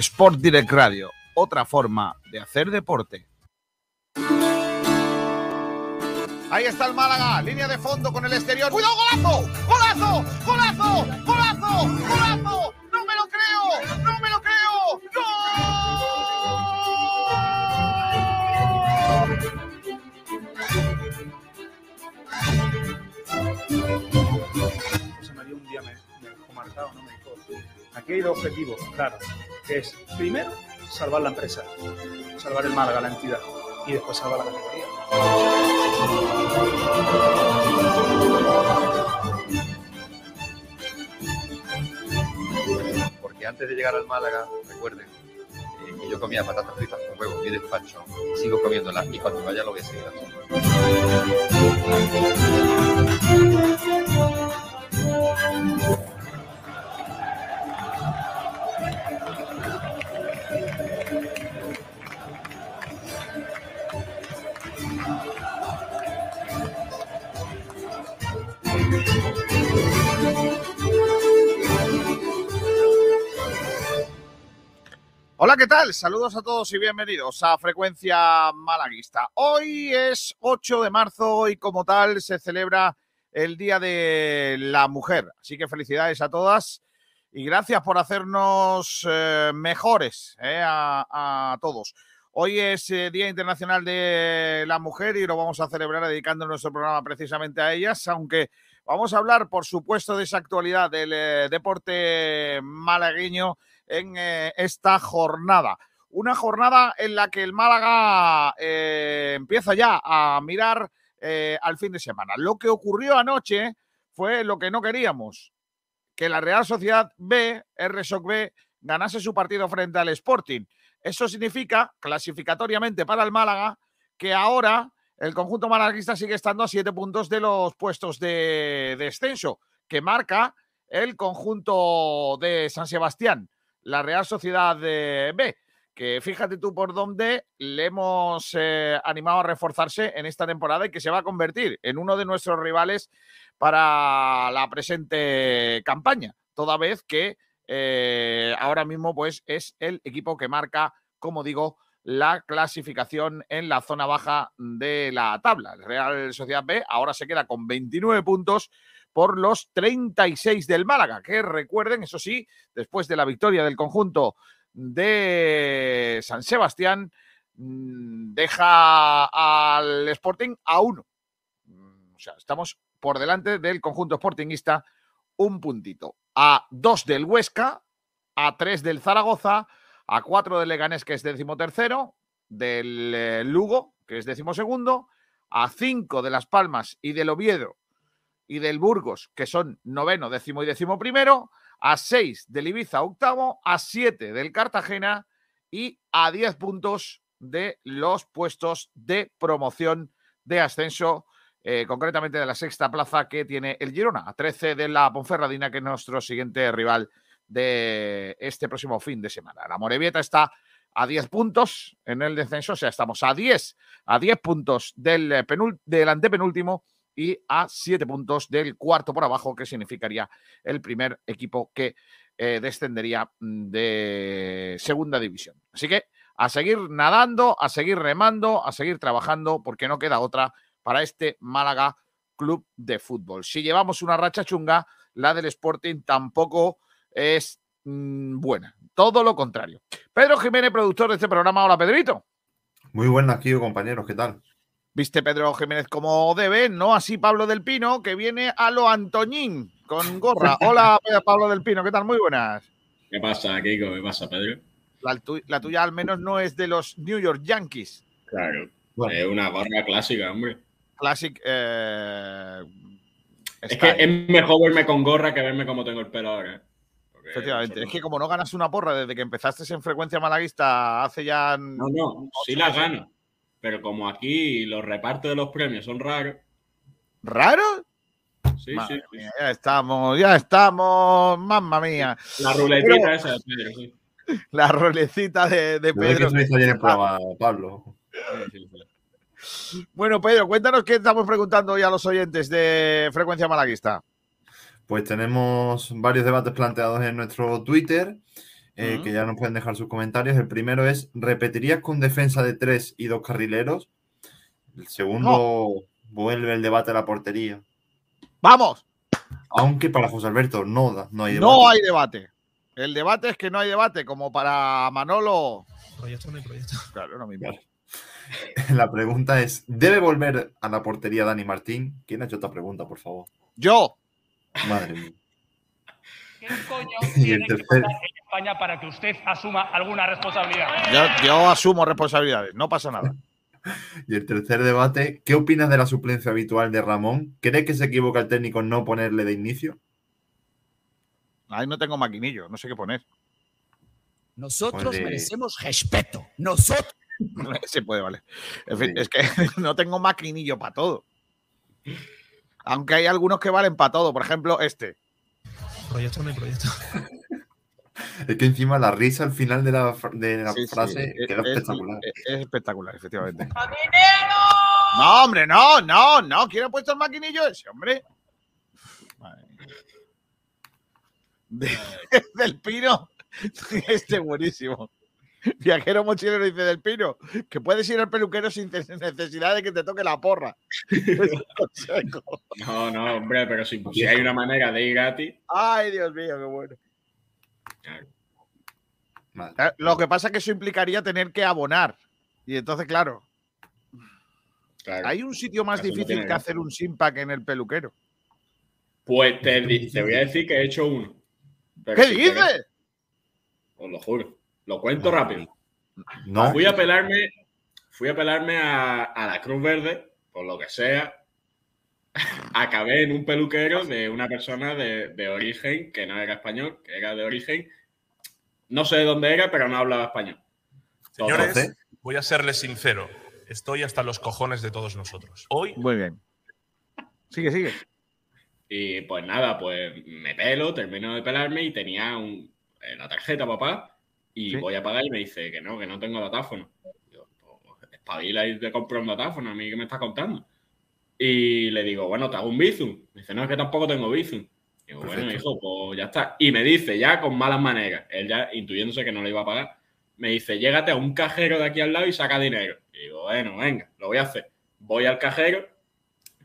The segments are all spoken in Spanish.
Sport Direct Radio, otra forma de hacer deporte. Ahí está el Málaga, línea de fondo con el exterior. ¡Cuidado, golazo! ¡Golazo! ¡Golazo! ¡Golazo! ¡Golazo! ¡No me lo creo! ¡No me lo creo! ¡No! José María un día me, me dejó marcado, ¿no? Me dijo, aquí hay dos objetivos, claro, que es, primero, salvar la empresa, salvar el Málaga, la entidad, y después salvar la categoría. Porque antes de llegar al Málaga, recuerden eh, que yo comía patatas fritas con huevo y despacho, sigo comiéndolas y cuando vaya lo voy a seguir haciendo. Hola, ¿qué tal? Saludos a todos y bienvenidos a Frecuencia Malaguista. Hoy es 8 de marzo y como tal se celebra el Día de la Mujer. Así que felicidades a todas y gracias por hacernos eh, mejores eh, a, todos. Hoy es eh, Día Internacional de la Mujer y lo vamos a celebrar dedicando nuestro programa precisamente a ellas, aunque vamos a hablar, por supuesto, de esa actualidad del deporte malagueño en eh, esta jornada. Una jornada en la que el Málaga eh, empieza ya a mirar eh, al fin de semana. Lo que ocurrió anoche fue lo que no queríamos, que la Real Sociedad B, RSOC B, ganase su partido frente al Sporting. Eso significa, clasificatoriamente para el Málaga, que ahora el conjunto malaguista sigue estando a siete puntos de los puestos de descenso, que marca el conjunto de San Sebastián la Real Sociedad de B, que fíjate tú por dónde le hemos eh, animado a reforzarse en esta temporada y que se va a convertir en uno de nuestros rivales para la presente campaña, toda vez que eh, ahora mismo pues es el equipo que marca, como digo, la clasificación en la zona baja de la tabla. Real Sociedad B ahora se queda con 29 puntos por los 36 del Málaga, que recuerden, eso sí, después de la victoria del conjunto de San Sebastián, mm, deja al Sporting a uno. Mm, O sea, estamos por delante del conjunto sportingista un puntito. A dos del Huesca, a tres del Zaragoza, a cuatro del Leganés, que es decimotercero, del eh, Lugo, que es decimosegundo, a cinco de Las Palmas y del Oviedo, y del Burgos, que son noveno, décimo y décimo primero, a seis del Ibiza octavo, a siete del Cartagena y a diez puntos de los puestos de promoción de ascenso, eh, concretamente de la sexta plaza que tiene el Girona, a 13 de la Ponferradina, que es nuestro siguiente rival de este próximo fin de semana. La Morevieta está a 10 puntos en el descenso, o sea, estamos a 10, a 10 puntos del, eh, penul- del antepenúltimo y a siete puntos del cuarto por abajo, que significaría el primer equipo que eh, descendería mm, de segunda división. Así que a seguir nadando, a seguir remando, a seguir trabajando, porque no queda otra para este Málaga Club de Fútbol. Si llevamos una racha chunga, la del Sporting tampoco es mm, buena. Todo lo contrario. Pedro Jiménez, productor de este programa. Hola, Pedrito. Muy buenas, Kio, compañeros, ¿qué tal? Viste Pedro Jiménez como debe, no así Pablo del Pino, que viene a lo Antoñín con gorra. Hola, Pablo del Pino, ¿qué tal? Muy buenas. ¿Qué pasa, Kiko? ¿Qué pasa, Pedro? La, tu- la tuya al menos no es de los New York Yankees. Claro. Bueno. Es una gorra clásica, hombre. Classic. eh, Es que es mejor verme con gorra que verme como tengo el pelo ahora. ¿eh? Efectivamente. Es que como no ganas una porra desde que empezaste en frecuencia malaguista hace ya. No, no, sí las gano. Pero como aquí los repartos de los premios son raros. ¿Raro? Sí, Madre sí. ya estamos, ya estamos. Mamma mía. La ruletita Pero- esa de Pedro, sí. La rolecita de, de que Pedro. eso hizo ayer en el programa, Pablo. Sí, sí, sí. Bueno, Pedro, cuéntanos qué estamos preguntando hoy a los oyentes de frecuencia malaguista. Pues tenemos varios debates planteados en nuestro Twitter. Eh, que ya nos pueden dejar sus comentarios. El primero es, ¿repetirías con defensa de tres y dos carrileros? El segundo, vuelve el debate a la portería. ¡Vamos! Aunque para José Alberto no, da- no hay debate. No hay debate. El debate es que no hay debate, como para Manolo. Proyecto no hay proyecto. Claro, no me importa. La pregunta es, ¿debe volver a la portería Dani Martín? ¿Quién ha hecho esta pregunta, por favor? Yo, Madre mía. ¿Qué coño tiene que pasar en España para que usted asuma alguna responsabilidad? yo, yo asumo responsabilidades, no pasa nada. Y el tercer debate, ¿qué opinas de la suplencia habitual de Ramón? ¿Cree que se equivoca el técnico en no ponerle de inicio? Ahí no tengo maquinillo, no sé qué poner. Nosotros Pues de- merecemos respeto. Nosotros. Se puede, vale. En fin, Sí. es que no tengo maquinillo para todo. Aunque hay algunos que valen para todo. Por ejemplo, este. Proyecto no hay proyecto. Es que encima la risa al final de la, de la Sí, sí, frase es- queda es- espectacular. Es, es espectacular, efectivamente. No, hombre, no, no, no. ¿Quién ha puesto el maquinillo ese, hombre? De- del Pino. Este buenísimo. Viajero mochilero dice del Pino que puedes ir al peluquero sin necesidad de que te toque la porra. No, no, hombre, pero si, si hay una manera de ir gratis. Ay, Dios mío, qué bueno. Madre. Eh, Lo que pasa es que eso implicaría tener que abonar. Y entonces, claro, Claro. hay un sitio más no difícil que hacer un simpack en el peluquero. Pues te, voy a decir que he hecho uno. ¿Qué si quieres, dices? Os lo juro. Lo cuento rápido. No, Fui a pelarme, fui a pelarme a, a la Cruz Verde, por lo que sea. Acabé en un peluquero de una persona de, de origen que no era español, que era de origen. No sé de dónde era, pero no hablaba español. Señores, Entonces, voy a serles sincero. Estoy hasta los cojones de todos nosotros. Hoy Muy bien. Sigue, sigue. Y pues nada, pues me pelo, termino de pelarme y tenía un, la tarjeta, papá, y Sí. voy a pagar y me dice que no, que no tengo datáfono. Yo, pues, espabila y te compro un datáfono, a mí que me estás contando. Y le digo, bueno, te hago un Bizum. Me dice, no, es que tampoco tengo Bizum. Digo, bueno, hijo, pues ya está. Y me dice, ya con malas maneras, él ya intuyéndose que no le iba a pagar, me dice, llégate a un cajero de aquí al lado y saca dinero. Y digo, bueno, venga, lo voy a hacer. Voy al cajero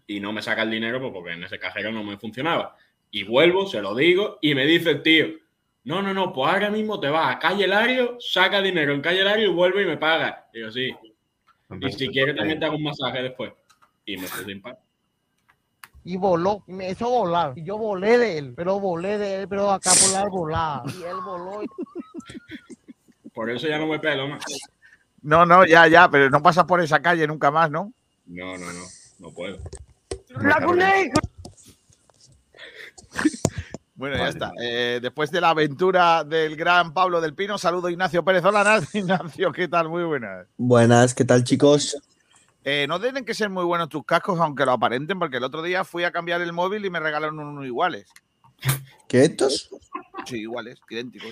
y no me saca el dinero pues, porque en ese cajero no me funcionaba. Y vuelvo, se lo digo y me dice el tío, no, no, no, pues ahora mismo te vas a Calle Lario, saca dinero en Calle Lario y vuelve y me paga. Digo, sí. Y si quieres también te hago un masaje después. Y me puse sin pagar. y voló, y me hizo volar. Y yo volé de él, pero volé de él, pero acá volar, volar. Y él voló. Y... Por eso ya no me pelo más. No, no, ya, ya, pero no pasas por esa calle nunca más, ¿no? No, no, no, no puedo. Bueno, ya está. Eh, después de la aventura del gran Pablo del Pino, saludo a Ignacio Pérez. Hola, Nas- Ignacio, ¿qué tal? Muy buenas. Buenas, ¿qué tal chicos? Eh, no tienen que ser muy buenos tus cascos, aunque lo aparenten, porque el otro día fui a cambiar el móvil y me regalaron unos iguales. ¿Qué estos? Sí, iguales, idénticos.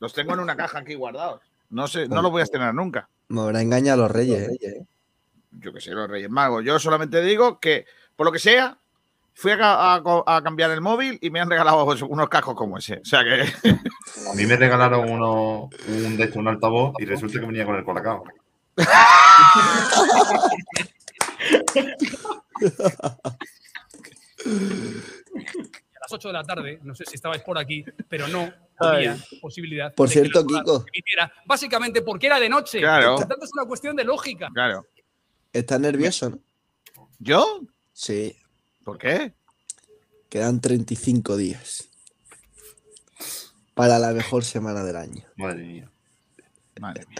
Los tengo en una caja aquí guardados. No sé, no los voy a estrenar nunca. Me habrá engañado a los reyes. ¿eh? Yo que sé, los Reyes Magos. Yo solamente digo que, por lo que sea, fui a, cambiar el móvil y me han regalado unos cascos como ese. O sea que A mí me regalaron uno, un, de estos, un altavoz y resulta que venía con el colacao. A las 8 de la tarde, no sé si estabais por aquí, pero no había posibilidad. Por de que cierto, jugada Kiko. emitiera, básicamente porque era de noche. Claro. Por tanto, es una cuestión de lógica. Claro. ¿Estás nervioso, no? ¿Yo? Sí, ¿Por qué? quedan 35 días. Para la mejor semana del año. Madre mía. Madre mía.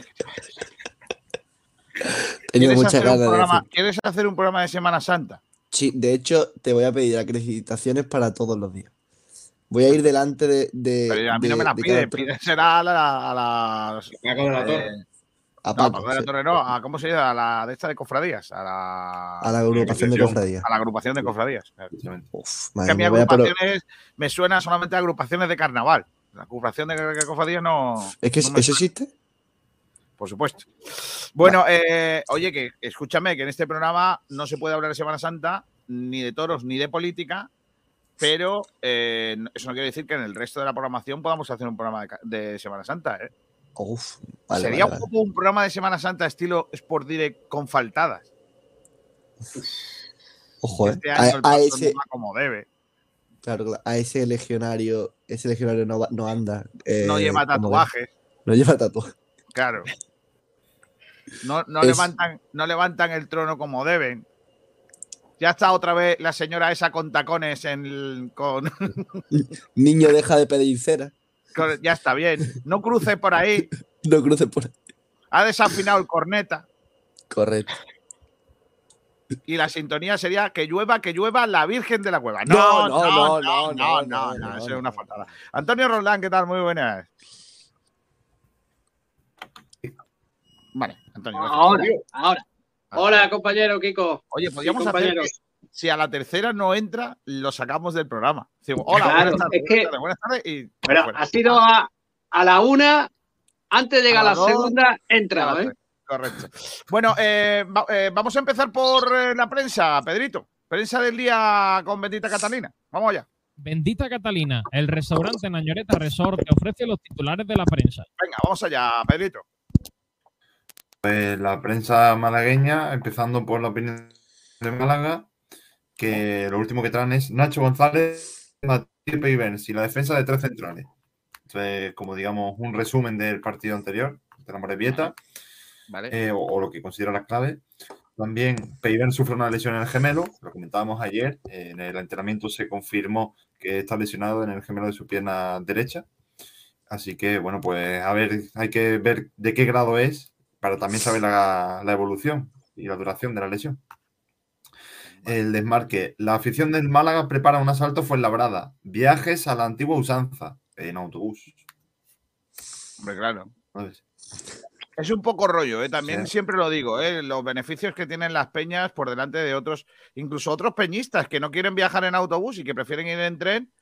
Tengo ¿Quieres muchas ganas de programa, decir. ¿Quieres hacer un programa de Semana Santa? Sí, de hecho, te voy a pedir acreditaciones para todos los días. Voy a ir delante de. de- Pero a mí no me la de pide, pro- pídesela a la. A la A no, Paco, de la sí, Torre no, a, ¿cómo se llama? A la de esta de cofradías. A la, a la agrupación de cofradías. a la agrupación de cofradías. Efectivamente. Uf, que a mí pero- agrupaciones me suena solamente a agrupaciones de carnaval. La agrupación de cofradías no. Es que no eso existe. por supuesto. Bueno, eh, oye, que escúchame, que en este programa no se puede hablar de Semana Santa, ni de toros, ni de política, pero eh, eso no quiere decir que en el resto de la programación podamos hacer un programa de, de Semana Santa. ¿eh? Uf, vale, Sería vale, un vale. poco un programa de Semana Santa estilo Sport Direct con faltadas. Ojo, ¿eh? Este A, el ese, no va como debe. claro, a ese legionario, ese legionario no, no anda. No eh, lleva como debe. tatuajes, No lleva tatuajes. claro. No, no, Es- levantan, no levantan el trono como deben. Ya está otra vez la señora esa con tacones en el- con, Niño, deja de pedir cera. Ya está bien. No cruce por ahí. No cruce por ahí. Ha desafinado el corneta. Correcto. Y la sintonía sería que llueva, que llueva la Virgen de la Cueva. No, No, no, no, no, no, no, no, eso es una faltada. Antonio Roldán, ¿qué tal? Muy buenas. Vale, Antonio. Ahora, ahora. Hola, compañero Kiko. Oye, podríamos Sí, hacer si a la tercera no entra, lo sacamos del programa. Decimos, hola, Claro, buenas tardes, es que- buenas tardes, buenas tardes, y Pero fuera. ha sido a, a la una, antes de llegar A la dos, segunda, he a entrado, las ¿eh? Correcto. Bueno, eh, va- eh, vamos a empezar por la prensa, Pedrito. Prensa del día con Bendita Catalina. Vamos allá. Bendita Catalina, el restaurante Nañoreta Resort te ofrece los titulares de la prensa. Venga, vamos allá, Pedrito. Pues la prensa malagueña, empezando por la opinión de Málaga, que lo último que traen es Nacho González, Matías Peivens y la defensa de tres centrales. Entonces, como digamos, un resumen del partido anterior, de la Morevieta, Vale. eh, o, o lo que considero las claves. También Peivens sufre una lesión en el gemelo, lo comentábamos ayer, eh, en el entrenamiento se confirmó que está lesionado en el gemelo de su pierna derecha. Así que, bueno, pues a ver, hay que ver de qué grado es para también saber la, la evolución y la duración de la lesión. El desmarque. La afición del Málaga prepara un asalto Fuenlabrada. Viajes a la antigua usanza en autobús. Hombre, claro. ¿sabes? Es un poco rollo, ¿eh? también Sí. siempre lo digo, ¿eh? los beneficios que tienen las peñas por delante de otros, incluso otros peñistas que no quieren viajar en autobús y que prefieren ir en tren,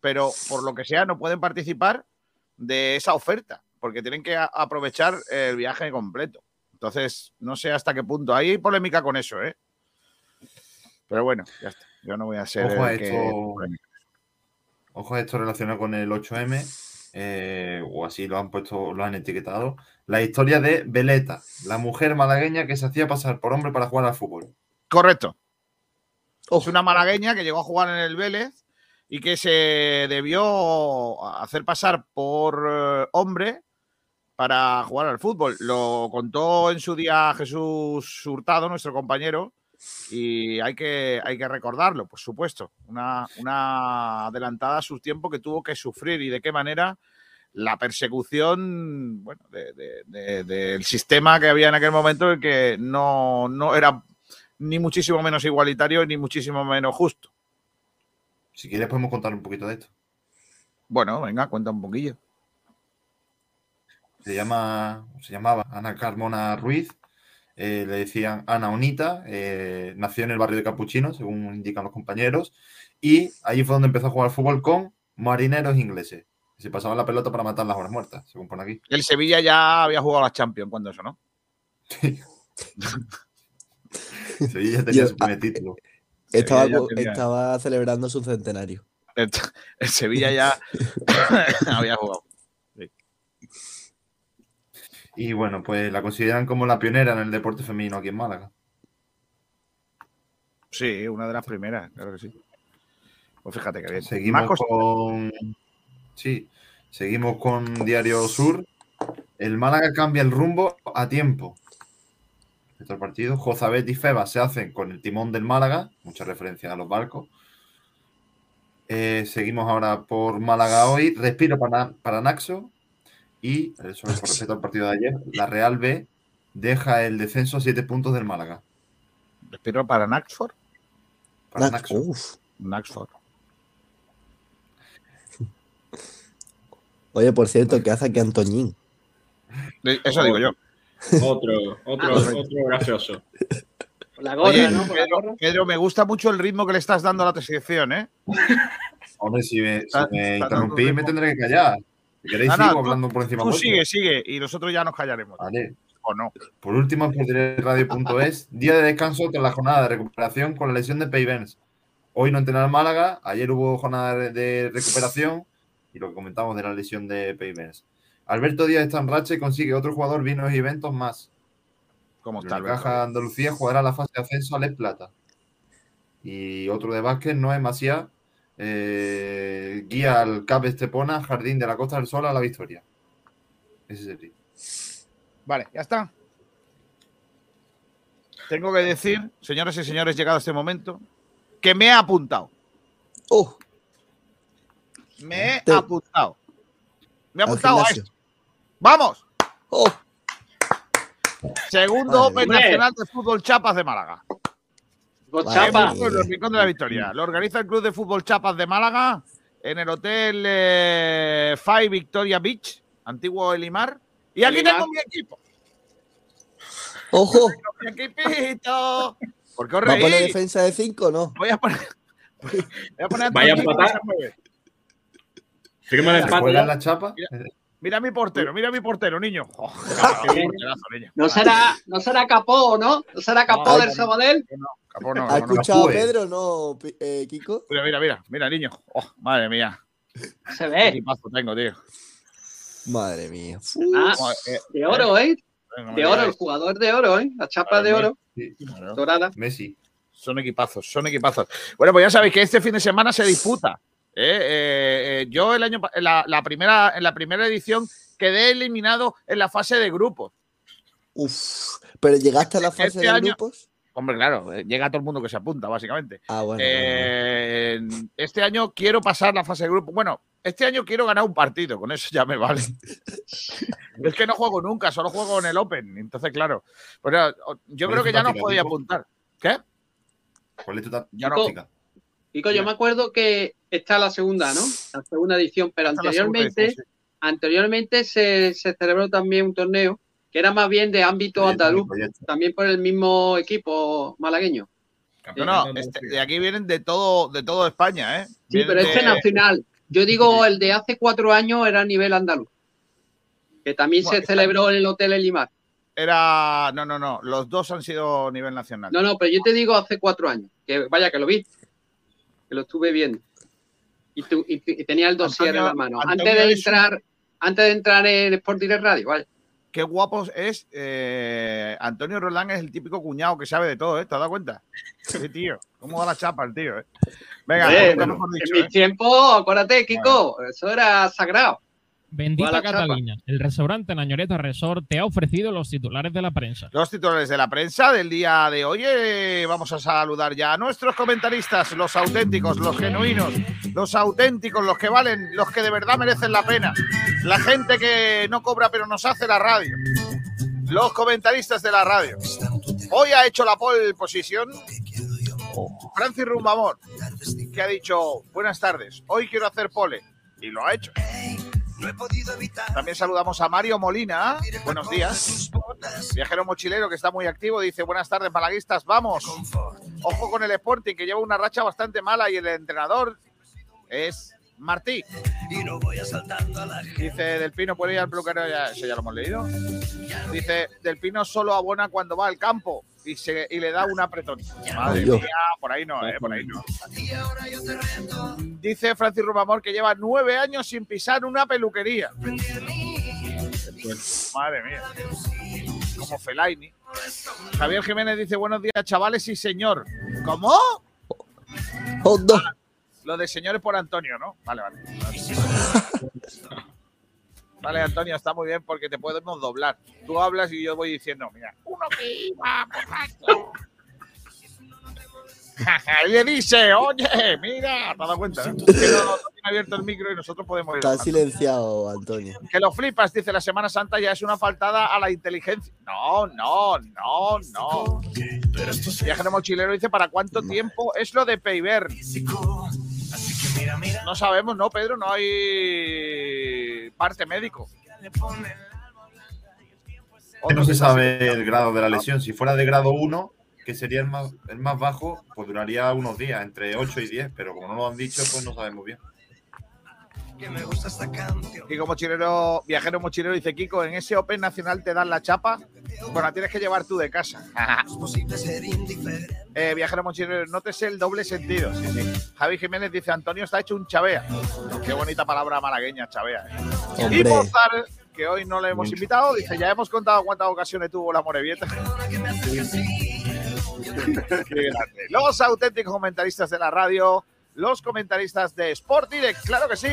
pero por lo que sea no pueden participar de esa oferta, porque tienen que aprovechar el viaje completo. Entonces, no sé hasta qué punto. Hay polémica con eso, ¿eh? Pero bueno, ya está. Yo no voy a ser Ojo a el que- esto, ojo a esto relacionado con el 8M, eh, o así lo han puesto, lo han etiquetado. La historia de Veleta, la mujer malagueña que se hacía pasar por hombre para jugar al fútbol. Correcto. Es una malagueña que llegó a jugar en el Vélez y que se debió hacer pasar por eh, hombre para jugar al fútbol. Lo contó en su día Jesús Hurtado, nuestro compañero, y hay que, hay que recordarlo, por supuesto. Una, una adelantada a su tiempo que tuvo que sufrir y de qué manera la persecución bueno, de- de- de- del sistema que había en aquel momento y que no, no era ni muchísimo menos igualitario ni muchísimo menos justo. Si quieres podemos contar un poquito de esto. Bueno, venga, cuenta un poquillo. Se llama, se llamaba Ana Carmona Ruiz, eh, le decían Ana Onita, eh, nació en el barrio de Capuchino, según indican los compañeros, y allí fue donde empezó a jugar fútbol con marineros ingleses. Se pasaban la pelota para matar las horas muertas, según pone aquí. El Sevilla ya había jugado a la Champions cuando eso, ¿no? Sevilla tenía Yo- su primer título. Estaba, tenía- estaba celebrando su centenario. El, el Sevilla ya había jugado. Y bueno, pues la consideran como la pionera en el deporte femenino aquí en Málaga. Sí, una de las primeras, claro que sí. Pues fíjate que bien. Seguimos con. Sí, seguimos con Diario Sur. El Málaga cambia el rumbo a tiempo. Respecto al partido, Jozabet y Feba se hacen con el timón del Málaga, mucha referencia a los barcos. Eh, seguimos ahora por Málaga hoy. Respiro para, para Naxo. Y, eso con respecto al partido de ayer, la Real B deja el descenso a 7 puntos del Málaga. Respiro para Naxford. Para Nax- Naxo. uf. Naxford. Oye, por cierto, ¿qué hace aquí Antoñín? Eso digo yo. Otro, otro, otro gracioso. La gorra, Oye, ¿no? Por la Pedro, gorra. Pedro, me gusta mucho el ritmo que le estás dando a la sección, ¿eh? Hombre, si me, si me dando me tendré que callar. Queréis, sigo tú- hablando por encima Tú vuestro. sigue, sigue, y nosotros ya nos callaremos. Vale. ¿O no? Por último, por Radio.es, día de descanso tras la jornada de recuperación con la lesión de Peivens. Hoy no entrena el Málaga, ayer hubo jornada de- recuperación y lo que comentamos de la lesión de Peivens. Alberto Díaz está en racha y consigue otro jugador vinos y eventos más. ¿Cómo El está? Unicaja Andalucía jugará la fase de ascenso a Les Plata. Y otro de básquet, Noé Maciá, eh, guía al CAP Estepona, Jardín de la Costa del Sol a la victoria. Ese es el ritmo. Vale, ya está. Tengo que decir, señoras y señores, llegado este momento, que me he apuntado. Oh, Me he Te- apuntado. Me he apuntado a esto. ¡Vamos! Oh, Segundo Madre Open. Nacional de Fútbol Chapas de Málaga. Con chapa. El Rincón de la Victoria. Lo organiza el Club de Fútbol Chapas de Málaga en el Hotel eh, Five Victoria Beach, antiguo Elimar. Y aquí Elimar. tengo mi equipo. ojo. Mi equipito. ¿Por qué os ¿Va a poner defensa de 5 o no? Voy a poner. Voy a poner a Vaya Antonio, empatar. Firma el ¿Se empate. la chapa? Mira a mi portero, mira a mi portero, niño. Oh, qué bien. porterazo, niño. No será, no será Capó, ¿no? No será Capó No, del no. Sabadell. Capó, no, ¿Ha no, no. escuchado a. Pedro no, eh, Kiko? Mira, mira, mira, mira, niño. Oh, madre mía. Se Qué ve. equipazo tengo, tío. Madre mía. Ah, eh, de oro, ¿eh? me De oro, el jugador de oro, ¿eh? La chapa de oro, Claro. dorada. Messi. Son equipazos, son equipazos. Bueno, pues ya sabéis que este fin de semana se disputa. ¿Eh? Eh, eh, yo el año la, la primera, en la primera edición quedé eliminado en la fase de grupos. Uf. ¿Pero llegaste a la fase Este de año- grupos? Hombre, claro, llega todo el mundo que se apunta, básicamente. Ah, bueno. bueno, bueno. Este año quiero pasar la fase de grupo. Bueno, este año quiero ganar un partido, con eso ya me vale. es que no juego nunca, solo juego en el Open. Entonces, claro. Pero yo ¿Cuál creo que ya no podía apuntar. ¿Qué? ¿Cuál es tu Ya no. Pico, yo me acuerdo que está la segunda, ¿no? La segunda edición, pero anteriormente, edición, sí. anteriormente se, se celebró también un torneo que era más bien de ámbito andaluz, también por el mismo equipo malagueño. No, no, este- de aquí vienen de todo, de todo España, ¿eh? Sí, Vienen pero este de- nacional. Yo digo, el de hace cuatro años era a nivel andaluz, que también Bueno, se está- celebró en el Hotel Elimar. Era. No, no, no. Los dos han sido a nivel nacional. No, no, pero yo te digo hace cuatro años, que vaya que lo vi, que lo estuve viendo. Y, tú, y, y tenía el dossier Antonio- en la mano. Antonio antes de un- entrar, antes de entrar en Sport Direct Radio, vale. Qué guapo es. eh, Antonio Roldán es el típico cuñado que sabe de todo, ¿eh? ¿Te has dado cuenta? Sí, tío. ¿Cómo da la chapa el tío, eh? Venga, bueno, dicho, en mis ¿eh? tiempos, acuérdate, Kiko, eso era sagrado. Bendita. Catalina, el restaurante Nañoreta Resort te ha ofrecido los titulares de la prensa. Los titulares de la prensa del día de hoy. eh, vamos a saludar ya a nuestros comentaristas, los auténticos, los genuinos, los auténticos, los que valen, los que de verdad merecen la pena. La gente que no cobra pero nos hace la radio. Los comentaristas de la radio. Hoy ha hecho la pole position Francis Rumbamor, que ha dicho buenas tardes, hoy quiero hacer pole. Y lo ha hecho. También saludamos a Mario Molina. Buenos días. Viajero mochilero que está muy activo. Dice, buenas tardes, malaguistas. Vamos. Ojo con el Sporting, que lleva una racha bastante mala y el entrenador es Martí. Dice, Del Pino puede ir al peluquero. Ya, eso ya lo hemos leído. Dice, Del Pino solo abona cuando va al campo y, se, y le da un apretón. Madre Dios. mía, por ahí no, eh, por ahí no. Dice Francis Rubamor que lleva nueve años sin pisar una peluquería. Madre mía. Como Felaini. Javier Jiménez dice buenos días, chavales y señor. ¿Cómo? Dog. Lo de señores por Antonio, ¿no? Vale, vale. Vale, Antonio, está muy bien porque te podemos doblar. Tú hablas y yo voy diciendo, mira, uno que iba borracho. y le dice, oye, mira, te has dado cuenta, ¿eh? Que no, no tiene abierto el micro y nosotros podemos ir. Está silenciado, Antonio. Que lo flipas, dice la Semana Santa ya es una faltada a la inteligencia. No, no, no, no. Viajero mochilero dice, ¿para cuánto tiempo es lo de Peiber? No sabemos, ¿no, Pedro? No hay parte médico. Que no se sabe el grado de la lesión. Si fuera de grado 1, que sería el más, el más bajo, pues duraría unos días, entre 8 y 10, pero como no lo han dicho, pues no sabemos bien. Kiko Mochilero, viajero mochilero, dice Kiko, en ese Open Nacional te dan la chapa. Bueno, la tienes que llevar tú de casa. Eh, viajero mochilero, no te sé el doble sentido. Sí, sí. Javi Jiménez dice, Antonio está hecho un chavea. Qué bonita palabra malagueña, chavea. ¿eh? Y. Mozart, que hoy no le hemos invitado, dice, ya hemos contado cuántas ocasiones tuvo la Morevieta. Los auténticos comentaristas de la radio, los comentaristas de Sport Direct, claro que sí.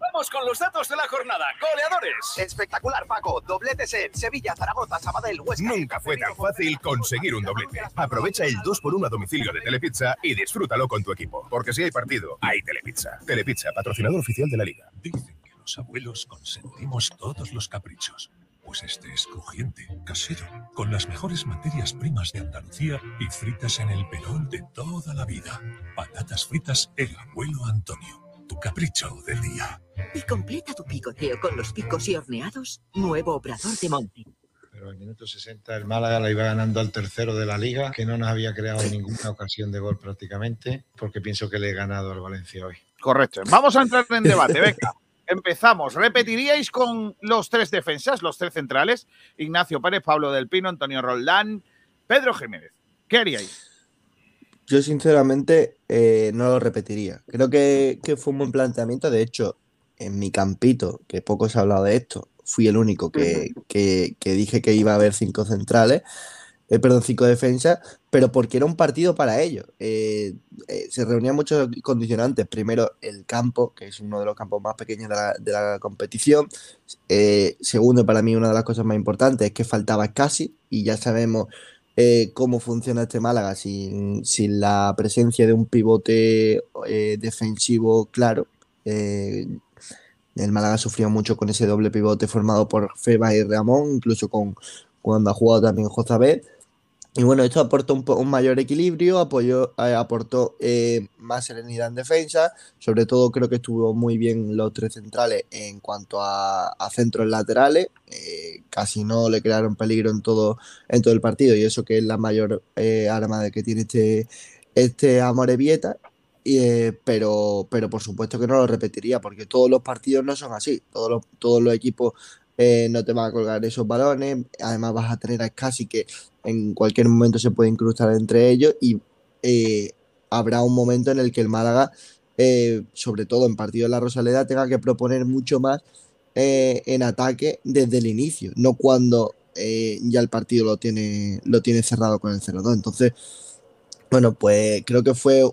Vamos con los datos de la jornada. Goleadores. Espectacular, Paco. Dobletes en Sevilla, Zaragoza, Sabadell, Huesca. Nunca fue tan fácil conseguir un doblete. Aprovecha el 2x1 a domicilio de Telepizza y disfrútalo con tu equipo. Porque si hay partido, hay Telepizza. Telepizza, patrocinador oficial de la liga. Dicen que los abuelos consentimos todos los caprichos. Pues este es crujiente, casero, con las mejores materias primas de Andalucía y fritas en el pelón de toda la vida. Patatas fritas El Abuelo Antonio. Tu capricho del día. Y completa tu picoteo con los picos y horneados, nuevo Obrador de Monte. Pero al minuto 60 el Málaga la iba ganando al tercero de la liga, que no nos había creado ninguna ocasión de gol prácticamente, porque pienso que le he ganado al Valencia hoy. Correcto. Vamos a entrar en debate. Venga, empezamos. ¿Repetiríais con los tres defensas, los tres centrales? Ignacio Pérez, Pablo del Pino, Antonio Roldán, Pedro Jiménez. ¿Qué haríais? Yo sinceramente eh, no lo repetiría. Creo que, que fue un buen planteamiento. De hecho, en mi campito, que poco se ha hablado de esto, fui el único que, que- que dije que iba a haber cinco centrales, eh, perdón, cinco defensas, pero porque era un partido para ellos. Eh, eh, se reunían muchos condicionantes. Primero, el campo, que es uno de los campos más pequeños de la, competición. Eh, segundo, para mí, una de las cosas más importantes es que faltaba casi, y ya sabemos cómo funciona este Málaga sin, sin la presencia de un pivote defensivo claro. El Málaga sufrió mucho con ese doble pivote formado por Feba y Ramón, incluso con cuando ha jugado también Jozabed. Y bueno, esto aportó un, un mayor equilibrio, apoyó, eh, aportó eh, más serenidad en defensa. Sobre todo creo que estuvo muy bien los tres centrales en cuanto a, centros laterales. eh, casi no le crearon peligro en todo, en todo el partido y eso que es la mayor arma de que tiene este, este Amorebieta. Y, eh, pero, pero por supuesto que no lo repetiría porque todos los partidos no son así. Todos los, todos los equipos eh, no te van a colgar esos balones. Además vas a tener a Scassi que en cualquier momento se puede incrustar entre ellos y eh, habrá un momento en el que el Málaga, eh, sobre todo en partido de la Rosaleda, tenga que proponer mucho más en ataque desde el inicio, no cuando ya el partido lo tiene, lo tiene cerrado con el 0-2. Entonces, bueno, pues creo que fue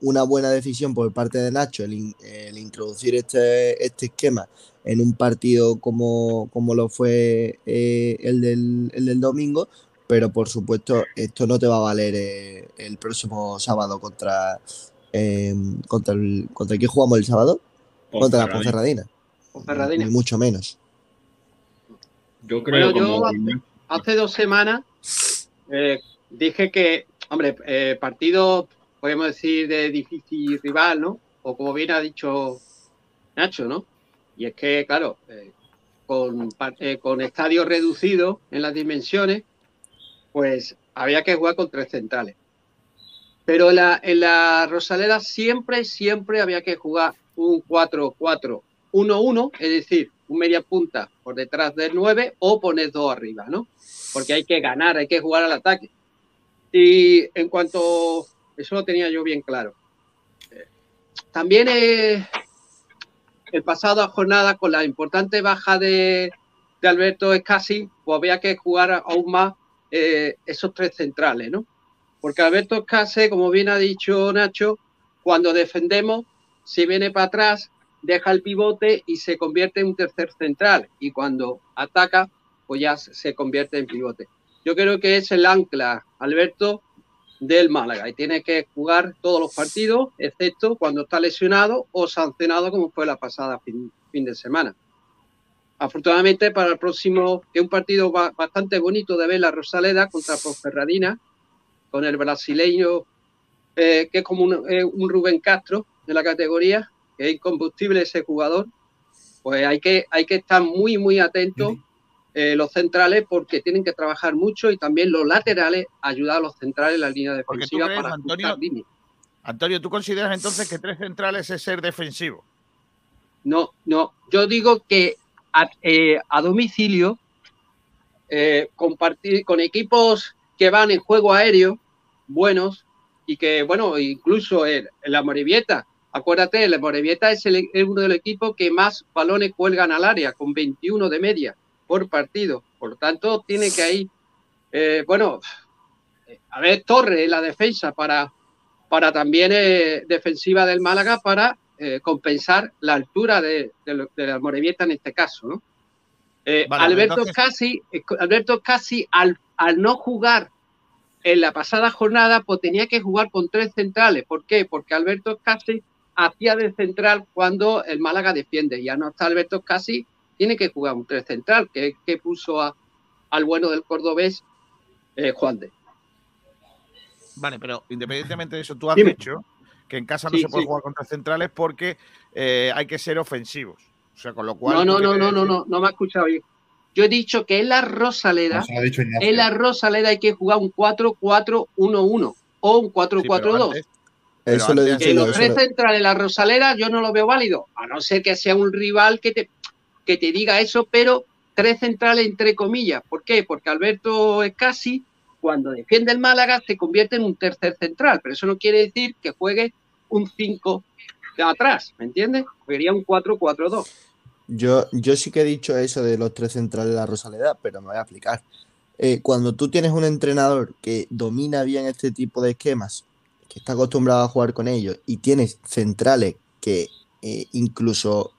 una buena decisión por parte de Nacho el, el introducir este, este esquema en un partido como, como lo fue eh, el, del, el del domingo, pero por supuesto esto no te va a valer eh, el próximo sábado contra, eh, contra, el, contra quién jugamos el sábado, contra la Ponferradina. Ponferradina, Ponferradina. ni mucho menos. Yo creo Bueno, yo como hace, hace dos semanas eh, dije que, hombre, eh, partido, podemos decir, de difícil rival, ¿no? O como bien ha dicho Nacho, ¿no? Y es que, claro, eh, con, eh, con estadios reducidos en las dimensiones, pues había que jugar con tres centrales. Pero en la, en la Rosaleda siempre, siempre había que jugar un 4-4-1-1, es decir, un media punta por detrás del 9 o poner dos arriba, ¿no? Porque hay que ganar, hay que jugar al ataque. Y en cuanto, eso lo tenía yo bien claro. Eh, También eh, el pasado jornada con la importante baja de, de Alberto Escasi, pues había que jugar aún más eh, esos tres centrales, ¿no? Porque Alberto Escasi, como bien ha dicho Nacho, cuando defendemos, si viene para atrás, deja el pivote y se convierte en un tercer central. Y cuando ataca, pues ya se convierte en pivote. Yo creo que es el ancla, Alberto, del Málaga. Y tiene que jugar todos los partidos, excepto cuando está lesionado o sancionado, como fue la pasada fin, fin de semana. Afortunadamente para el próximo, es un partido ba- bastante bonito de ver la Rosaleda contra Ponferradina, con el brasileño, eh, que es como un, eh, un Rubén Castro de la categoría, es incombustible ese jugador, pues hay que, hay que estar muy, muy atentos eh, los centrales porque tienen que trabajar mucho y también los laterales ayudar a los centrales en la línea defensiva crees, para Antonio, líneas. Antonio, ¿tú consideras entonces que tres centrales es ser defensivo? No, no. Yo digo que a, eh, a domicilio, eh, compartir con equipos que van en juego aéreo, buenos, y que, bueno, incluso en la Morevieta, acuérdate, la Morevieta es, el- es uno de los equipos que más balones cuelgan al área, con 21 de media por partido. Por tanto, tiene que ahí, eh, bueno, a ver, Torre en la defensa para, para también eh, defensiva del Málaga para eh, compensar la altura de, de la Morevieta en este caso, ¿no? Eh, Vale, Alberto entonces- Casi, eh, Alberto Casi al, al no jugar en la pasada jornada, pues tenía que jugar con tres centrales. ¿Por qué? Porque Alberto Casi hacía de central cuando el Málaga defiende. Ya no está Alberto Casi, tiene que jugar un tres central, que, que puso a- al bueno del cordobés eh, Juan de. Vale, pero independientemente de eso, tú has Dime. dicho que en casa no Sí, se puede sí. jugar contra centrales porque eh, hay que ser ofensivos. O sea, con lo cual. No, no, no, no, no, no, no me ha escuchado bien. Yo he dicho que en la Rosaleda, en la Rosaleda hay que jugar un 4-4-1-1 o un Sí, pero 4-4-2. antes- pero Eso lo he antes- dicho que los tres centrales de la Rosaleda yo no lo veo válido, a no ser que sea un rival que te, que te diga eso, pero tres centrales entre comillas. ¿Por qué? Porque Alberto Escasi, cuando defiende el Málaga, se convierte en un tercer central, pero eso no quiere decir que juegue un 5 de atrás, ¿me entiendes? Sería un 4-4-2. Yo, yo sí que he dicho eso de los tres centrales de la Rosaleda, pero me voy a explicar. Eh, cuando tú tienes un entrenador que domina bien este tipo de esquemas, que está acostumbrado a jugar con ellos, y tienes centrales que eh, incluso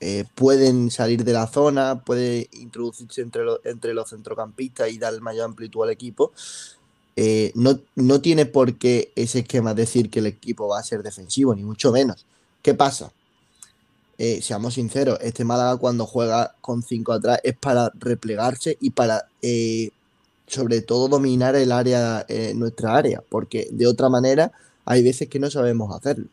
eh, pueden salir de la zona, puede introducirse entre, los- entre los centrocampistas y dar mayor amplitud al equipo, eh, no, no tiene por qué ese esquema decir que el equipo va a ser defensivo, ni mucho menos. ¿Qué pasa? eh, seamos sinceros, este Málaga cuando juega con 5 atrás es para replegarse y para sobre todo dominar el área, nuestra área, porque de otra manera hay veces que no sabemos hacerlo.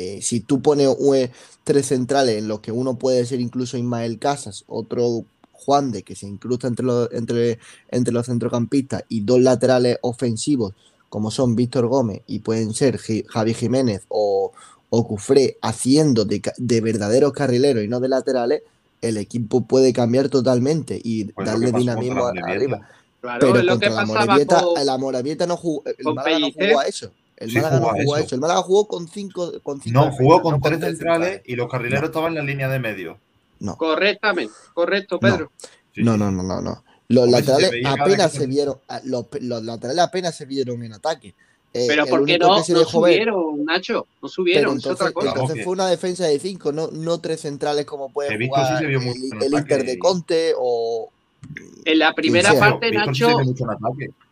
Eh, si tú pones eh, tres centrales en los que uno puede ser incluso Ismael Casas, otro Juan de que se incrusta entre los, entre, entre los centrocampistas y dos laterales ofensivos como son Víctor Gómez y pueden ser Javi Jiménez o, o Cufré haciendo de, de verdaderos carrileros y no de laterales, el equipo puede cambiar totalmente y Pues darle dinamismo arriba. Claro, Pero es lo que contra la pasaba Morevieta, con- la Morevieta no jugó, el con Málaga no jugó a eso. El Sí Málaga no jugó eso. eso. El Málaga jugó con cinco, con cinco No, jugó con no tres centrales centrales. y los carrileros estaban en la línea de medio. No, Correctamente, correcto, Pedro. Sí, no, sí. no, no, no, no. Los Hombre, si se laterales apenas se vieron, a- los, los laterales apenas se vieron en ataque. Eh, Pero ¿por qué no, que se no dejó ver- subieron, Nacho? No subieron, es otra entonces, cosa. entonces fue una defensa de cinco, no, no tres centrales como puede sí jugar se vio el, el Inter de Conte o En la primera parte, sí Nacho,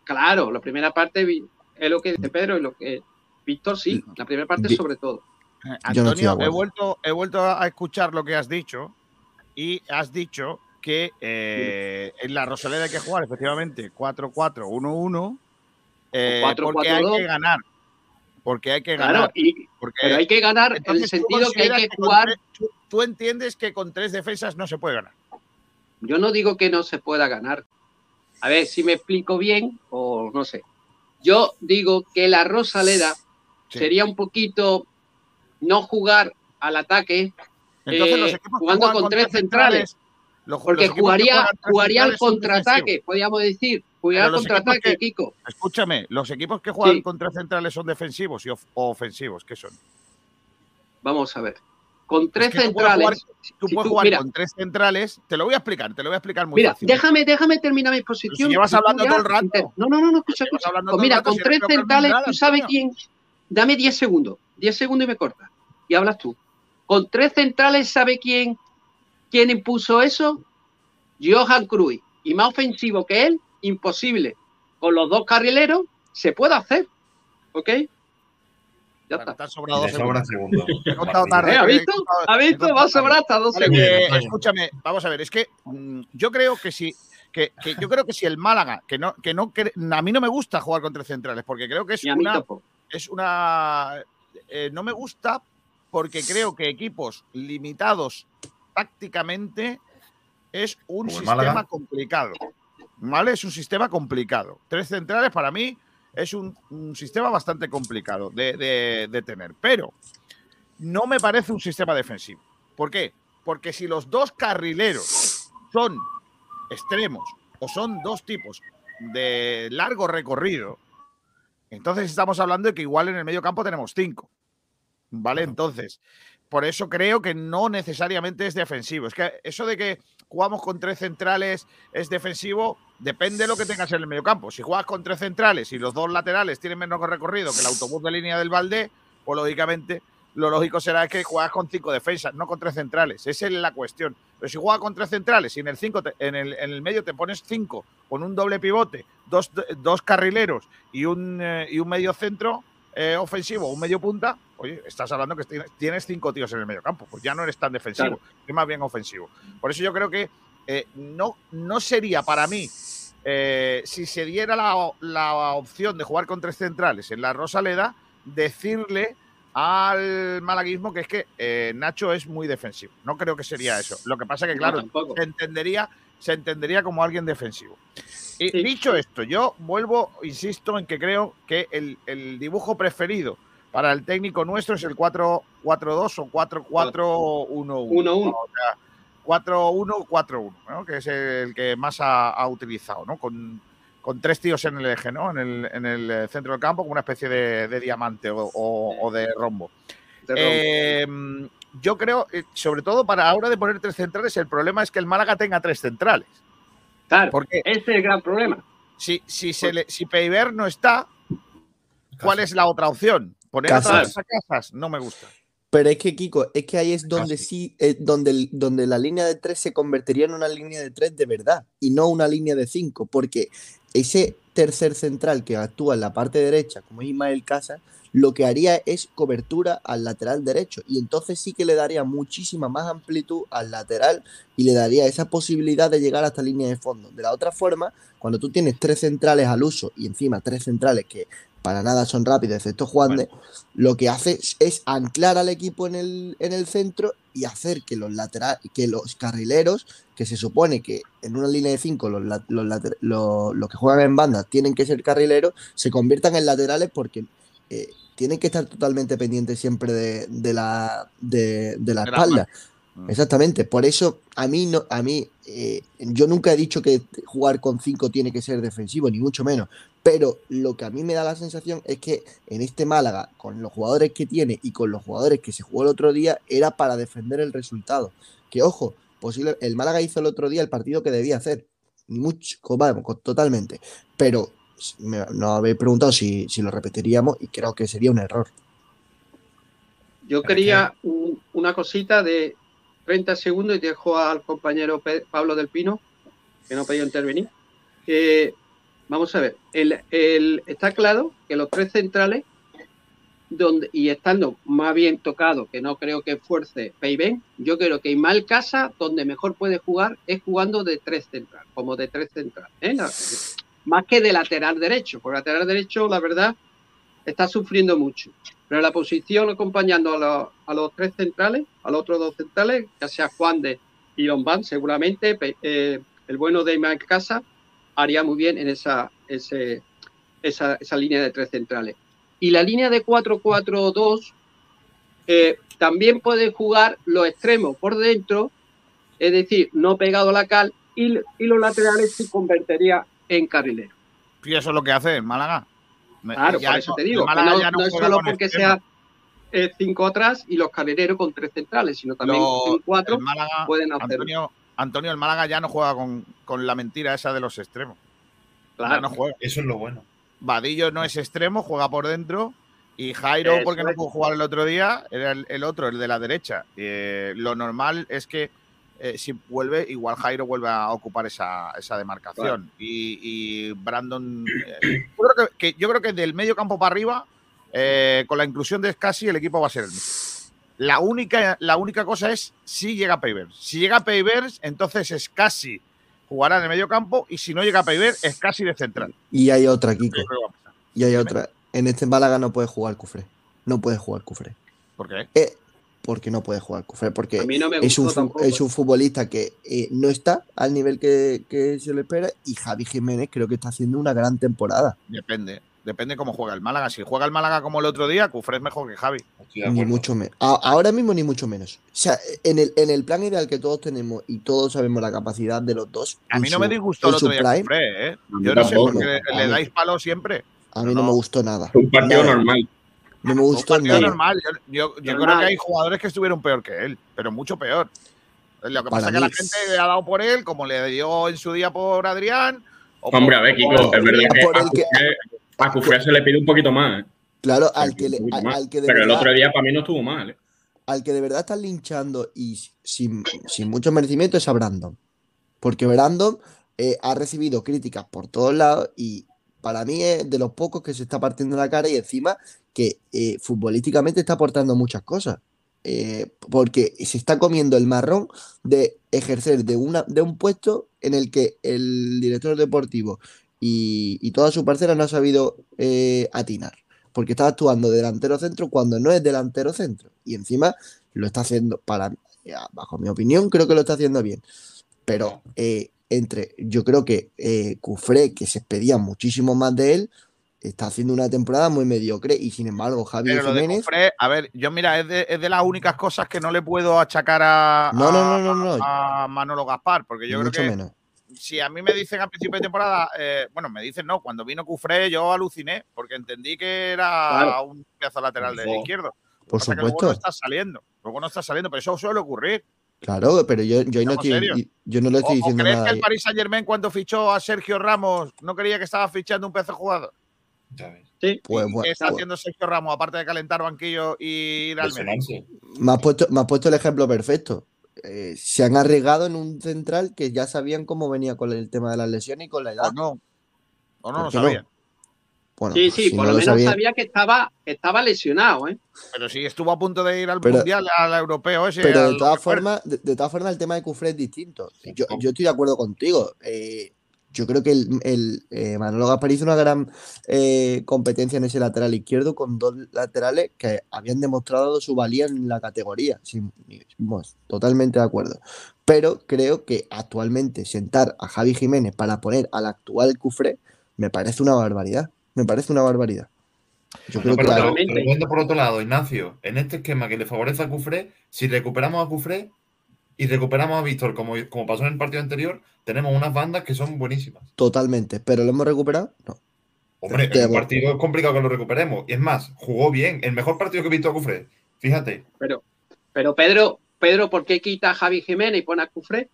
claro, la primera parte vi- es lo que dice Pedro y lo que Víctor sí, la primera parte sobre todo. Eh, no Antonio, he vuelto, he vuelto a escuchar lo que has dicho y has dicho que eh, en la Rosaleda hay que jugar efectivamente 4-4-1-1 eh, O 4-4-2. porque hay que ganar. Porque hay que Claro, ganar. y, Porque, pero hay que ganar en el entonces, ¿tú sentido que hay que jugar. tres- tú, tú entiendes que con tres defensas no se puede ganar. Yo no digo que no se pueda ganar. A ver si me explico bien o no sé. Yo digo que la Rosaleda Sí. sería un poquito no jugar al ataque Entonces, eh, los jugando con tres centrales. los- Porque los jugaría, jugaría al contraataque, podríamos decir. Jugaría al contraataque, que- Kiko. Escúchame, los equipos que juegan Sí. con tres centrales son defensivos y of- o ofensivos. ¿Qué son? Vamos a ver. Con tres Es que tú puedes centrales. jugar- Tú si puedes tú- jugar mira, con tres centrales. Te lo voy a explicar, te lo voy a explicar muy Mira, fácil. déjame, déjame terminar mi posición. si llevas hablando ya todo el rato. No, no, no, no, escucha, escucha. Pues mira, rato, con si tres centrales, tú sabes quién. Dame 10 segundos. 10 segundos y me cortas. Y hablas tú. Con tres centrales, ¿sabe quién, quién impuso eso? Johan Cruyff. Y más ofensivo que él, imposible. Con los dos carrileros, se puede hacer. ¿Ok? Ya está. te sobrado segundos. tarde. ¿Eh? ¿Ha visto? ¿Ha visto? Va a sobrar hasta dos Vale, segundos. que, escúchame, vamos a ver, es que mm, yo creo que si que, que yo creo que si el Málaga, que no, que no cre- a mí no me gusta jugar con tres centrales, porque creo que es una, es una eh, no me gusta porque creo que equipos limitados tácticamente es un Como sistema Málaga. complicado. ¿Vale? Es un sistema complicado. Tres centrales para mí es un, un sistema bastante complicado de, de- de tener. Pero no me parece un sistema defensivo. ¿Por qué? Porque si los dos carrileros son extremos o son dos tipos de largo recorrido, entonces estamos hablando de que igual en el medio campo tenemos cinco. ¿Vale? Entonces, por eso creo que no necesariamente es defensivo. Es que eso de que jugamos con tres centrales es defensivo, depende de lo que tengas en el medio campo. Si juegas con tres centrales y los dos laterales tienen menos recorrido que el autobús de línea del Valdé, pues lógicamente lo lógico será que juegas con cinco defensas, no con tres centrales. Esa es la cuestión. Pero si juegas con tres centrales y en el, cinco te- en el, en el medio te pones cinco con un doble pivote, dos, dos carrileros y un, eh, y un medio centro eh, ofensivo, un medio punta, oye, estás hablando que tienes, cinco tíos en el medio campo. Pues ya no eres tan defensivo, es más bien ofensivo. Por eso yo creo que eh, no, no sería para mí, eh, si se diera la, la opción de jugar con tres centrales en la Rosaleda, decirle al malaguismo que es que Nacho es muy defensivo. No creo que sería eso. Lo que pasa que, claro, se entendería, se entendería como alguien defensivo. Y dicho esto, yo vuelvo, insisto en que creo que el, el dibujo preferido para el técnico nuestro es el 4-4-2 o 4-4-1-1. 1-1. O sea, 4-1-4-1, ¿no? que es el que más ha, ha utilizado, ¿no? Con, con tres tíos en el eje, ¿no? En el, en el eh, centro del campo, como una especie de, de diamante o, o- o de rombo. De rombo. Eh, yo creo, eh, sobre todo para ahora de poner tres centrales, el problema es que el Málaga tenga tres centrales. Claro, porque ese es el gran problema. Si, si, se le, si Peiber no está, ¿cuál es la otra opción? ¿Poner Casas. a Casas? No me gusta. Pero es que, Kiko, es que ahí es donde sí, eh, donde, donde la línea de tres se convertiría en una línea de tres de verdad y no una línea de cinco, porque ese tercer central que actúa en la parte derecha, como es Ismael Casas, lo que haría es cobertura al lateral derecho y entonces sí que le daría muchísima más amplitud al lateral y le daría esa posibilidad de llegar hasta línea de fondo. De la otra forma, cuando tú tienes tres centrales al uso y encima tres centrales que para nada son rápidos, excepto Juan de, lo que hace es, anclar al equipo en el, en el centro y hacer que los laterales, que los carrileros, que se supone que en una línea de cinco los, los, los- los que juegan en banda tienen que ser carrileros, se conviertan en laterales porque eh, tienen que estar totalmente pendientes siempre de, de la, de, de la De la espalda. Mm. Exactamente, por eso a mí no, a mí eh, yo nunca he dicho que jugar con 5 tiene que ser defensivo, ni mucho menos. Pero lo que a mí me da la sensación es que en este Málaga, con los jugadores que tiene y con los jugadores que se jugó el otro día, era para defender el resultado. Que ojo, posible, el Málaga hizo el otro día el partido que debía hacer. Ni mucho, vamos, totalmente. Pero me, nos habéis preguntado si, si lo repetiríamos y creo que sería un error. Yo quería un- una cosita de 30 segundos y dejo al compañero Pe- Pablo del Pino, que no ha podido intervenir. Eh, vamos a ver, el, el- está claro que los tres centrales, donde, y estando más bien tocado, que no creo que fuerce Peiben, yo creo que Ismael Casa, donde mejor puede jugar, es jugando de tres centrales, como de tres centrales. ¿eh? La- más que de lateral derecho, porque lateral derecho, la verdad, está sufriendo mucho. Pero la posición acompañando a, los- a los tres centrales, a los otros dos centrales, ya sea Juan de y Lombán, seguramente eh, el bueno de Ismael Casa haría muy bien en esa, ese- esa, esa línea de tres centrales. Y la línea de 4-4-2 eh, también puede jugar los extremos por dentro, es decir, no pegado a la cal, y, y los laterales se convertiría en carrilero. Y eso es lo que hace el Málaga. Claro, ya por eso no- te digo, no, no es solo porque sea eh, cinco atrás y los carrileros con tres centrales, sino también Lo- en cuatro Málaga- pueden hacerlo. Antonio, Antonio, el Málaga ya no juega con, con la mentira esa de los extremos. Claro. Ya no juega. Eso es lo bueno. Vadillo no es extremo, juega por dentro. Y Jairo, Eso porque no pudo jugar el otro día, era el, el otro, el de la derecha. Eh, lo normal es que eh, si vuelve, igual Jairo vuelve a ocupar esa, esa demarcación. Y, y Brandon. eh, yo, creo que, que- yo creo que del medio campo para arriba, eh, con la inclusión de Scassi, el equipo va a ser el mismo. La única, la única cosa es si llega Pavers. Si llega Pavers, entonces Scassi jugará en el medio campo. Y si no llega Pavers, Scassi de central. Y hay otra, Kiko. Y hay otra. En este Málaga no puede jugar Cufré. No puede jugar Cufré. ¿Por qué? Eh, porque no puede jugar Cufré. Porque A mí no me es, un, tampoco, es un futbolista que eh, no está al nivel que, que se le espera. Y Javi Jiménez creo que está haciendo una gran temporada. Depende. Depende cómo juega el Málaga. Si juega el Málaga como el otro día, Cufré es mejor que Javi. Ni mucho menos. Ahora mismo ni mucho menos. O sea, en el, en el plan ideal que todos tenemos y todos sabemos la capacidad de los dos. A mí no su- me disgustó el otro día prime, Cufré, ¿eh? Yo no sé por qué le dais palo siempre. A mí no, me gustó nada. Un partido Nada. normal. No me Un gustó partido nada. normal. Yo, yo- yo creo que hay jugadores que estuvieron peor que él, pero mucho peor. Lo que Para pasa es que la gente le ha dado por él, como le dio en su día por Adrián. o por- Hombre, a ver, Kiko, es verdad que a Cufré, se le pide un poquito más. ¿eh? Claro, al que, le- al, que de Pero el otro día para mí no estuvo mal. ¿eh? al que de verdad están linchando y sin, sin mucho merecimiento es a Brandon. Porque Brandon eh, ha recibido críticas por todos lados y para mí es de los pocos que se está partiendo la cara y encima que eh, futbolísticamente está aportando muchas cosas. Eh, porque se está comiendo el marrón de ejercer de, una, de un puesto en el que el director deportivo y, y toda su parcela no ha sabido eh, atinar. Porque está actuando de delantero centro cuando no es delantero centro. Y encima lo está haciendo, para, bajo mi opinión, creo que lo está haciendo bien. Pero eh, entre, yo creo que eh, Cufré, que se pedía muchísimo más de él, está haciendo una temporada muy mediocre. Y sin embargo, Javier Pero lo de Jiménez. Cufré, a ver, yo mira, es de, es de las únicas cosas que no le puedo achacar a, No, no, a- no, no, no. a Manolo Gaspar, porque yo mucho creo que menos. Si a mí me dicen a principio de temporada, eh, bueno, me dicen no, cuando vino Cufré yo aluciné, porque entendí que era Claro. un pedazo lateral del izquierdo. Por que luego supuesto. no está saliendo, luego no está saliendo, pero eso suele ocurrir. Claro, pero yo, yo, ahí no estoy, serios. yo no le ¿O, estoy o diciendo crees nada. que el. Paris Saint Germain cuando fichó a Sergio Ramos no creía que estaba fichando un pedazo jugador? Sí. Pues, ¿Qué bueno, está pues, haciendo Sergio Ramos, aparte de calentar banquillo y ir al me, has puesto, me has puesto el ejemplo perfecto. Eh, se han arriesgado en un central que ya sabían cómo venía con el tema de las lesiones y con la edad. O no. O no ¿Por lo qué no? sabía. Bueno, Sí, sí, si por no lo lo menos sabía- sabía que estaba, que estaba lesionado, ¿eh? Pero sí, estuvo a punto de ir al Pero- mundial, al europeo ese. Pero de todas formas, de, de todas formas, el tema de Cufré es distinto. Yo, yo estoy de acuerdo contigo. Eh, yo creo que el, el, eh, Manolo Gaspar hizo una gran eh, competencia en ese lateral izquierdo con dos laterales que habían demostrado su valía en la categoría. Sin- vamos, totalmente de acuerdo. Pero creo que actualmente sentar a Javi Jiménez para poner al actual Cufré me parece una barbaridad. Me parece una barbaridad. Yo Bueno, creo que pero, la- pero- por otro lado, Ignacio, en este esquema que le favorece a Cufré, si recuperamos a Cufré y recuperamos a Víctor, como, como pasó en el partido anterior, tenemos unas bandas que son buenísimas. totalmente. ¿Pero lo hemos recuperado? No. Hombre, el partido es complicado que lo recuperemos. Y es más, jugó bien. El mejor partido que he visto a Cufré. Fíjate. Pero, pero Pedro, Pedro, ¿por qué quita a Javi Jiménez y pone a Cufré?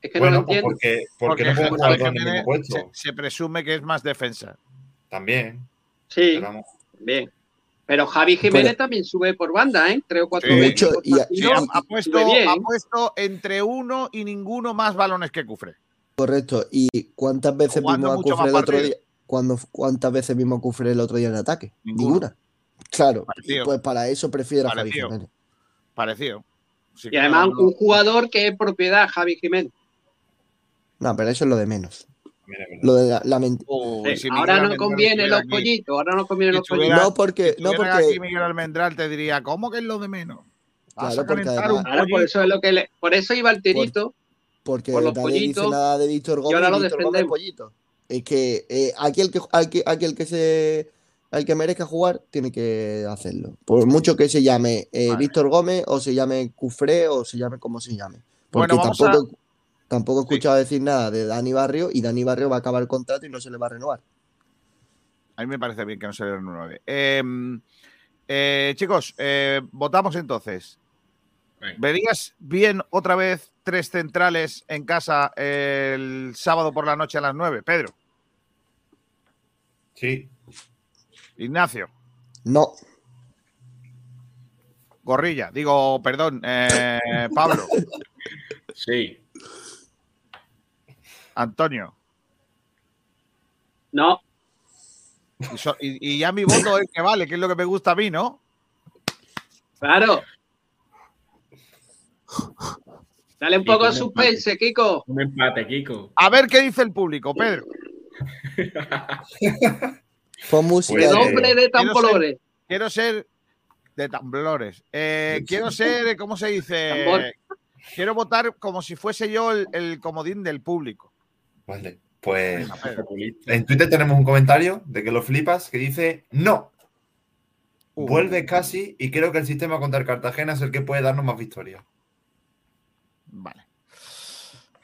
Es que no lo pues entiendo. porque, porque, Porque no Javi Jiménez mismo puesto. se, se presume que es más defensa. También. Sí, bien. Pero Javi Jiménez Pero- también sube por banda, ¿eh? Tres o cuatro Sí. veces Mucho, y Sí, ha, puesto, ha entre uno y ninguno más balones que Cufré. Correcto. ¿Y cuántas veces Jugando vimos a más el otro día? ¿Cuándo- ¿Cuántas veces vimos a Cufré el otro día en ataque? Ninguno. Ninguna. Claro. Parecido. Pues para eso prefiero a Javi. Jiménez. Parecido. Sí Y además no- un jugador que es propiedad, Javi Jiménez. No, pero eso es lo de menos. Lo de la, la Uy, Eh, si ahora no conviene los aquí- pollitos, ahora no conviene si los pollitos. No, porque, si no, porque aquí Miguel Almendral te diría, ¿cómo que es lo de menos? Vas Claro, a porque además- un Ahora por eso es lo que le, por eso iba el tirito. porque por los nadie dice pollitos, nada de Víctor Gómez. ahora y lo Gómez defendemos. pollito. Es que eh, aquí el que al que, aquí el que se al que merezca jugar tiene que hacerlo. Por mucho que se llame eh, Vale. Víctor Gómez o se llame Cufré o se llame como se llame. Porque Bueno, vamos tampoco, tampoco he Sí. escuchado decir nada de Dani Barrio y Dani Barrio va a acabar el contrato y no se le va a renovar. A mí me parece bien que no se le renueve. Eh, eh, chicos, eh, votamos entonces. Venga. ¿Verías bien otra vez tres centrales en casa el sábado por la noche a las 9? Pedro, Sí. Ignacio, No, Gorrilla, digo, perdón, eh, Pablo, Sí. Antonio. No, Y, so- y- y ya mi voto es que vale, que es lo que me gusta a mí, ¿no? claro. Dale un poco de un suspense, Kiko. Un empate, Kiko. A ver qué dice el público, Pedro. pon música. Pues, de- Nombre de tambores. Quiero ser de temblores. Eh, quiero ser, ¿cómo se dice? Tambor. Quiero votar como si fuese yo el, el comodín del público. Vale. Pues en Twitter tenemos un comentario de que lo flipas que dice no. Uh. Vuelve casi y creo que el sistema contra el Cartagena es el que puede darnos más victorias. Vale.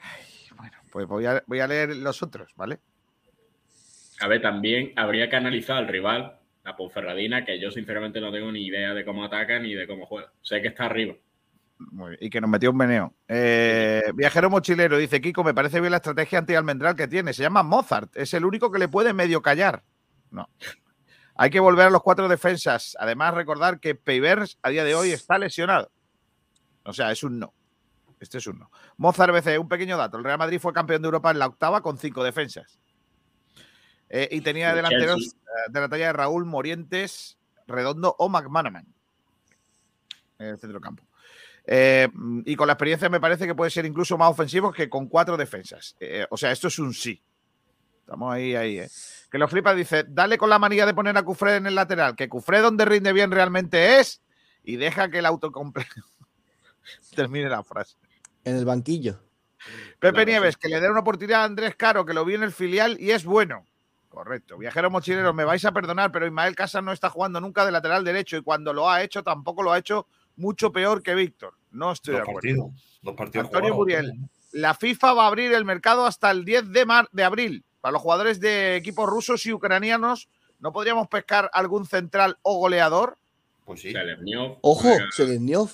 Ay, bueno, pues voy a, voy a leer los otros, ¿vale? A ver, también habría que analizar al rival, la Ponferradina, que yo sinceramente no tengo ni idea de cómo ataca ni de cómo juega. Sé que está arriba. Muy bien, Y que nos metió un meneo. Eh, viajero mochilero dice: Kiko, me parece bien la estrategia anti-almendral que tiene. Se llama Mozart. Es el único que le puede medio callar. No. Hay que volver a los cuatro defensas. Además, recordar que Peivers a día de hoy está lesionado. O sea, es un no. Este es un no. Mozart BC, un pequeño dato. El Real Madrid fue campeón de Europa en la octava con cinco defensas. Eh, y tenía El delanteros eh, de la talla de Raúl Morientes, Redondo o McManaman en el centro campo. Eh, y con la experiencia me parece que puede ser incluso más ofensivo que con cuatro defensas. Eh, o sea, esto es un sí. Estamos ahí, ahí, ¿eh? Que lo flipa, dice, dale con la manía de poner a Cufré en el lateral, que Cufré donde rinde bien realmente es, y deja que el autocomple termine la frase. En el banquillo. Pepe Nieves, que le dé una oportunidad a Andrés Caro, que lo vi en el filial y es bueno. Correcto. Viajero mochilero, me vais a perdonar, pero Ismael Casas no está jugando nunca de lateral derecho y cuando lo ha hecho tampoco lo ha hecho mucho peor que Víctor. No estoy de acuerdo. partidos. Dos partidos Antonio jugados. Muriel, la FIFA va a abrir el mercado hasta el 10 de, mar- de abril. Para los jugadores de equipos rusos y ucranianos, ¿no podríamos pescar algún central o goleador? Pues sí. Ojo, Seleniov.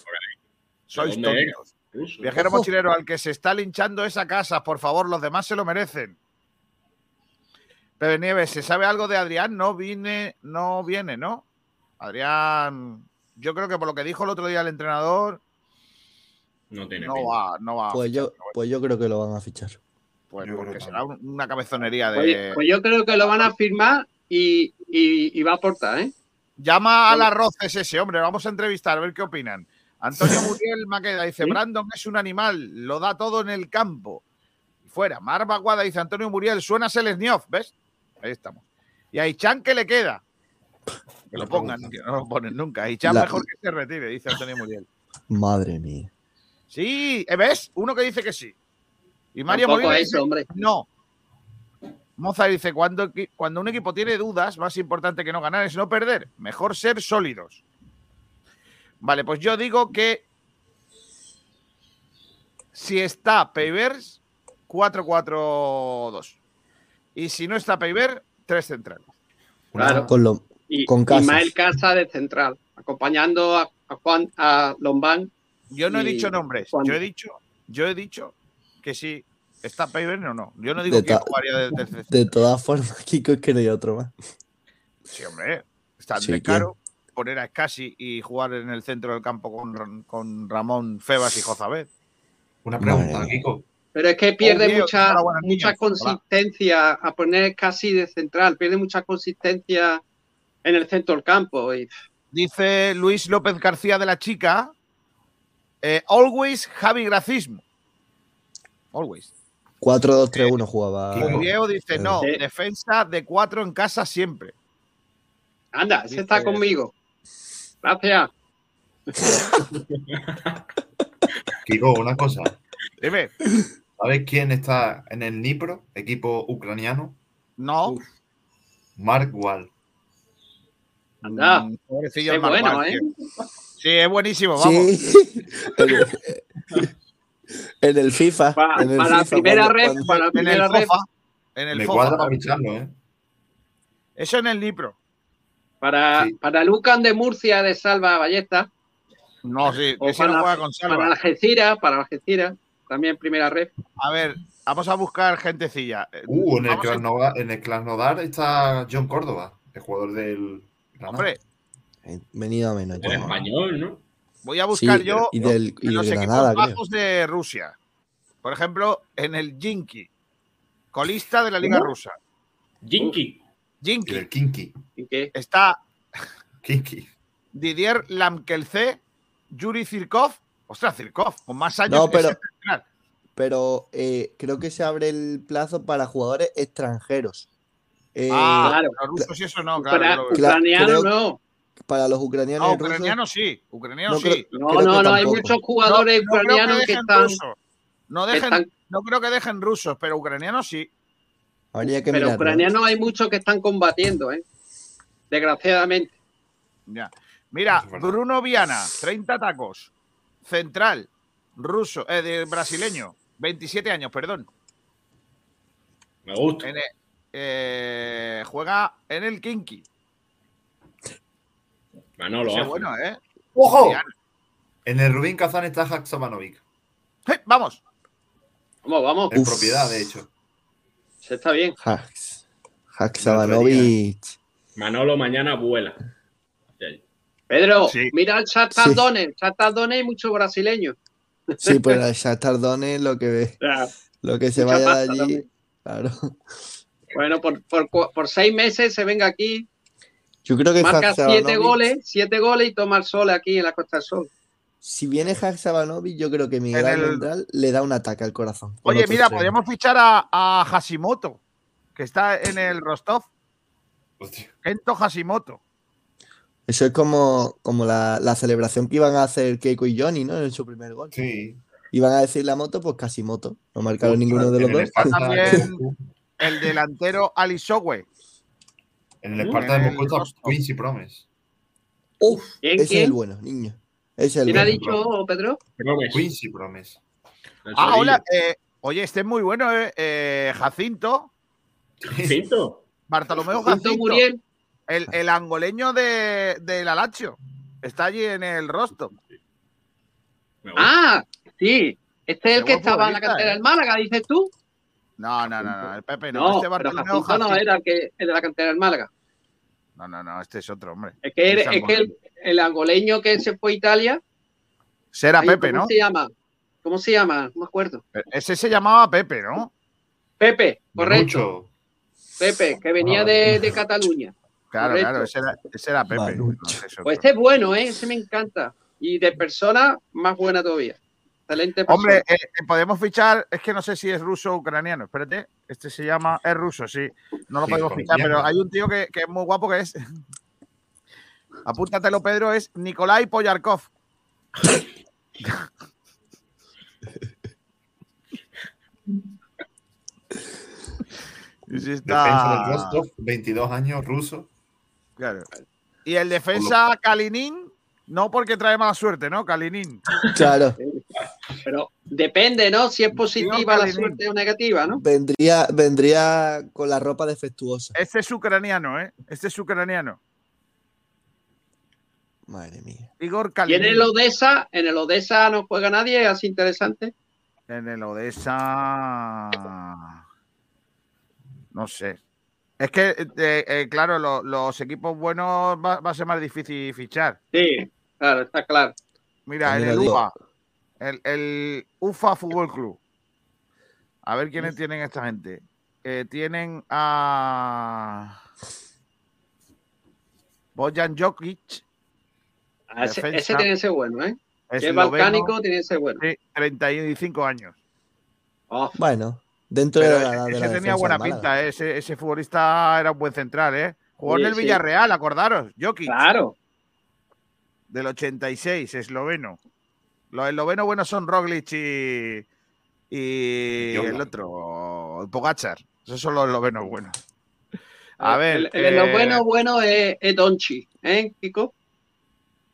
Sois ¿De dónde tontos. Viajero Ojo. mochilero, al que se está linchando esa casa, por favor, los demás se lo merecen. Pepe Nieves, ¿se sabe algo de Adrián? No viene, no viene, ¿no? Adrián, yo creo que por lo que dijo el otro día el entrenador, No tiene no va, no va. Pues yo, pues yo creo que lo van a fichar. Pues porque será un- una cabezonería Pues, de. pues yo creo que lo van a firmar y, y- y va a aportar, ¿eh? Llama al arroz es ese, hombre. Vamos a entrevistar, a ver qué opinan. Antonio Muriel Maqueda dice: Brandon es un animal, lo da todo en el campo. Y fuera. Mar Baguada dice: Antonio Muriel, suena Selesniov, ¿ves? Ahí estamos. Y a Ichan, ¿qué le queda? Que lo pongan, que no lo ponen nunca. A Ichan La- mejor que se retire, dice Antonio Muriel. Madre mía. Sí, ¿eh, ¿ves? Uno que dice que sí. Y Mario Tampoco Molina eso, dice, hombre. no. Mozart dice, cuando, cuando un equipo tiene dudas, más importante que no ganar es no perder. Mejor ser sólidos. Vale, pues yo digo que si está Peivers, 4-4-2. Y si no está Peiber, tres centrales. Claro. Con, lo, Y con. Ismael Casa de central, acompañando a, a Juan a Lombán. Yo no he dicho nombres. Juan. Yo he dicho, yo he dicho que si está Peiber o no. Yo no digo De que jugaría de tercer De todas formas, Kiko, es que no hay otro más. Sí, hombre. Está Sí, de ¿quién? caro poner a Scassi y jugar en el centro del campo con, con Ramón Febas y Jozabed. Una pregunta, Kiko. Pero es que pierde Oye, mucha, mucha. Hola. consistencia a poner casi de central, pierde mucha consistencia en el centro del campo. Y, Dice Luis López García de la Chica, eh, always Javi Gracismo. Always. 4-2-3-1 jugaba. Diego dice, eh, no, Sí. defensa de cuatro en casa siempre. anda, ese está Dice- conmigo. Gracias. Kiko, una cosa. Dime, ¿Sabes quién está en el Nipro, equipo ucraniano? no. Mark Wall. Anda. Mm, pobrecillo Marc bueno. ¿eh? Sí, es buenísimo, vamos. Sí. en, el, FIFA. Para, en el para la primera cuando- red, cuando- para la En el primera red. En el Me FOFA. cuadra para ficharlo, ¿eh? Eso en el Nipro. para, Sí. para Lucan de Murcia de Salva Ballesta, No, sí, o ese no para, juega con para Salva. Algeciras, para Algeciras, también primera red. A ver, vamos a buscar gentecilla. Uh, en el, a- en el Krasnodar está John Córdoba, el jugador del Granada. Hombre, Venido a menos. En español, ¿no? voy a buscar Sí, yo y del, y en los del equipos creo. bajos de Rusia. Por ejemplo, en el Jinky, colista de la Liga ¿Cómo? Rusa. Jinky. Y Jinky. del Kinky. Está Kinky. Didier Lamkelce, Yuri Zirkov. Ostras, Zirkov, con más años. No, pero-. Pero eh, creo que se abre el plazo para jugadores extranjeros. Eh, ah, claro. los rusos y eso no, claro. Para yo lo veo. Cla- ucraniano creo- no. para los ucranianos Ah, y rusos. ucraniano sí, ucraniano No sí. creo- No, creo no, no, hay muchos jugadores No- no creo ucranianos que están. rusos. No, dejen, están- no creo que dejen rusos, pero ucranianos sí. Habría que Pero mirarlo. ucranianos hay muchos que están combatiendo, ¿eh? Desgraciadamente. Ya. Mira, Bruno Viana, 30 tacos. Central, ruso, eh, de brasileño, 27 años, perdón. Me gusta. En el- eh, juega en el Kinky. Manolo, Ese hace. bueno, ¿eh? ¡Ojo! En el Rubín Kazán está Haksabanovic. Eh, Vamos. Vamos, vamos. En propiedad, de hecho. Se está bien. Hax. Haksabanovic. Manolo mañana vuela. Pedro, Sí. mira el Shakhtar Sí. Donetsk. Shakhtar Donetsk hay muchos brasileños. Sí, pues el Shakhtar Donetsk lo que ve. Lo que se Mucha vaya de allí. también. Claro. Bueno, por, por, seis meses se venga aquí, Yo creo que marca siete goles, siete goles y toma el sol aquí en la Costa del Sol. Si viene Haksabanovic, yo creo que Miguel el- Almendral le da un ataque al corazón. Oye, mira, extremo. podríamos fichar a, a Hashimoto, que está en el Rostov. Kento Hashimoto. Eso es como, como la, la celebración que iban a hacer Keiko y Johnny, ¿no? En su primer gol. Sí. Iban a decir la moto, pues casi moto. No marcaron ninguno de los dos. También el delantero Alisowe. En el Esparta de el Moscú. Quincy Promise. Uf, ¿Quién, ese es el bueno, niño. Ese es el ¿Quién ha dicho, Pedro? Quincy Promise. Ah, hola. eh, oye, este es muy bueno, ¿eh? Eh, Jacinto. ¿Jacinto? Bartolomeo Jacinto Jacinto. Muriel. El, el angoleño de, del Alacho. Está allí en el Rostov. Ah, sí. Este es el que estaba en la cantera ¿eh? del Málaga, dices tú. No, no, no, no. El Pepe no. No, este pero Bartolomeo Jacinto no era el, que, el de la cantera del Málaga. No, no, no. Este es otro, hombre. Es que, Este es que el, el angoleño que se fue a Italia. Será Pepe, ¿Cómo ¿no? se llama? ¿Cómo se llama? No me acuerdo. Ese se llamaba Pepe, ¿no? Pepe, correcto. Mucho. Pepe, que venía de, de Cataluña. Claro, Correcto. claro. Ese era, ese era Pepe. No, ese es otro. Pues este es bueno, ¿eh? Ese me encanta. Y de persona, más buena todavía. Excelente persona. Hombre, eh, podemos fichar, es que no sé si es ruso o ucraniano, espérate, este se llama, es ruso, sí, no lo Sí, podemos fichar, pero hay un tío que, que es muy guapo que es, apúntatelo Pedro, es Nikolai Poyarkov. Está- Defensa del Rostov, 22 años, ruso. Claro. Y el defensa Kalinin, no porque trae mala suerte, ¿no? Kalinin. Claro. Pero depende, ¿no? Si es positiva la Kalinin. suerte o negativa, ¿no? Vendría, vendría con la ropa defectuosa. Este es ucraniano, ¿eh? Este es ucraniano. Madre mía. Igor Y en Kalinin. el Odessa, en el Odessa no juega nadie, es así interesante. En el Odessa. No sé. Es que, eh, eh, claro, lo- los equipos buenos va, va a ser más difícil fichar. Sí, claro, está claro. Mira, en También el. UFA. El, el UFA Fútbol Club. A ver quiénes tienen esta gente. Eh, tienen a. Bojan Jokic. Ah, Ese, ese tiene que ser bueno, ¿eh? Es esloveno, balcánico, tiene que ser bueno. sí, 35 años. Oh, Bueno, dentro Pero de la, de ese la tenía buena pinta, ¿eh? ese, ese futbolista era un buen central, ¿eh? Jugó Sí, en el sí. Villarreal, acordaros, Jokic, claro. del 86, esloveno. Los eslovenos buenos son Roglic y, y el otro, Pogachar. Esos son los eslovenos buenos. A El- ver, El, el eh, bueno, bueno es, es Donchi, ¿eh, Kiko?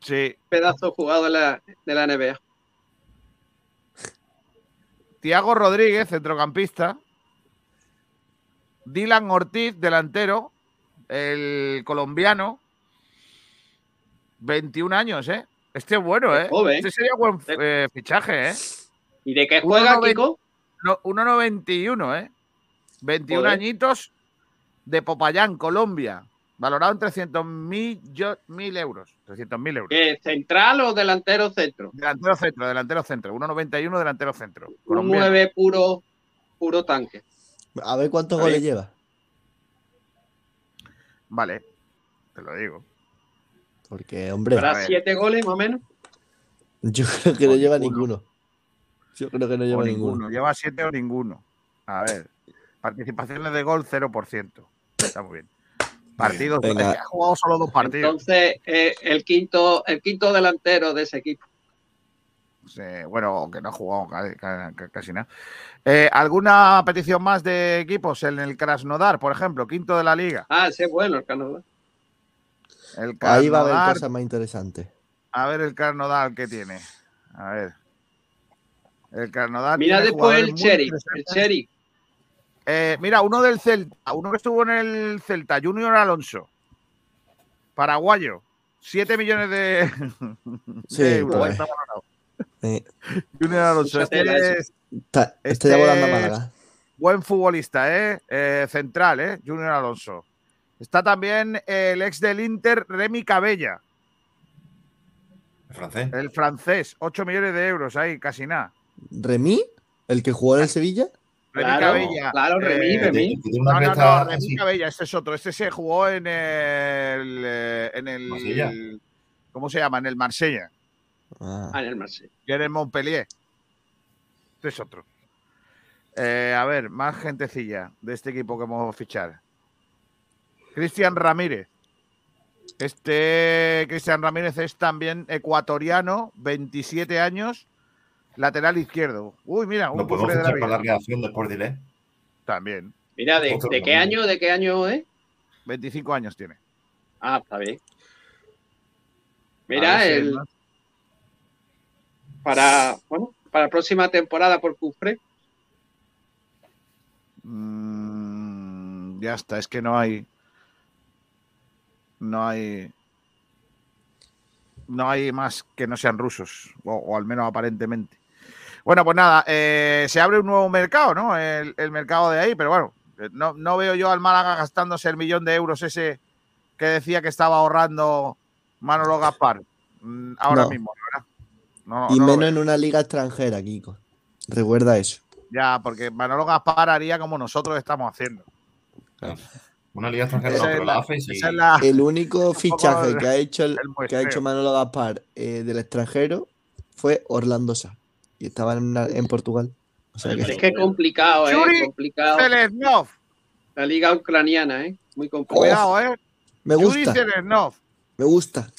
sí, Pedazo jugado de la, de la NBA. Tiago Rodríguez, centrocampista. Dylan Ortiz, delantero. El colombiano. 21 años, ¿eh? Este es bueno, ¿eh? joven. Este sería buen eh, fichaje, ¿eh? ¿Y de qué juega, 1,90 Kiko? No, 1,91, ¿eh? 21 Joder. añitos de Popayán, Colombia. Valorado en 300.000 euros. 300.000 euros. ¿Qué, ¿Central o delantero centro? Delantero centro, delantero centro. 1,91 delantero centro. Un Colombiano. 9 puro, puro tanque. A ver cuántos goles lleva. Vale, te lo digo. Porque, hombre, ¿Para. 7 goles más o menos? yo creo que no lleva ninguno. ninguno. Yo creo que no O lleva ninguno. ninguno. Lleva 7 o ninguno. A ver. Participaciones de gol 0%. Está muy bien. Partidos. Venga. es que ha jugado solo dos partidos. Entonces, eh, el, quinto, el quinto delantero de ese equipo. Sí, bueno, que no ha jugado ca- ca- ca- casi nada. Eh, ¿Alguna petición más de equipos en el Krasnodar, por ejemplo, quinto de la liga? Ah, ese es bueno, el Canadá. El Ahí va a haber cosas más interesantes. a ver el Krasnodar que tiene. A ver. El Krasnodar Mira después el Sheriff. El. Sheriff. Eh, mira, uno del Celta, uno que estuvo en el Celta, Junior Alonso, paraguayo, 7 millones de, Sí, de euros. pues. está valorado. Eh, Junior Alonso, este es está, Este volando a Málaga. buen futbolista, ¿eh? Eh, central, ¿eh? Junior Alonso. Está también el ex del Inter, Remy Cabella, El francés. el francés, 8 millones de euros ahí, casi nada. ¿Remy? ¿El que jugó en el Sevilla? Remy Claro, Cabella. claro, Remy, eh, Remy. No, no, no, Remy así. Cabella, este es otro. Este se jugó en el. eh, En el Marsella. ¿Cómo se llama? En el Marsella. Ah. Ah, en el Marsella. Y en el Montpellier. Este es otro. Eh, a ver, más gentecilla de este equipo que vamos a fichar. Cristian Ramírez. Este Cristian Ramírez es también ecuatoriano, 27 años, lateral izquierdo. Uy, mira, un Lo podemos cofre de la para la reacción de Sport Direct. También. Mira, ¿de, qué año? ¿De qué año es? 25 años tiene. Ah, está bien. Mira, el, para, bueno, para la próxima temporada por Cufre. Mm, ya está, es que no hay. No hay. No hay más que no sean rusos, o, o al menos aparentemente. Bueno, pues nada, eh, se abre un nuevo mercado, ¿no? El, el mercado de ahí, pero bueno, eh, no, no veo yo al Málaga gastándose el millón de euros ese que decía que estaba ahorrando Manolo Gaspar mm, ahora No. mismo, ¿verdad? No, y menos en una liga extranjera, Kiko. Recuerda eso. Ya, porque Manolo Gaspar haría como nosotros estamos haciendo. Una liga extranjera Esa no, pero la- la AFE sí. esa es la- El único fichaje que ha hecho, el- el que ha hecho. Manolo Gaspar eh, del extranjero fue Orlando Sá. Y estaba en, una- en Portugal. O sea que- Es que es complicado, ¿eh? Complicado. Zelensnov, La liga ucraniana, ¿eh? Muy complicado. cuidado, ¿eh? me Yuri gusta, Zelensnov, me gusta.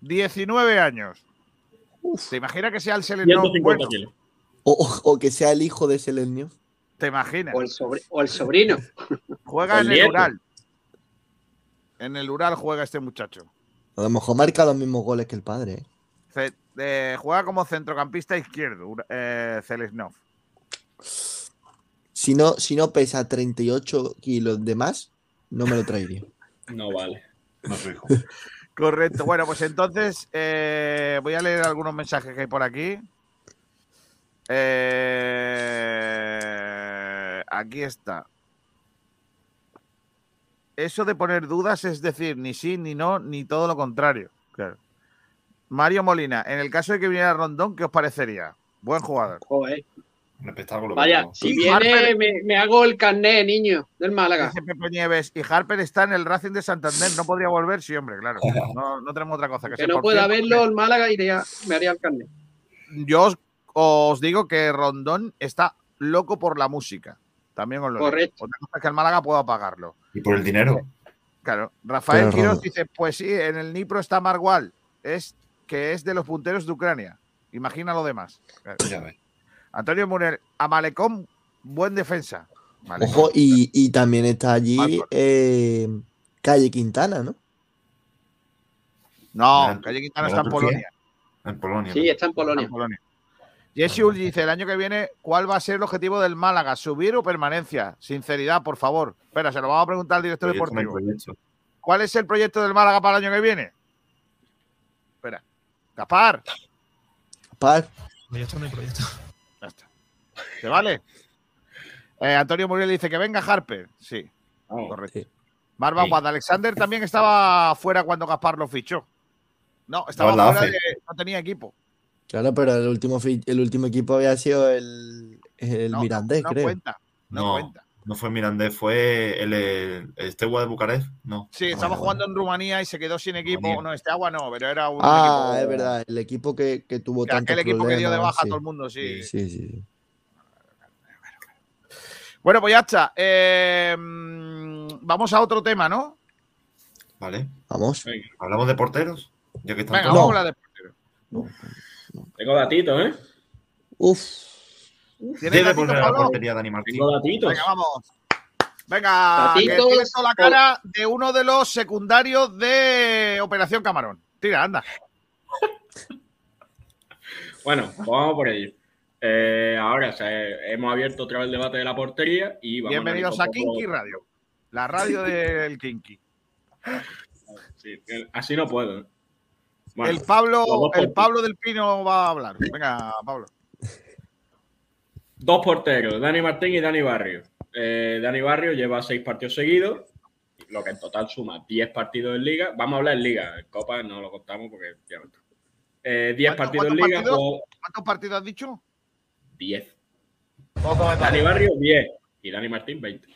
19 años. ¿Te imaginas que sea el Zelensnov 150 bueno? kilos. O, o- o que sea el hijo de Selenio. ¿Te imaginas? O el, sobri- o el sobrino. Juega o en el nieto. Ural. En el Ural juega este muchacho. A lo mejor marca los mismos goles que el padre. ¿eh? Eh, juega como centrocampista izquierdo, Ura- eh. Si no, si no pesa 38 kilos de más, no me lo traería. No vale. No. Correcto. Bueno, pues entonces eh, voy a leer algunos mensajes que hay por aquí. Eh, aquí está. Eso de poner dudas es decir, ni sí, ni no, ni todo lo contrario. Claro. Mario Molina, en el caso de que viniera Rondón, ¿qué os parecería? Buen jugador. Joder. Un espectáculo. Vaya, pero- si viene, Harper- me, me hago el carné, niño, del Málaga. Dice Pepe Nieves, y Harper está en el Racing de Santander, ¿no podría volver? Sí, hombre, claro. No, no tenemos otra cosa que Que no pueda verlo el Málaga, iría, me haría el carné. yo os, os digo que Rondón está loco por la música. También os lo digo. Correcto. Otra cosa es que el Málaga pueda pagarlo. Y por el dinero. Claro. Rafael Pero Quiroz dice: Pues sí, en el Nipro está Margual, es que es de los punteros de Ucrania. Imagina lo demás. Claro. Antonio Murel, a Malecón, buen defensa. Malecón. Ojo, y, y también está allí eh, Calle Quintana, ¿no? No, Mira, Calle Quintana está en. Polonia. En Polonia. Sí, está en Polonia. en Polonia. Jesse Ulli dice, el año que viene, ¿cuál va a ser el objetivo del Málaga? ¿Subir o permanencia? Sinceridad, por favor. Espera, se lo vamos a preguntar al director Proyecto, no deportivo. ¿Cuál es el proyecto del Málaga para el año que viene? Espera. Gaspar. Par. Proyecto no hay proyecto. Ya está. ¿Te vale? Eh, Antonio Muriel dice que venga Harper. Sí, correcto. Sí. Marva Sí. Alexander también estaba fuera cuando Gaspar lo fichó. No, estaba la fuera de. No tenía equipo. Claro, pero el último, el último equipo había sido el, el No, Mirandés, no creo. cuenta. No, No. cuenta. No fue Mirandés, fue el, el, el Steaua de Bucarest. No. Sí, Vale, estaba jugando en Rumanía y se quedó sin equipo. Rumanía. No, este agua no, pero era un Ah, equipo. es verdad, el equipo que, que tuvo que aquel equipo que dio de baja a todo el mundo, sí. Sí, sí, sí. Bueno, pues ya está. Eh, mm, vamos a otro tema, ¿no? Vale. Vamos. ¿Hablamos de porteros? Ya que están Venga, todos. vamos a hablar de portero. Tengo datitos, ¿eh? Uf. ¿Tienes Debe volver a la portería Dani Martín. Tengo datitos. Venga, vamos. Venga, que tienes toda la cara de uno de los secundarios de Operación Camarón. Tira, anda. Bueno, pues vamos por ello. Eh, ahora hemos abierto otra vez el debate de la portería y vamos Bienvenidos a poco- Kinky Radio, la radio del Kinky. Sí, así no puedo. ¿Eh? Bueno, el Pablo, el. Pablo del Pino va a hablar. Venga, Pablo. Dos porteros, Dani Martín y Dani Barrio. Eh, Dani Barrio lleva seis partidos seguidos, lo que en total suma 10 partidos en Liga. Vamos a hablar en Liga, en Copa no lo contamos porque ya ves tú. Eh, 10 ¿Cuántos- partidos en Liga, partidos? ¿Cuántos partidos has dicho? 10. Poco me Dani. Barrio 10 y Dani Martín 20.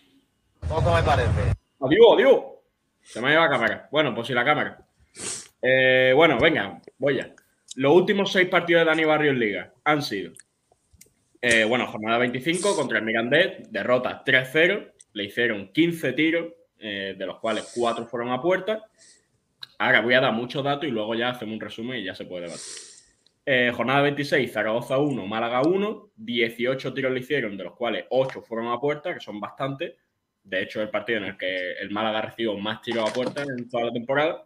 Poco me parece. Adiós, adiós. Se me ha llevado la cámara. Bueno, pues si la cámara. Eh, bueno, venga, voy ya. Los últimos seis partidos de Dani Barrio en Liga han sido, eh, bueno, jornada 25 contra el Mirandés, derrota 3-0, le hicieron 15 tiros, eh, de los cuales 4 fueron a puerta. Ahora voy a dar muchos datos y luego ya hacemos un resumen y ya se puede debatir. Jornada 26, Zaragoza 1, Málaga 1, 18 tiros le hicieron, de los cuales 8 fueron a puerta, que son bastantes. De hecho, el partido en el que el Málaga recibió más tiros a puerta en toda la temporada.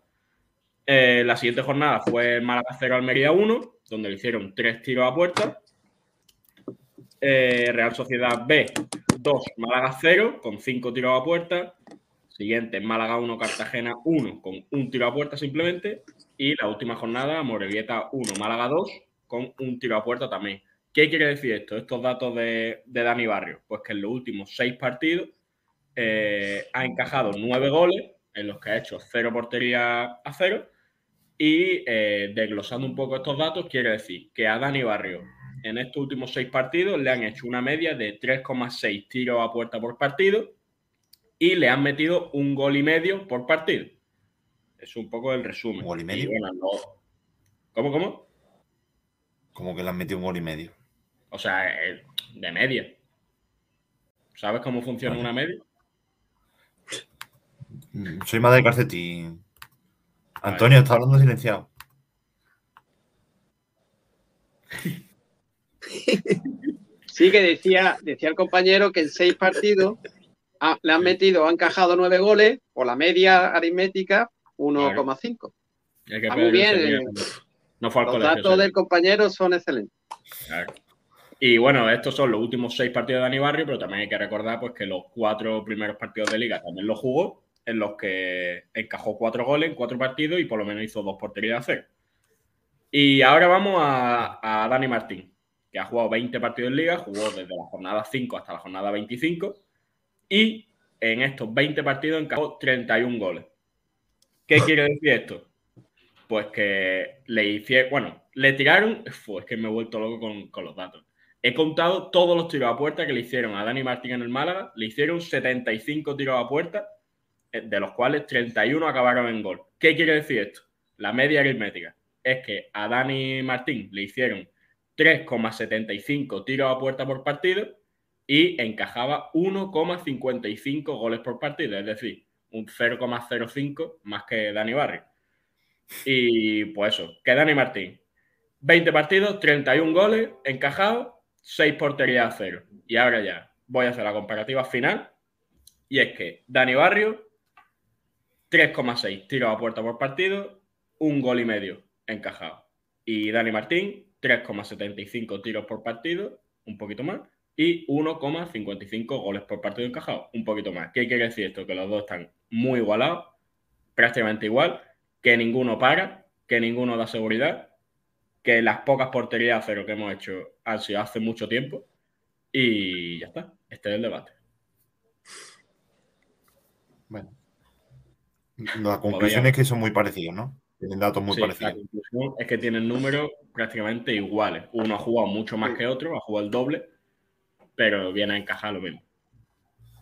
Eh, la siguiente jornada fue Málaga 0 Almería 1, donde le hicieron 3 tiros a puerta. Eh, Real Sociedad B 2, Málaga 0, con 5 tiros a puerta. Siguiente, Málaga 1, Cartagena 1, con un tiro a puerta simplemente. Y la última jornada, Morevieta 1, Málaga 2, con un tiro a puerta también. ¿Qué quiere decir esto? Estos datos de, de Dani Barrio. Pues que en los últimos 6 partidos eh, ha encajado 9 goles, en los que ha hecho 0 portería a 0. Y eh, desglosando un poco estos datos, quiere decir que a Dani Barrio en estos últimos 6 partidos le han hecho una media de 3,6 tiros a puerta por partido y le han metido un gol y medio por partido. Es un poco el resumen. ¿Un gol y medio? bueno, no- ¿Cómo, cómo? Como que le han metido un gol y medio. O sea, eh, de media. ¿Sabes cómo funciona una media? Mm, Soy madre de calcetín. Antonio, está hablando silenciado. Sí, que decía, decía el compañero que en seis partidos ah, le han metido, han encajado nueve goles, por la media aritmética, 1,5. Es que Está muy bien. eh, no fue al Los colegio, datos sí. del compañero son excelentes. Claro. Y bueno, estos son los últimos seis partidos de Dani Barrio, pero también hay que recordar pues, que los cuatro primeros partidos de liga también los jugó, en los que encajó cuatro goles en cuatro partidos y por lo menos hizo dos porterías a cero. Y ahora vamos a, a Dani Martín, que ha jugado 20 partidos en liga, jugó desde la jornada 5 hasta la jornada 25 y en estos 20 partidos encajó 31 goles. ¿Qué quiere decir esto? Pues que le hicieron, bueno, le tiraron, es que me he vuelto loco con, con los datos. He contado todos los tiros a puerta que le hicieron a Dani Martín en el Málaga, le hicieron 75 tiros a puerta, de los cuales 31 acabaron en gol. ¿Qué quiere decir esto? La media aritmética es que a Dani Martín le hicieron 3,75 tiros a puerta por partido y encajaba 1,55 goles por partido, es decir, un 0,05 más que Dani Barrio. Y pues eso, que Dani Martín, 20 partidos, 31 goles encajados, 6 porterías a cero. Y ahora ya voy a hacer la comparativa final. Y es que Dani Barrio, 3,6 tiros a puerta por partido, un gol y medio encajado. Y Dani Martín, 3,75 tiros por partido, un poquito más, y 1,55 goles por partido encajado, un poquito más. ¿Qué quiere decir esto? Que los dos están muy igualados, prácticamente igual, que ninguno para, que ninguno da seguridad, que las pocas porterías a cero que hemos hecho han sido hace mucho tiempo, y ya está. Este es el debate. Bueno. La conclusión es que son muy parecidos, ¿no? Tienen datos muy Sí, parecidos. La conclusión es que tienen números prácticamente iguales. Uno ha jugado mucho más que otro, ha jugado el doble, pero viene a encajar lo mismo.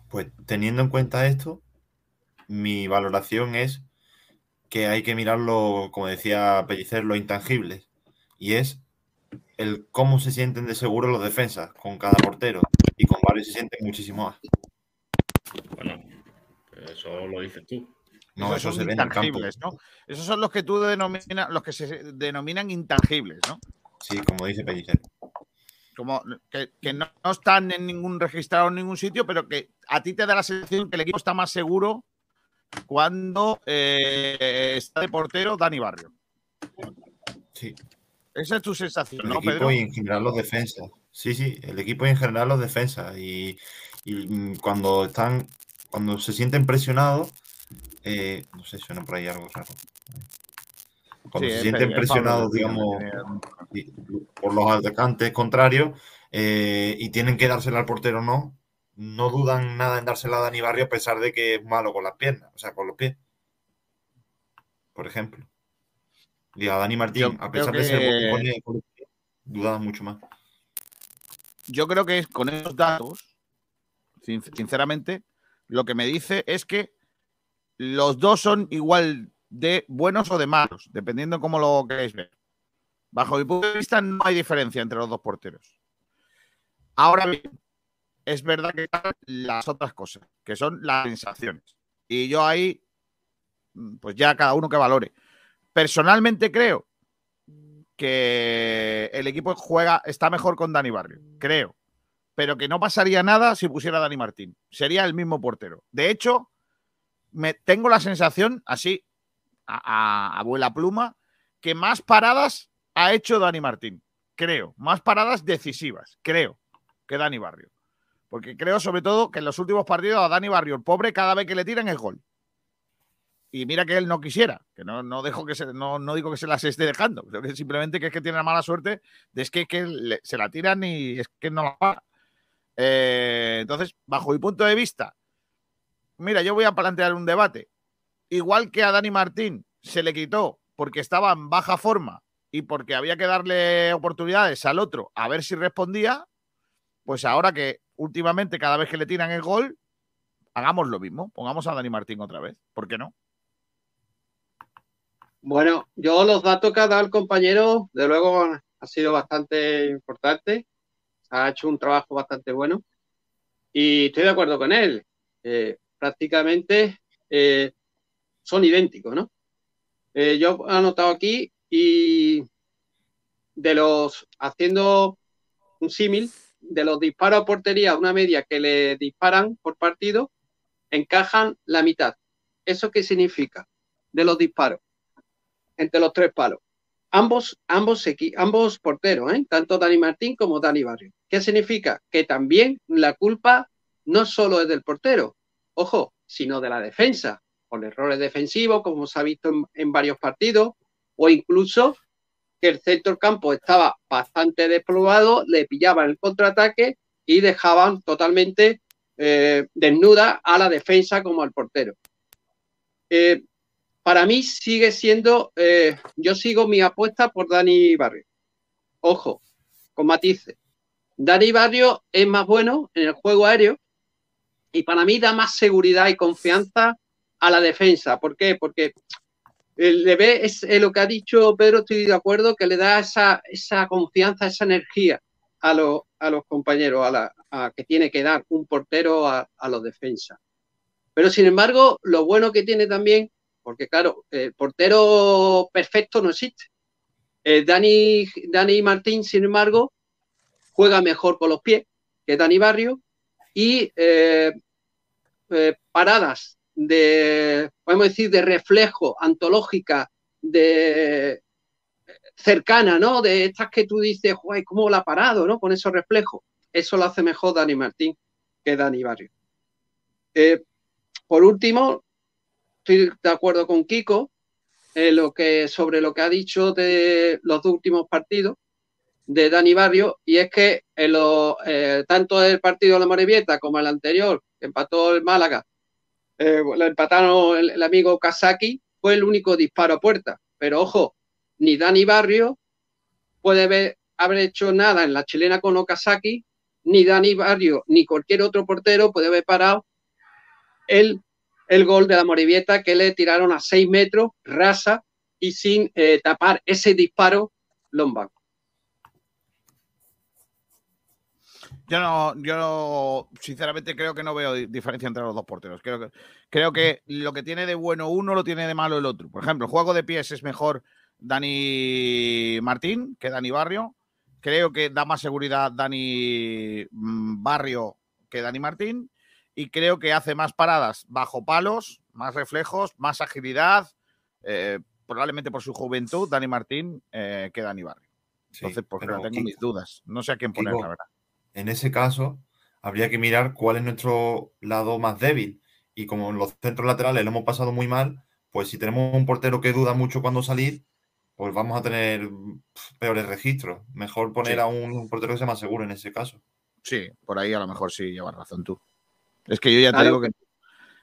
Pues teniendo en cuenta esto, mi valoración es que hay que mirarlo, como decía Pellicer, los intangibles. Y es el cómo se sienten de seguro los defensas con cada portero. Y con varios se sienten muchísimo más. Bueno, eso lo dices tú. No, Esos eso son se en campo. intangibles, ¿no? Esos son los que tú denominas, los que se denominan intangibles, ¿no? Sí, como dice Pellicer. Como que, que no, no están en ningún registrado en ningún sitio, pero que a ti te da la sensación que el equipo está más seguro cuando eh, está de portero Dani Barrio. Sí. Esa es tu sensación, El ¿no, equipo Pedro? y en general los defensas. Sí, sí, el equipo y en general los defensas. Y, y, mm, cuando están, cuando se sienten presionados, eh, no sé, suena por ahí algo raro. Cuando Sí, se sienten presionados, digamos, por los atacantes contrarios eh, y tienen que dársela al portero, no, no dudan nada en dársela a Dani Barrio a pesar de que es malo con las piernas, o sea, con los pies. Por ejemplo. Y a Dani Martín, Yo a pesar de ser con- con los pies, dudaban mucho más. Yo creo que es- con esos datos, sin- sinceramente, lo que me dice es que los dos son igual de buenos o de malos, dependiendo cómo lo queréis ver. Bajo mi punto de vista, no hay diferencia entre los dos porteros. Ahora bien, es verdad que están las otras cosas, que son las sensaciones. Y yo ahí, pues ya cada uno que valore. Personalmente creo que el equipo juega, está mejor con Dani Barrio, creo. Pero que no pasaría nada si pusiera Dani Martín. Sería el mismo portero. De hecho, me, tengo la sensación, así, a, a abuela pluma, que más paradas ha hecho Dani Martín. Creo. Más paradas decisivas, creo, que Dani Barrio. Porque creo, sobre todo, que en los últimos partidos a Dani Barrio, el pobre, cada vez que le tiran es gol. Y mira que él no quisiera, que no, no dejo que se, no, no digo que se las esté dejando, simplemente que es que tiene la mala suerte de es que, que se la tiran y es que no la paga. Eh, entonces, bajo mi punto de vista, mira, yo voy a plantear un debate. Igual que a Dani Martín se le quitó porque estaba en baja forma y porque había que darle oportunidades al otro a ver si respondía, pues ahora que últimamente cada vez que le tiran el gol, hagamos lo mismo, pongamos a Dani Martín otra vez, ¿por qué no? Bueno, yo los datos que ha dado el compañero, de luego, ha sido bastante importante. Ha hecho un trabajo bastante bueno. Y estoy de acuerdo con él. Eh, prácticamente eh, son idénticos, ¿no? Eh, yo he anotado aquí y de los, haciendo un símil, de los disparos a portería, una media que le disparan por partido, encajan la mitad. ¿Eso qué significa? De los disparos entre los tres palos. Ambos, ambos, ambos porteros, ¿eh? tanto Dani Martín como Dani Barrio. ¿Qué significa? Que también la culpa no solo es del portero, ojo, sino de la defensa, con errores defensivos, como se ha visto en, varios partidos, o incluso que el centro campo estaba bastante desplomado, le pillaban el contraataque y dejaban totalmente eh, desnuda a la defensa como al portero. Eh, para mí sigue siendo, eh, yo sigo mi apuesta por Dani Barrio. Ojo, con matices. Dani Barrio es más bueno en el juego aéreo y para mí da más seguridad y confianza a la defensa. ¿Por qué? Porque el ve, es eh, lo que ha dicho Pedro, estoy de acuerdo, que le da esa, esa confianza, esa energía a, los- compañeros, a la, que tiene que dar un portero a, los defensas. Pero sin embargo, lo bueno que tiene también, porque claro, el portero perfecto no existe. Eh, Dani, Dani Martín, sin embargo, juega mejor con los pies que Dani Barrio y eh, eh, paradas de, podemos decir, de reflejo, antológica, de cercana, ¿no? De estas que tú dices, "Joder, ¿cómo la ha parado, ¿no? Con esos reflejos. Eso lo hace mejor Dani Martín que Dani Barrio. Eh, por último, estoy de acuerdo con Kiko sobre lo que ha dicho de los dos últimos partidos de Dani Barrio, y es que en eh, tanto el partido de la Morevieta como el anterior, que empató el Málaga, eh, lo empataron el, amigo Kazaki, fue el único disparo a puerta. Pero ojo, ni Dani Barrio puede haber, hecho nada en la chilena con Okazaki, ni Dani Barrio, ni cualquier otro portero puede haber parado el, el gol de la Morevieta que le tiraron a 6 metros, rasa y sin eh, tapar ese disparo Lombán. Yo no, yo sinceramente creo que no veo di- diferencia entre los dos porteros. Creo que, creo que lo que tiene de bueno uno lo tiene de malo el otro. Por ejemplo, el juego de pies es mejor Dani Martín que Dani Barrio. Creo que da más seguridad Dani mm, Barrio que Dani Martín. Y creo que hace más paradas bajo palos, más reflejos, más agilidad. eh, probablemente por su juventud, Dani Martín eh, que Dani Barrio. Entonces, pues pero, claro, tengo mis dudas. No sé a quién poner, Kiko, la verdad. En ese caso, habría que mirar cuál es nuestro lado más débil. Y como en los centros laterales lo hemos pasado muy mal, pues si tenemos un portero que duda mucho cuando salir, pues vamos a tener peores registros. Mejor poner Sí. a un portero que sea más seguro en ese caso. Sí, por ahí a lo mejor sí llevas razón tú. Es que yo ya te digo que,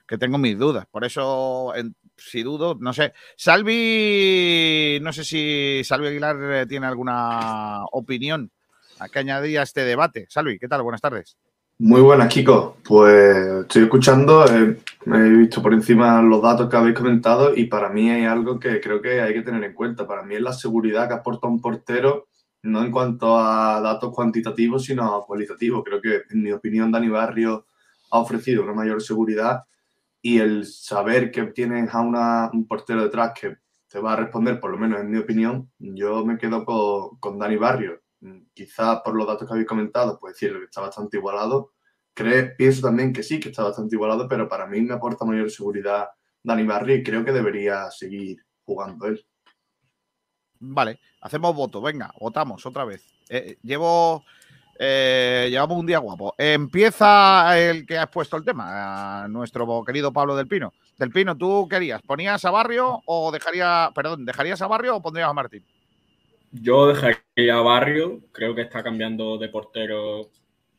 que tengo mis dudas. Por eso, en- si dudo, no sé. Salvi, no sé si Salvi Aguilar eh, tiene alguna opinión a que añadir a este debate. Salvi, ¿qué tal? Buenas tardes. Muy buenas, Kiko. Pues estoy escuchando, eh, he visto por encima los datos que habéis comentado y para mí hay algo que creo que hay que tener en cuenta. Para mí es la seguridad que aporta un portero, no en cuanto a datos cuantitativos, sino a cualitativos. Creo que, en mi opinión, Dani Barrio ha ofrecido una mayor seguridad y el saber que tienes a una- un portero detrás que te va a responder, por lo menos en mi opinión, yo me quedo con, con Dani Barrio. Mm, Quizás por los datos que habéis comentado, pues decir que está bastante igualado. Cre- pienso también que sí, que está bastante igualado, pero para mí me aporta mayor seguridad Dani Barrio y creo que debería seguir jugando él. Vale, hacemos voto. Venga, votamos otra vez. Eh, llevo. eh, llevamos un día guapo. Empieza el que ha expuesto el tema, nuestro querido Pablo del Pino. Del Pino, ¿tú querías? ¿Ponías a Barrio o dejaría, perdón, dejarías a Barrio o pondrías a Martín? Yo dejaría a Barrio, creo que está cambiando de portero,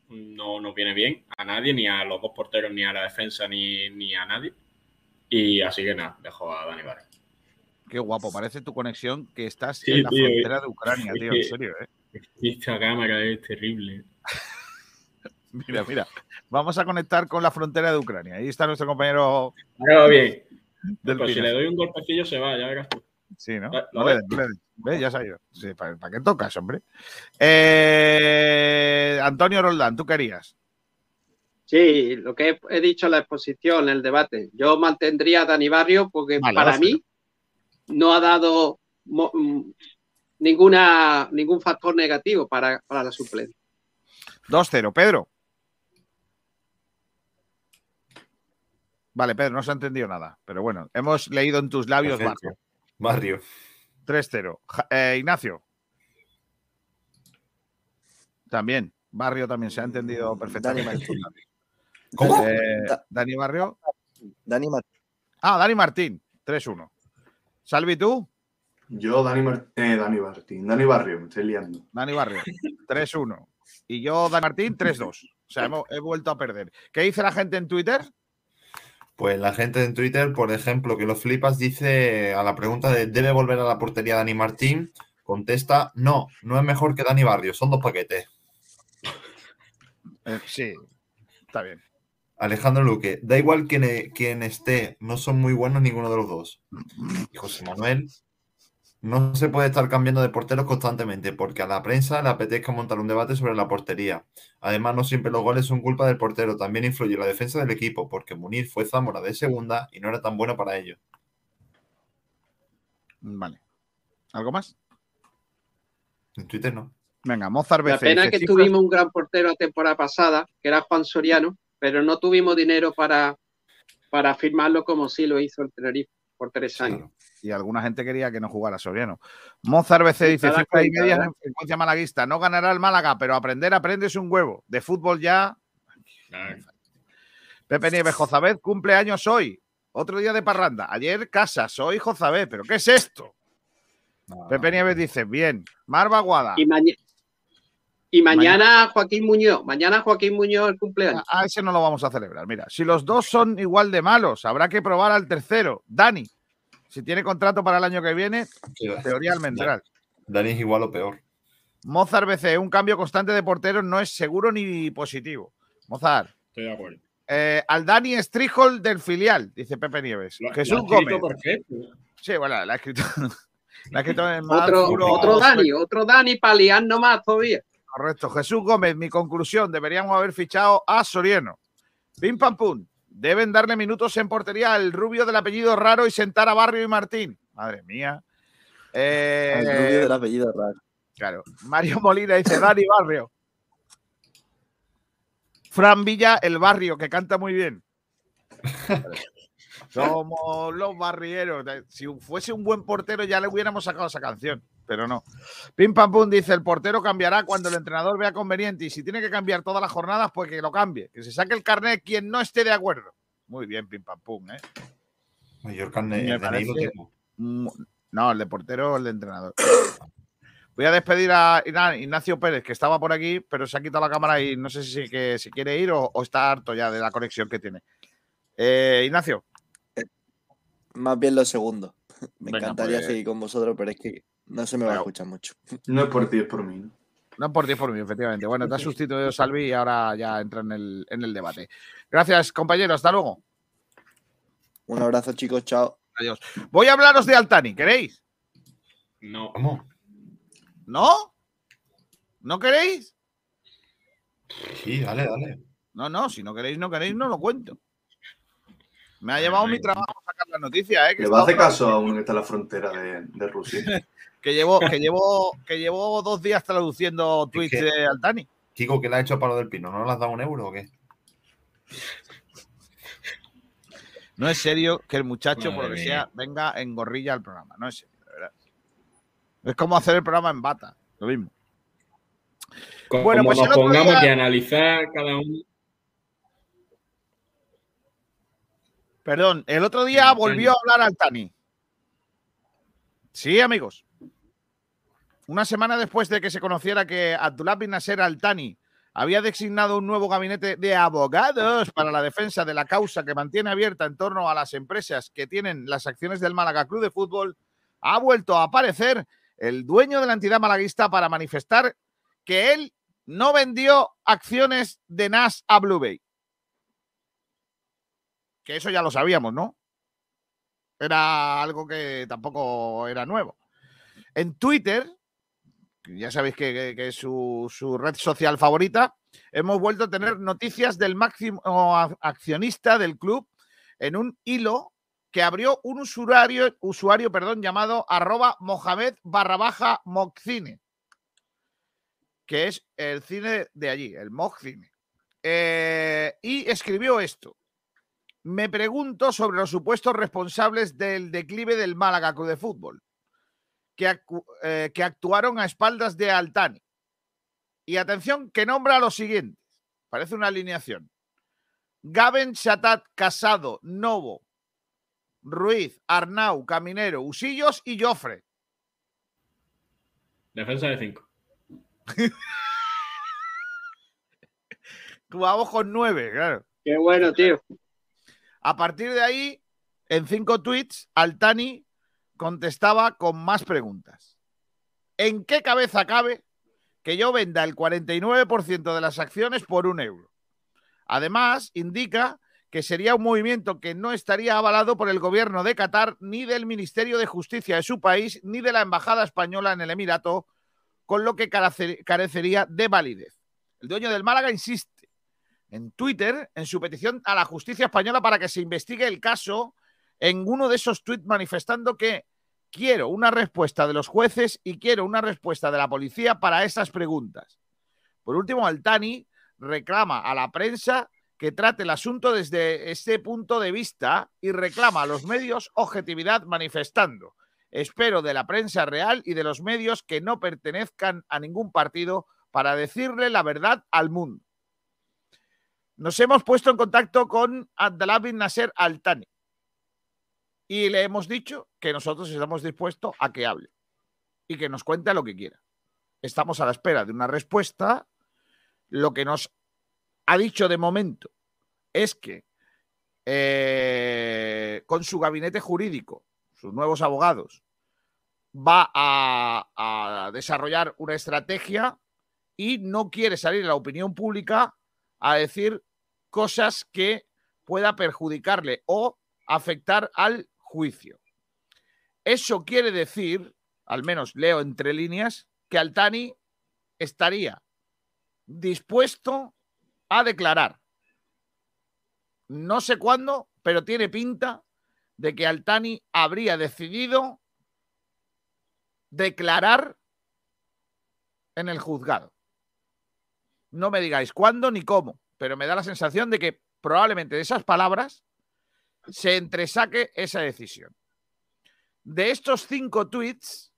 no nos viene bien a nadie, ni a los dos porteros, ni a la defensa, ni, ni a nadie. Y así que nada, dejo a Dani Barrio. Qué guapo, parece tu conexión que estás Sí, en la tío, frontera de Ucrania, tío, que- en serio, ¿eh? Esta cámara es terrible. Mira, mira, vamos a conectar con la frontera de Ucrania. Ahí está nuestro compañero. Va bien. Del Pero si le doy un golpecillo se va, ya verás tú. Sí, ¿no? No. ¿Ves? Ya se ha ido. Sí, ¿para, para qué tocas, hombre? Eh, Antonio Roldán, ¿tú querías? Sí, lo que he, he dicho en la exposición, en el debate. Yo mantendría a Dani Barrio porque Vale, para mí no ha dado mo- mm, ninguna, ningún factor negativo para, para la suplencia. 2-0. Pedro. Vale, Pedro, no se ha entendido nada. Pero bueno, hemos leído en tus labios Perfecto. Barrio. Barrio. 3-0. Ja- eh, Ignacio. También. Barrio también se ha entendido perfectamente. Dani Martín. ¿Cómo? Eh, Dani Barrio. Dani Martín. Ah, Dani Martín. 3-1. Salvi, tú. Yo, Dani, Mar- eh, Dani Martín, Dani Barrio, me estoy liando. Dani Barrio. 3-1. Y yo, Dani Martín, 3-2. O sea, hemos- he vuelto a perder. ¿Qué dice la gente en Twitter? Pues la gente en Twitter, por ejemplo, que lo flipas, dice a la pregunta de ¿debe volver a la portería Dani Martín? Contesta, no, no es mejor que Dani Barrio, son dos paquetes. Eh, sí, está bien. Alejandro Luque, da igual quién, e- quién esté, no son muy buenos ninguno de los dos. Y José Manuel, no se puede estar cambiando de porteros constantemente porque a la prensa le apetezca montar un debate sobre la portería. Además, no siempre los goles son culpa del portero, también influye la defensa del equipo porque Munir fue Zamora de segunda y no era tan bueno para ello. Vale. ¿Algo más? En Twitter no. Venga, Mozart La BC. pena dice, que "Cifras- tuvimos un gran portero la temporada pasada, que era Juan Soriano, pero no tuvimos dinero para, para firmarlo como sí lo hizo el Tenerife por tres años. Y alguna gente quería que no jugara Soriano. Mozart BC dice: y ¿verdad? en frecuencia malaguista. No ganará el Málaga, pero aprender aprendes un huevo. De fútbol ya. Pepe Nieves Jozabed cumple años hoy. Otro día de parranda. Ayer casa, soy Jozabed. ¿Pero qué es esto? Pepe Nieves dice: Bien. Marva Guada. Y, maña- y mañana Joaquín Muñoz, mañana Joaquín Muñoz el cumpleaños. A ese no lo vamos a celebrar. Mira, si los dos son igual de malos, habrá que probar al tercero. Dani, si tiene contrato para el año que viene, teoría almendral. Dani es igual o peor. Mozart BC, un cambio constante de porteros no es seguro ni positivo. Mozart. Estoy de acuerdo. eh, al Dani Strijol del filial, dice Pepe Nieves. Lo- Jesús lo Gómez. perfecto. Sí, bueno, la ha escrito. la ha escrito en más Otro, puro otro Dani, otro Dani para liar nomás todavía. Correcto. Jesús Gómez, mi conclusión, deberíamos haber fichado a Soriano. Pim pam pum. Deben darle minutos en portería al rubio del apellido raro y sentar a Barrio y Martín. Madre mía. Eh, El rubio del apellido raro. Claro. Mario Molina dice Dani Barrio. Fran Villa, el barrio, que canta muy bien. Somos los barrieros. Si fuese un buen portero ya le hubiéramos sacado esa canción, pero no. Pim Pam Pum dice, el portero cambiará cuando el entrenador vea conveniente y si tiene que cambiar todas las jornadas, pues que lo cambie. Que se saque el carnet quien no esté de acuerdo. Muy bien, Pim Pam Pum, ¿eh? Mayor carne, Me el parece tengo. No, el de portero o el de entrenador. Voy a despedir a Ignacio Pérez, que estaba por aquí, pero se ha quitado la cámara y no sé si, que, si quiere ir o, o está harto ya de la conexión que tiene. Eh, Ignacio. Más bien lo segundo. Me Venga, encantaría pues- seguir con vosotros, pero es que no se me va a escuchar mucho. No es por ti, es por mí. ¿no? No por ti, por mí, efectivamente. Bueno, te ha sustituido Salvi y ahora ya entra en el, en el debate. Gracias, compañero. Hasta luego. Un abrazo, chicos. Chao. Adiós. Voy a hablaros de Altani, ¿queréis? No. ¿No? ¿No queréis? Sí, dale, dale. No, no, si no queréis, no queréis, no lo cuento. Me ha llevado mi trabajo sacar la noticia, ¿eh? Que, Le va a hacer caso a uno que está en la frontera de, de Rusia. que llevo, que llevo, que llevo dos días traduciendo tweets que- de Altani. Kiko, ¿qué le ha hecho a Palo del Pino? ¿No le has dado un euro o qué? No es serio que el muchacho, por lo que sea, venga en gorrilla al programa. No es serio, de verdad. Es como hacer el programa en bata. Lo mismo. Co- Bueno, como pues nos pongamos día- que analizar cada uno. Perdón, el otro día volvió a hablar Altani. Sí, amigos. Una semana después de que se conociera que Abdullah bin Nasser Altani había designado un nuevo gabinete de abogados para la defensa de la causa que mantiene abierta en torno a las empresas que tienen las acciones del Málaga Club de Fútbol, ha vuelto a aparecer el dueño de la entidad malaguista para manifestar que él no vendió acciones de NAS a Blue Bay. Que eso ya lo sabíamos, ¿no? Era algo que tampoco era nuevo. En Twitter, ya sabéis que, es su, red social favorita, hemos vuelto a tener noticias del máximo accionista del club en un hilo que abrió un usuario, usuario perdón, llamado arroba Mohamed barra baja que es el cine de allí, el Mokcine. Eh, y escribió esto. Me pregunto sobre los supuestos responsables del declive del Málaga Club de Fútbol, que, acu- eh, que actuaron a espaldas de Altani. Y atención, que nombra a los siguientes. Parece una alineación. Gaben Chatat, Casado, Novo, Ruiz, Arnau, Caminero, Usillos y Jofre. Defensa de 5. Jugamos con nueve, claro. Qué bueno, tío. A partir de ahí, en cinco tweets, Altani contestaba con más preguntas. ¿En qué cabeza cabe que yo venda el 49% de las acciones por un euro? Además, indica que sería un movimiento que no estaría avalado por el gobierno de Qatar, ni del Ministerio de Justicia de su país, ni de la Embajada Española en el Emirato, con lo que carece- carecería de validez. El dueño del Málaga insiste en Twitter en su petición a la justicia española para que se investigue el caso en uno de esos tweets manifestando que quiero una respuesta de los jueces y quiero una respuesta de la policía para esas preguntas. Por último, Altani reclama a la prensa que trate el asunto desde ese punto de vista y reclama a los medios objetividad manifestando. Espero de la prensa real y de los medios que no pertenezcan a ningún partido para decirle la verdad al mundo. Nos hemos puesto en contacto con Abdallah bin Nasser Altani y le hemos dicho que nosotros estamos dispuestos a que hable y que nos cuente lo que quiera. Estamos a la espera de una respuesta. Lo que nos ha dicho de momento es que eh, con su gabinete jurídico, sus nuevos abogados, va a, a desarrollar una estrategia y no quiere salir a la opinión pública a decir cosas que pueda perjudicarle o afectar al juicio. Eso quiere decir, al menos leo entre líneas, que Altani estaría dispuesto a declarar. No sé cuándo, pero tiene pinta de que Altani habría decidido declarar en el juzgado. No me digáis cuándo ni cómo, pero me da la sensación de que probablemente de esas palabras se entresaque esa decisión. De estos cinco tweets,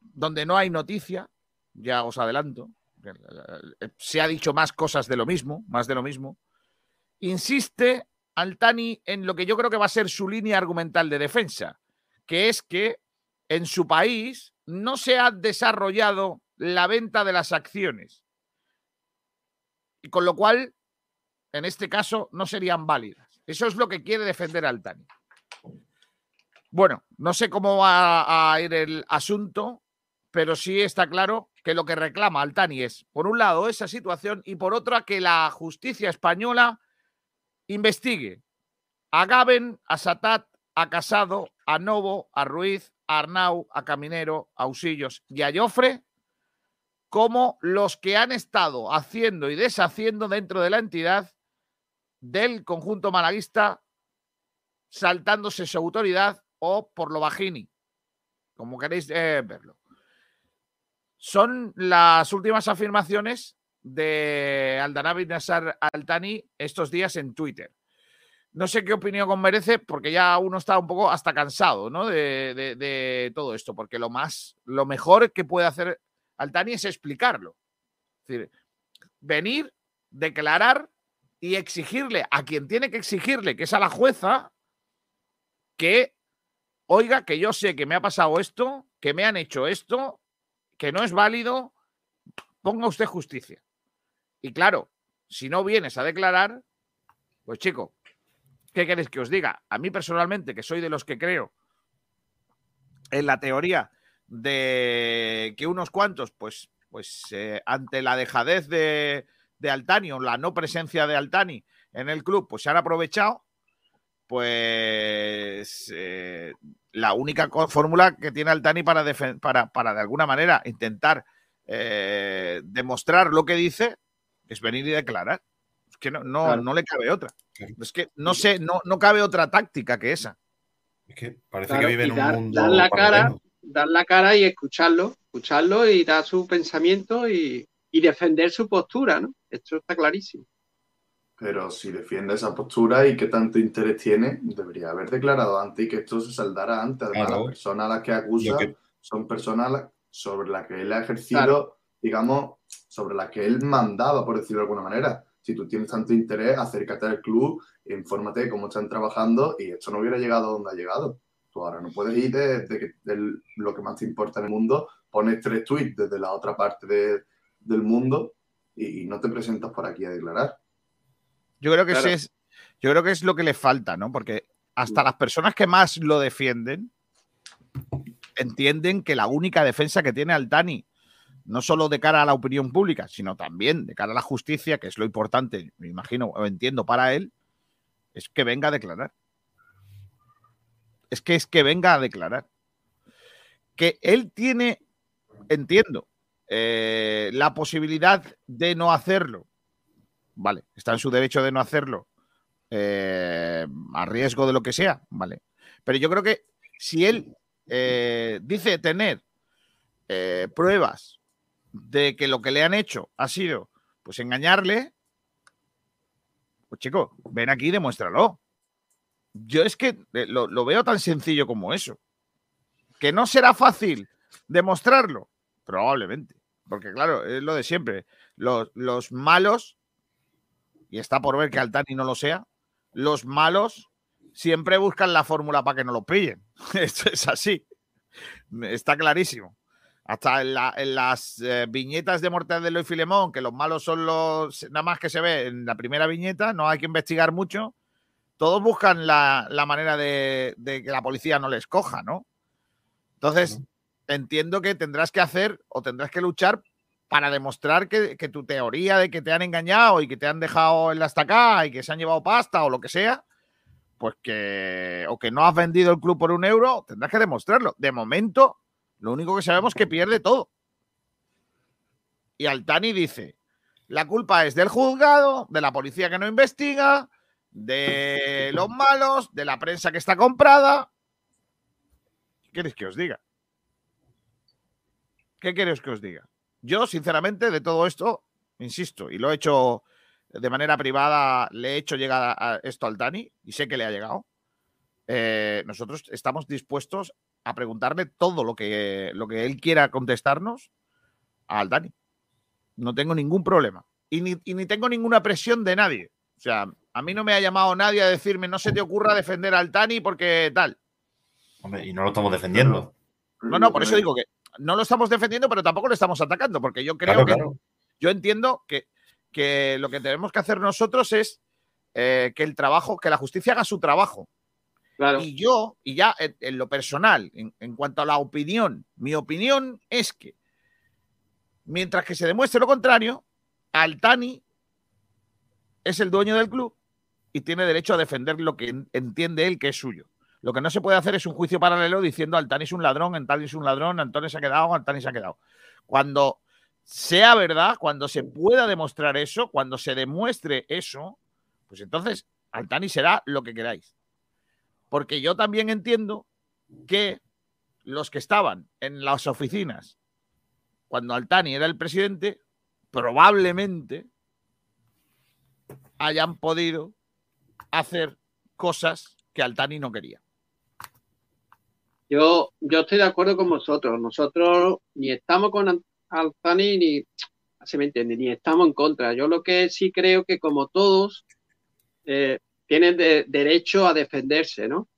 donde no hay noticia, ya os adelanto, eh, se ha dicho más cosas de lo mismo, más de lo mismo, insiste Altani en lo que yo creo que va a ser su línea argumental de defensa, que es que en su país no se ha desarrollado la venta de las acciones. Y con lo cual, en este caso, no serían válidas. Eso es lo que quiere defender Altani. Bueno, no sé cómo va a ir el asunto, pero sí está claro que lo que reclama Altani es, por un lado, esa situación y por otra, que la justicia española investigue a Gaben, a Satat, a Casado, a Novo, a Ruiz, a Arnau, a Caminero, a Usillos y a Jofre como los que han estado haciendo y deshaciendo dentro de la entidad del conjunto malaguista, saltándose su autoridad o por lo bajini, como queréis eh, verlo. Son las últimas afirmaciones de Aldanavi Nassar Altani estos días en Twitter. No sé qué opinión merece, porque ya uno está un poco hasta cansado ¿no? de, de, todo esto, porque lo más, lo mejor que puede hacer Altani es explicarlo. Es decir, venir, declarar y exigirle a quien tiene que exigirle, que es a la jueza, que, oiga, que yo sé que me ha pasado esto, que me han hecho esto, que no es válido, ponga usted justicia. Y claro, si no vienes a declarar, pues chico, ¿qué queréis que os diga? A mí personalmente, que soy de los que creo en la teoría de que unos cuantos, pues, pues eh, ante la dejadez de, de Altani o la no presencia de Altani en el club, pues se han aprovechado, pues eh, la única fórmula que tiene Altani para, para, para de alguna manera intentar eh, demostrar lo que dice es venir y declarar. Es que no, no, claro. no le cabe otra. Es que no sé, no, no cabe otra táctica que esa. Es que parece claro, que vive en un mundo. Dar la, cara, dar la cara y escucharlo, escucharlo y dar su pensamiento y, y defender su postura, ¿no? Esto está clarísimo. Pero si defiende esa postura y qué tanto interés tiene, debería haber declarado antes y que esto se saldara antes. Además, claro. las personas a las que acusa que... son personas sobre las que él ha ejercido, claro. digamos, sobre las que él mandaba, por decirlo de alguna manera. Si tú tienes tanto interés, acércate al club, infórmate de cómo están trabajando y esto no hubiera llegado a donde ha llegado. Tú ahora no puedes ir de, de, de, de lo que más te importa en el mundo, pones tres tweets desde la otra parte de, del mundo y, y no te presentas por aquí a declarar. Yo creo que claro. es, yo creo que es lo que le falta, ¿no? Porque hasta las personas que más lo defienden entienden que la única defensa que tiene Altani, no solo de cara a la opinión pública, sino también de cara a la justicia, que es lo importante, me imagino, o entiendo para él, es que venga a declarar. Es que es que venga a declarar. Que él tiene, entiendo, eh, la posibilidad de no hacerlo vale, está en su derecho de no hacerlo eh, a riesgo de lo que sea, vale. Pero yo creo que si él eh, dice tener pruebas de que lo que le han hecho ha sido pues engañarle, pues chico, ven aquí y demuéstralo. Yo es que lo, lo veo tan sencillo como eso. Que no será fácil demostrarlo, probablemente. Porque claro, es lo de siempre. Los, los malos y está por ver que Altani no lo sea, los malos siempre buscan la fórmula para que no lo pillen. Esto es así. Está clarísimo. Hasta en, en las eh, viñetas de Mortadelo y Filemón, que los malos son los. Nada más que se ve en la primera viñeta, no hay que investigar mucho. Todos buscan la, la manera de, de, que la policía no les coja, ¿no? Entonces, entiendo que tendrás que hacer o tendrás que luchar para demostrar que, que, tu teoría de que te han engañado y que te han dejado en la estaca y que se han llevado pasta o lo que sea, pues que o que no has vendido el club por un euro, tendrás que demostrarlo. De momento, lo único que sabemos es que pierde todo. Y Altani dice, La culpa es del juzgado, de la policía que no investiga, de los malos, de la prensa que está comprada. ¿Qué queréis que os diga? ¿Qué queréis que os diga? Yo, sinceramente, de todo esto, insisto, y lo he hecho de manera privada, le he hecho llegar esto al Dani y sé que le ha llegado. Eh, nosotros estamos dispuestos a preguntarle todo lo que, lo que él quiera contestarnos al Dani. No tengo ningún problema. Y ni, y ni tengo ninguna presión de nadie. O sea, a mí no me ha llamado nadie a decirme no se te ocurra defender al Tani porque tal. Hombre, y no lo estamos defendiendo. No, no, por eso digo que no lo estamos defendiendo, pero tampoco lo estamos atacando, porque yo creo Claro, que claro. yo entiendo que, que lo que tenemos que hacer nosotros es eh, que el trabajo, que la justicia haga su trabajo. Y yo, y ya en, en lo personal, en, en cuanto a la opinión, mi opinión es que mientras que se demuestre lo contrario, Altani es el dueño del club y tiene derecho a defender lo que en- entiende él que es suyo. Lo que no se puede hacer es un juicio paralelo diciendo Altani es un ladrón, Altani es un ladrón, Antonio se ha quedado, Altani se ha quedado. Cuando sea verdad, cuando se pueda demostrar eso, cuando se demuestre eso, pues entonces Altani será lo que queráis. Porque yo también entiendo que los que estaban en las oficinas cuando Altani era el presidente, probablemente hayan podido hacer cosas que Altani no quería. Yo, yo estoy de acuerdo con vosotros. Nosotros ni estamos con Al- Alzani ni, se me entiende, ni estamos en contra. Yo lo que sí creo que como todos eh, tienen de- derecho a defenderse, ¿no?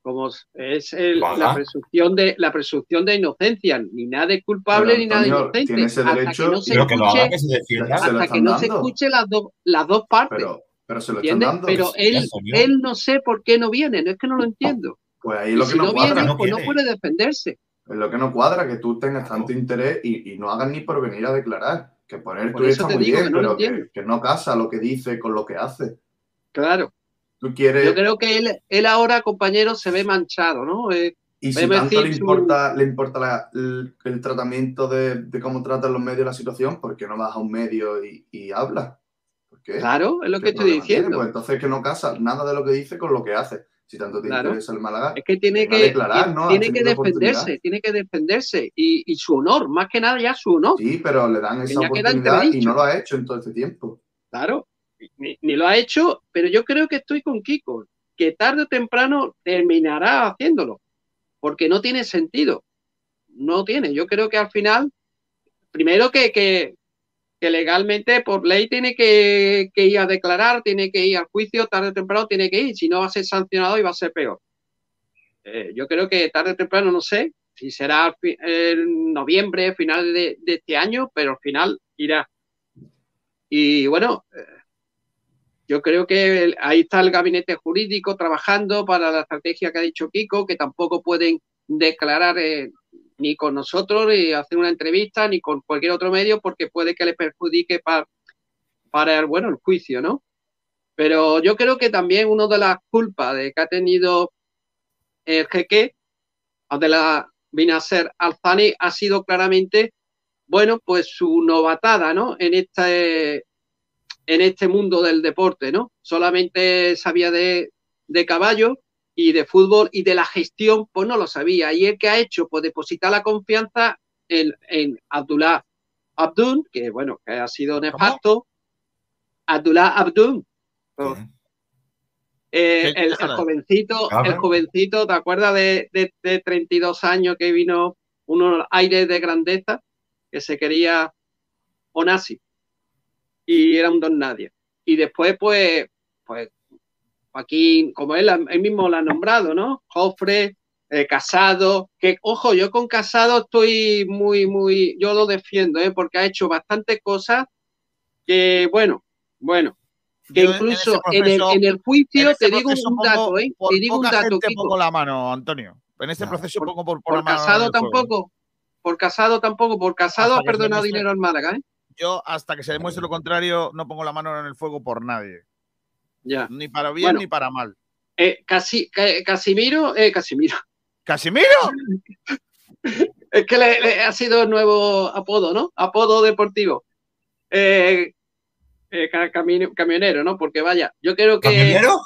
Como es el- la presunción de la presunción de inocencia, ni nada de culpable Pero, ni nada de inocente. tiene ese hasta derecho, que no se que escuche, haga, que se defienda. Se lo hasta que están no se escuche las dos las dos partes. Pero, pero se lo están dando. Pero él, él no sé por qué no viene, no es que no lo entiendo. Pues ahí lo que si no cuadra. viene, no pues no puede defenderse. Es lo que no cuadra, que tú tengas tanto interés y, y no hagas ni por venir a declarar. Que poner Por tú eso está te muy digo bien, que no lo pero que, que no casa lo que dice con lo que hace. Claro. Tú quieres. Yo creo que él, él ahora, compañero, se ve manchado, ¿no? Eh, Y si tanto le su- importa, le importa la- el, el tratamiento de, de cómo tratan los medios la situación, ¿por qué no vas a un medio y, y hablas? Claro, es lo ¿Qué que estoy tiene? diciendo. Pues entonces que no casa nada de lo que dice con lo que hace. Si tanto te Claro. interesa el Málaga, Es que tiene que, declarar, tiene- ¿no? tiene que defenderse, tiene que defenderse. Y, y su honor, más que nada ya su honor. Sí, pero le dan esa oportunidad y no lo ha hecho en todo este tiempo. Claro, ni, ni lo ha hecho, pero yo creo que estoy con Kiko, que tarde o temprano terminará haciéndolo, porque no tiene sentido. No tiene. Yo creo que al final, primero que, que, que legalmente, por ley, tiene que, ir a declarar, tiene que ir al juicio, tarde o temprano tiene que ir, si no va a ser sancionado y va a ser peor. Eh, yo creo que tarde o temprano, no sé si será en noviembre, final de, este año, pero al final irá. Y bueno, eh, yo creo que ahí está el gabinete jurídico trabajando para la estrategia que ha dicho Kiko, que tampoco pueden declarar eh, ni con nosotros, ni hacer una entrevista, ni con cualquier otro medio, porque puede que le perjudique para, para el, bueno, el juicio, ¿no? Pero yo creo que también una de las culpas de que ha tenido el jeque, de la Binacer Alzani, ha sido claramente, bueno, pues su novatada, ¿no? En este, en este mundo del deporte, ¿no? Solamente sabía de, de caballo y de fútbol y de la gestión, pues no lo sabía. Y el que ha hecho, pues depositar la confianza en, en Abdullah Abdul, que bueno, que ha sido nefasto. Abdullah Abdul. Pues, eh, ¿Qué- el, jovencito, el jovencito, ¿te acuerdas de, de, de 32 años que vino unos aires de grandeza que se quería Onasi y era un don nadie. Y después, pues, pues aquí, como él, él mismo lo ha nombrado, ¿no? Jofre, eh, Casado, que ojo, yo con Casado estoy muy, muy, yo lo defiendo, ¿eh? Porque ha hecho bastantes cosas que, bueno, bueno, que Yo en incluso en, el, proceso- en el juicio en este te digo un pongo- dato, ¿eh? por Te digo un dato, gente pongo la mano, Antonio. En este proceso pongo por, por la Por mano Casado tampoco, por Casado tampoco, por Casado Hasta ha perdonado dinero al Málaga, ¿eh? Yo, hasta que se demuestre lo contrario, no pongo la mano en el fuego por nadie. Ya. Ni para bien Bueno. ni para mal. Eh, Casi, Ca- Casimiro, eh, Casimiro. ¿Casimiro? Es que le, le ha sido el nuevo apodo, ¿no? Apodo deportivo. Eh, eh, camino- camionero, ¿no? Porque vaya, yo creo que, ¿Camionero?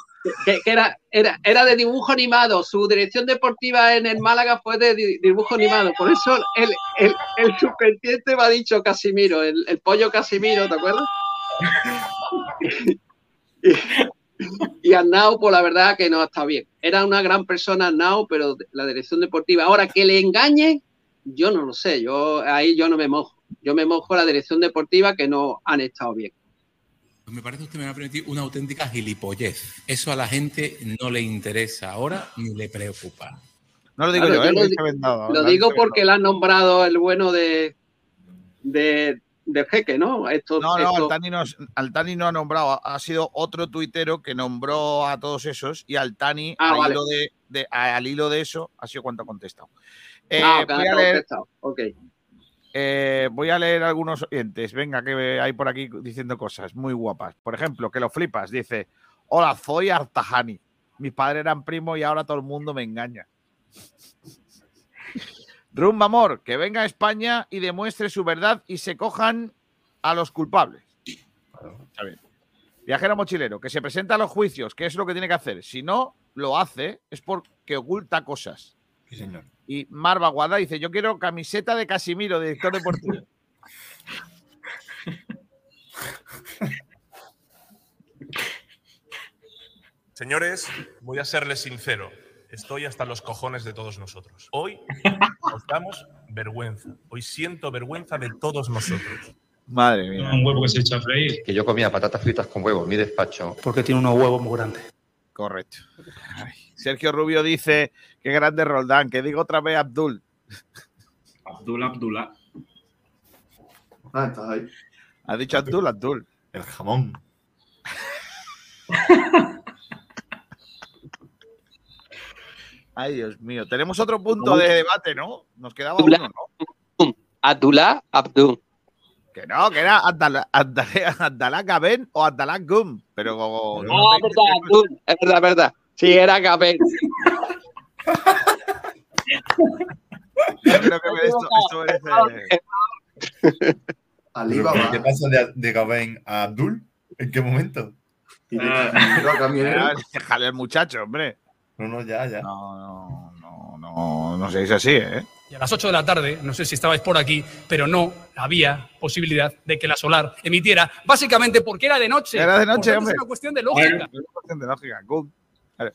que, que era, era, era de dibujo animado. Su dirección deportiva en el Málaga fue de di- dibujo animado. Por eso el, el, el subconsciente me ha dicho Casimiro, el, el pollo Casimiro, ¿te acuerdas? y, y Arnau, pues la verdad que no está bien. Era una gran persona Arnau, pero la dirección deportiva. Ahora, que le engañe, yo no lo sé. Yo ahí yo no me mojo. Yo me mojo la dirección deportiva que no han estado bien. Me parece que usted me va a permitir una auténtica gilipollez. Eso a la gente no le interesa ahora ni le preocupa. No lo digo Claro, yo, ¿eh? yo Lo lo digo porque le han nombrado el bueno de, de del jeque, ¿no? Esto, No, no, Altani no, Altani no ha nombrado, ha sido otro tuitero que nombró a todos esos y Altani, Ah, al, vale. hilo de, de- al hilo de eso, ha sido cuanto ha contestado. Eh, Ah, ok, voy, a leer, eh, voy a leer algunos oyentes, venga, que hay por aquí diciendo cosas muy guapas. Por ejemplo, que lo flipas, dice, hola, soy Artajani. Mis padres eran primos y ahora todo el mundo me engaña. Rumba Amor, que venga a España y demuestre su verdad y se cojan a los culpables. Está bien. Viajero mochilero, que se presenta a los juicios, que es lo que tiene que hacer. Si no lo hace, es porque oculta cosas. Sí, señor. Y Marva Guada dice: Yo quiero camiseta de Casimiro, director deportivo. Señores, voy a serles sincero. Estoy hasta los cojones de todos nosotros. Hoy nos damos vergüenza. Hoy siento vergüenza de todos nosotros. Madre mía. Un huevo que se echa a freír. Que yo comía patatas fritas con huevo en mi despacho. Porque tiene unos huevos muy grandes. Correcto. Ay, Sergio Rubio dice: Qué grande Roldán, que digo otra vez Abdul. Abdul Abdullah. Ah, estás ahí. Ha dicho Abdul, Abdul. El jamón. Ay, Dios mío. Tenemos otro punto de debate, ¿no? Nos quedaba Abdullah. uno, ¿no? Abdullah Abdul. Que no, que era Abdalá Gaben o Abdalá Gum. Pero como. no Ah, te- verdad, Abdul. Es verdad, es verdad. Sí, era Gabel. Yo creo que esto, esto merece. ¿Qué pasa de, de Gaben a Abdul? ¿En qué momento? Ah, Déjale al muchacho, hombre. No, no, ya, ya. No, no, no, no, no seáis así, ¿eh? Y a las 8 de la tarde, no sé si estabais por aquí, pero no había posibilidad de que la solar emitiera, básicamente porque era de noche. Era de noche, hombre. Es una cuestión de lógica. Bueno, es una cuestión de lógica. Good. Vale.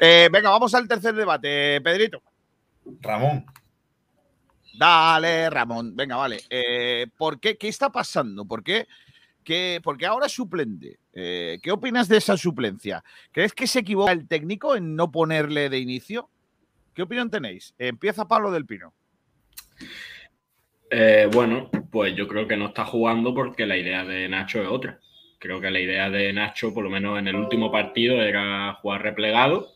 Eh, venga, vamos al tercer debate, Pedrito. Ramón. Dale, Ramón. Venga, vale. Eh, ¿Por qué? ¿Qué está pasando? ¿Por qué? ¿Qué- porque ahora es suplente. Eh, ¿Qué opinas de esa suplencia? ¿Crees que se equivoca el técnico en no ponerle de inicio? ¿Qué opinión tenéis? Empieza Pablo del Pino. Eh, bueno, pues yo creo que no está jugando porque la idea de Nacho es otra. Creo que la idea de Nacho, por lo menos en el último partido, era jugar replegado,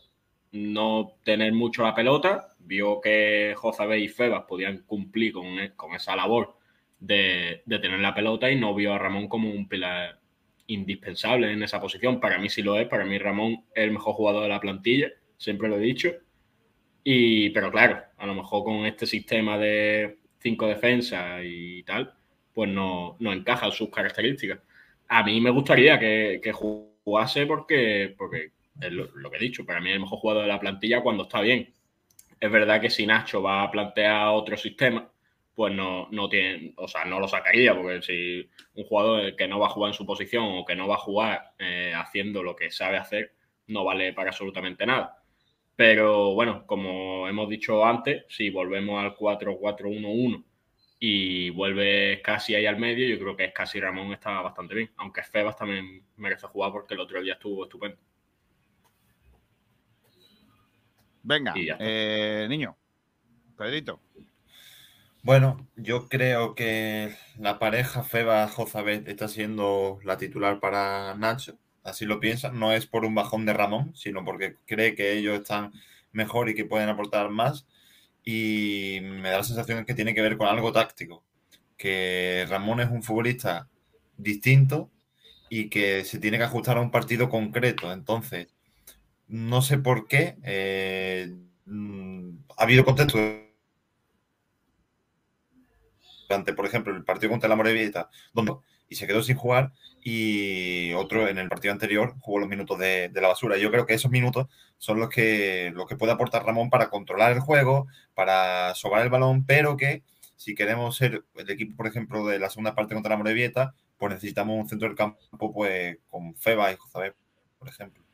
no tener mucho la pelota. Vio que Jozabé y Febas podían cumplir con esa labor de, tener la pelota y no vio a Ramón como un pilar indispensable en esa posición. Para mí sí lo es. Para mí Ramón es el mejor jugador de la plantilla, siempre lo he dicho. Y, pero claro, a lo mejor con este sistema de cinco defensas y tal, pues no, no encaja sus características. A mí me gustaría que, que jugase porque, porque es lo, lo que he dicho, para mí es el mejor jugador de la plantilla cuando está bien. Es verdad que si Nacho va a plantear otro sistema, pues no, no tiene, o sea, no lo sacaría, porque si un jugador que no va a jugar en su posición o que no va a jugar eh, haciendo lo que sabe hacer, no vale para absolutamente nada. Pero bueno, como hemos dicho antes, si volvemos al 4-4-1-1 y vuelve casi ahí al medio, yo creo que es casi Ramón está bastante bien. Aunque Febas también merece jugar porque el otro día estuvo estupendo. Venga, eh, niño. Pedrito. Bueno, yo creo que la pareja Feba Jozabet está siendo la titular para Nacho. Así lo piensa. No es por un bajón de Ramón, sino porque cree que ellos están mejor y que pueden aportar más. Y me da la sensación que tiene que ver con algo táctico. Que Ramón es un futbolista distinto y que se tiene que ajustar a un partido concreto. Entonces, no sé por qué. eh, mm, ha habido contextos durante, por ejemplo, el partido contra la Morevieta, donde y se quedó sin jugar y otro en el partido anterior jugó los minutos de, de la basura. Yo creo que esos minutos son los que, los que puede aportar Ramón para controlar el juego, para sobar el balón, pero que si queremos ser el equipo, por ejemplo, de la segunda parte contra la Morevieta, pues necesitamos un centro del campo pues con Feba y José, por ejemplo.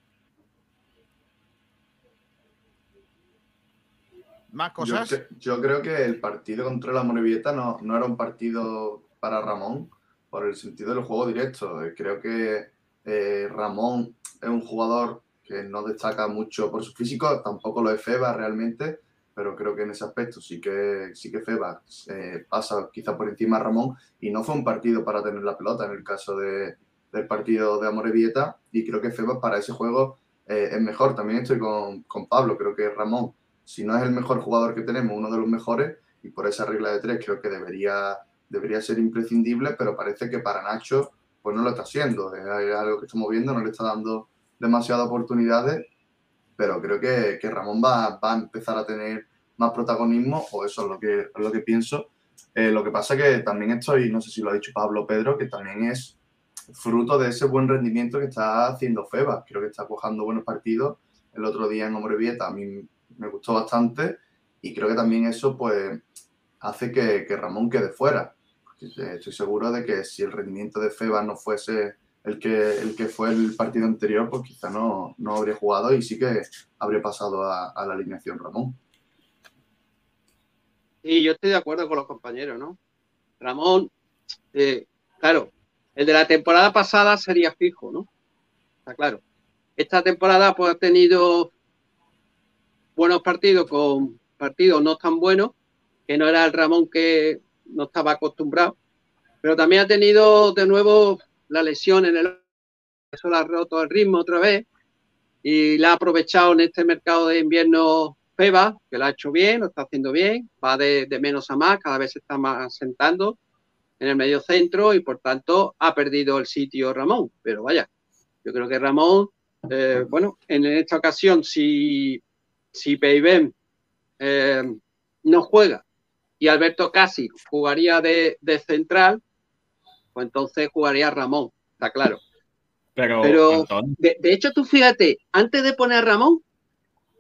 ¿Más Yo, cosas? cre- yo creo que el partido contra la Morevieta no, no era un partido para Ramón por el sentido del juego directo. Eh, Creo que eh, Ramón es un jugador que no destaca mucho por su físico, tampoco lo es Feba realmente, pero creo que en ese aspecto sí que, sí que Feba eh, pasa quizá por encima de Ramón y no fue un partido para tener la pelota en el caso de- del partido de Amorebieta y creo que Feba para ese juego eh, es mejor. También estoy con, con Pablo, creo que Ramón, si no es el mejor jugador que tenemos, uno de los mejores y por esa regla de tres creo que debería, debería ser imprescindible, pero parece que para Nacho pues no lo está haciendo. Es algo que estamos viendo, no le está dando demasiadas oportunidades pero creo que, que Ramón va, va a empezar a tener más protagonismo, o eso es lo que, lo que pienso. Eh, lo que pasa que también estoy, no sé si lo ha dicho Pablo Pedro, que también es fruto de ese buen rendimiento que está haciendo Feba. Creo que está cojando buenos partidos. El otro día en Hombrevieta a mí me gustó bastante y creo que también eso pues hace que, Ramón quede fuera. Eh, Estoy seguro de que si el rendimiento de Feba no fuese el que, el que fue el partido anterior, pues quizá no, no habría jugado y sí que habría pasado a, a la alineación Ramón. Y yo estoy de acuerdo con los compañeros, ¿no? Ramón, eh, claro, el de la temporada pasada sería fijo, ¿no? Está claro. Esta temporada pues ha tenido buenos partidos con partidos no tan buenos, que no era el Ramón que no estaba acostumbrado, pero también ha tenido de nuevo la lesión en el eso le ha roto el ritmo otra vez y la ha aprovechado en este mercado de invierno Feba, que lo ha hecho bien, lo está haciendo bien, va de, de menos a más, cada vez se está más sentando en el medio centro y por tanto ha perdido el sitio Ramón. Pero vaya, yo creo que Ramón, eh, bueno, en esta ocasión, si, si Peiben eh, no juega. Y Alberto Casi jugaría de, de central, pues entonces jugaría Ramón, está claro. Pero, Pero, de hecho, tú fíjate, antes de poner a Ramón,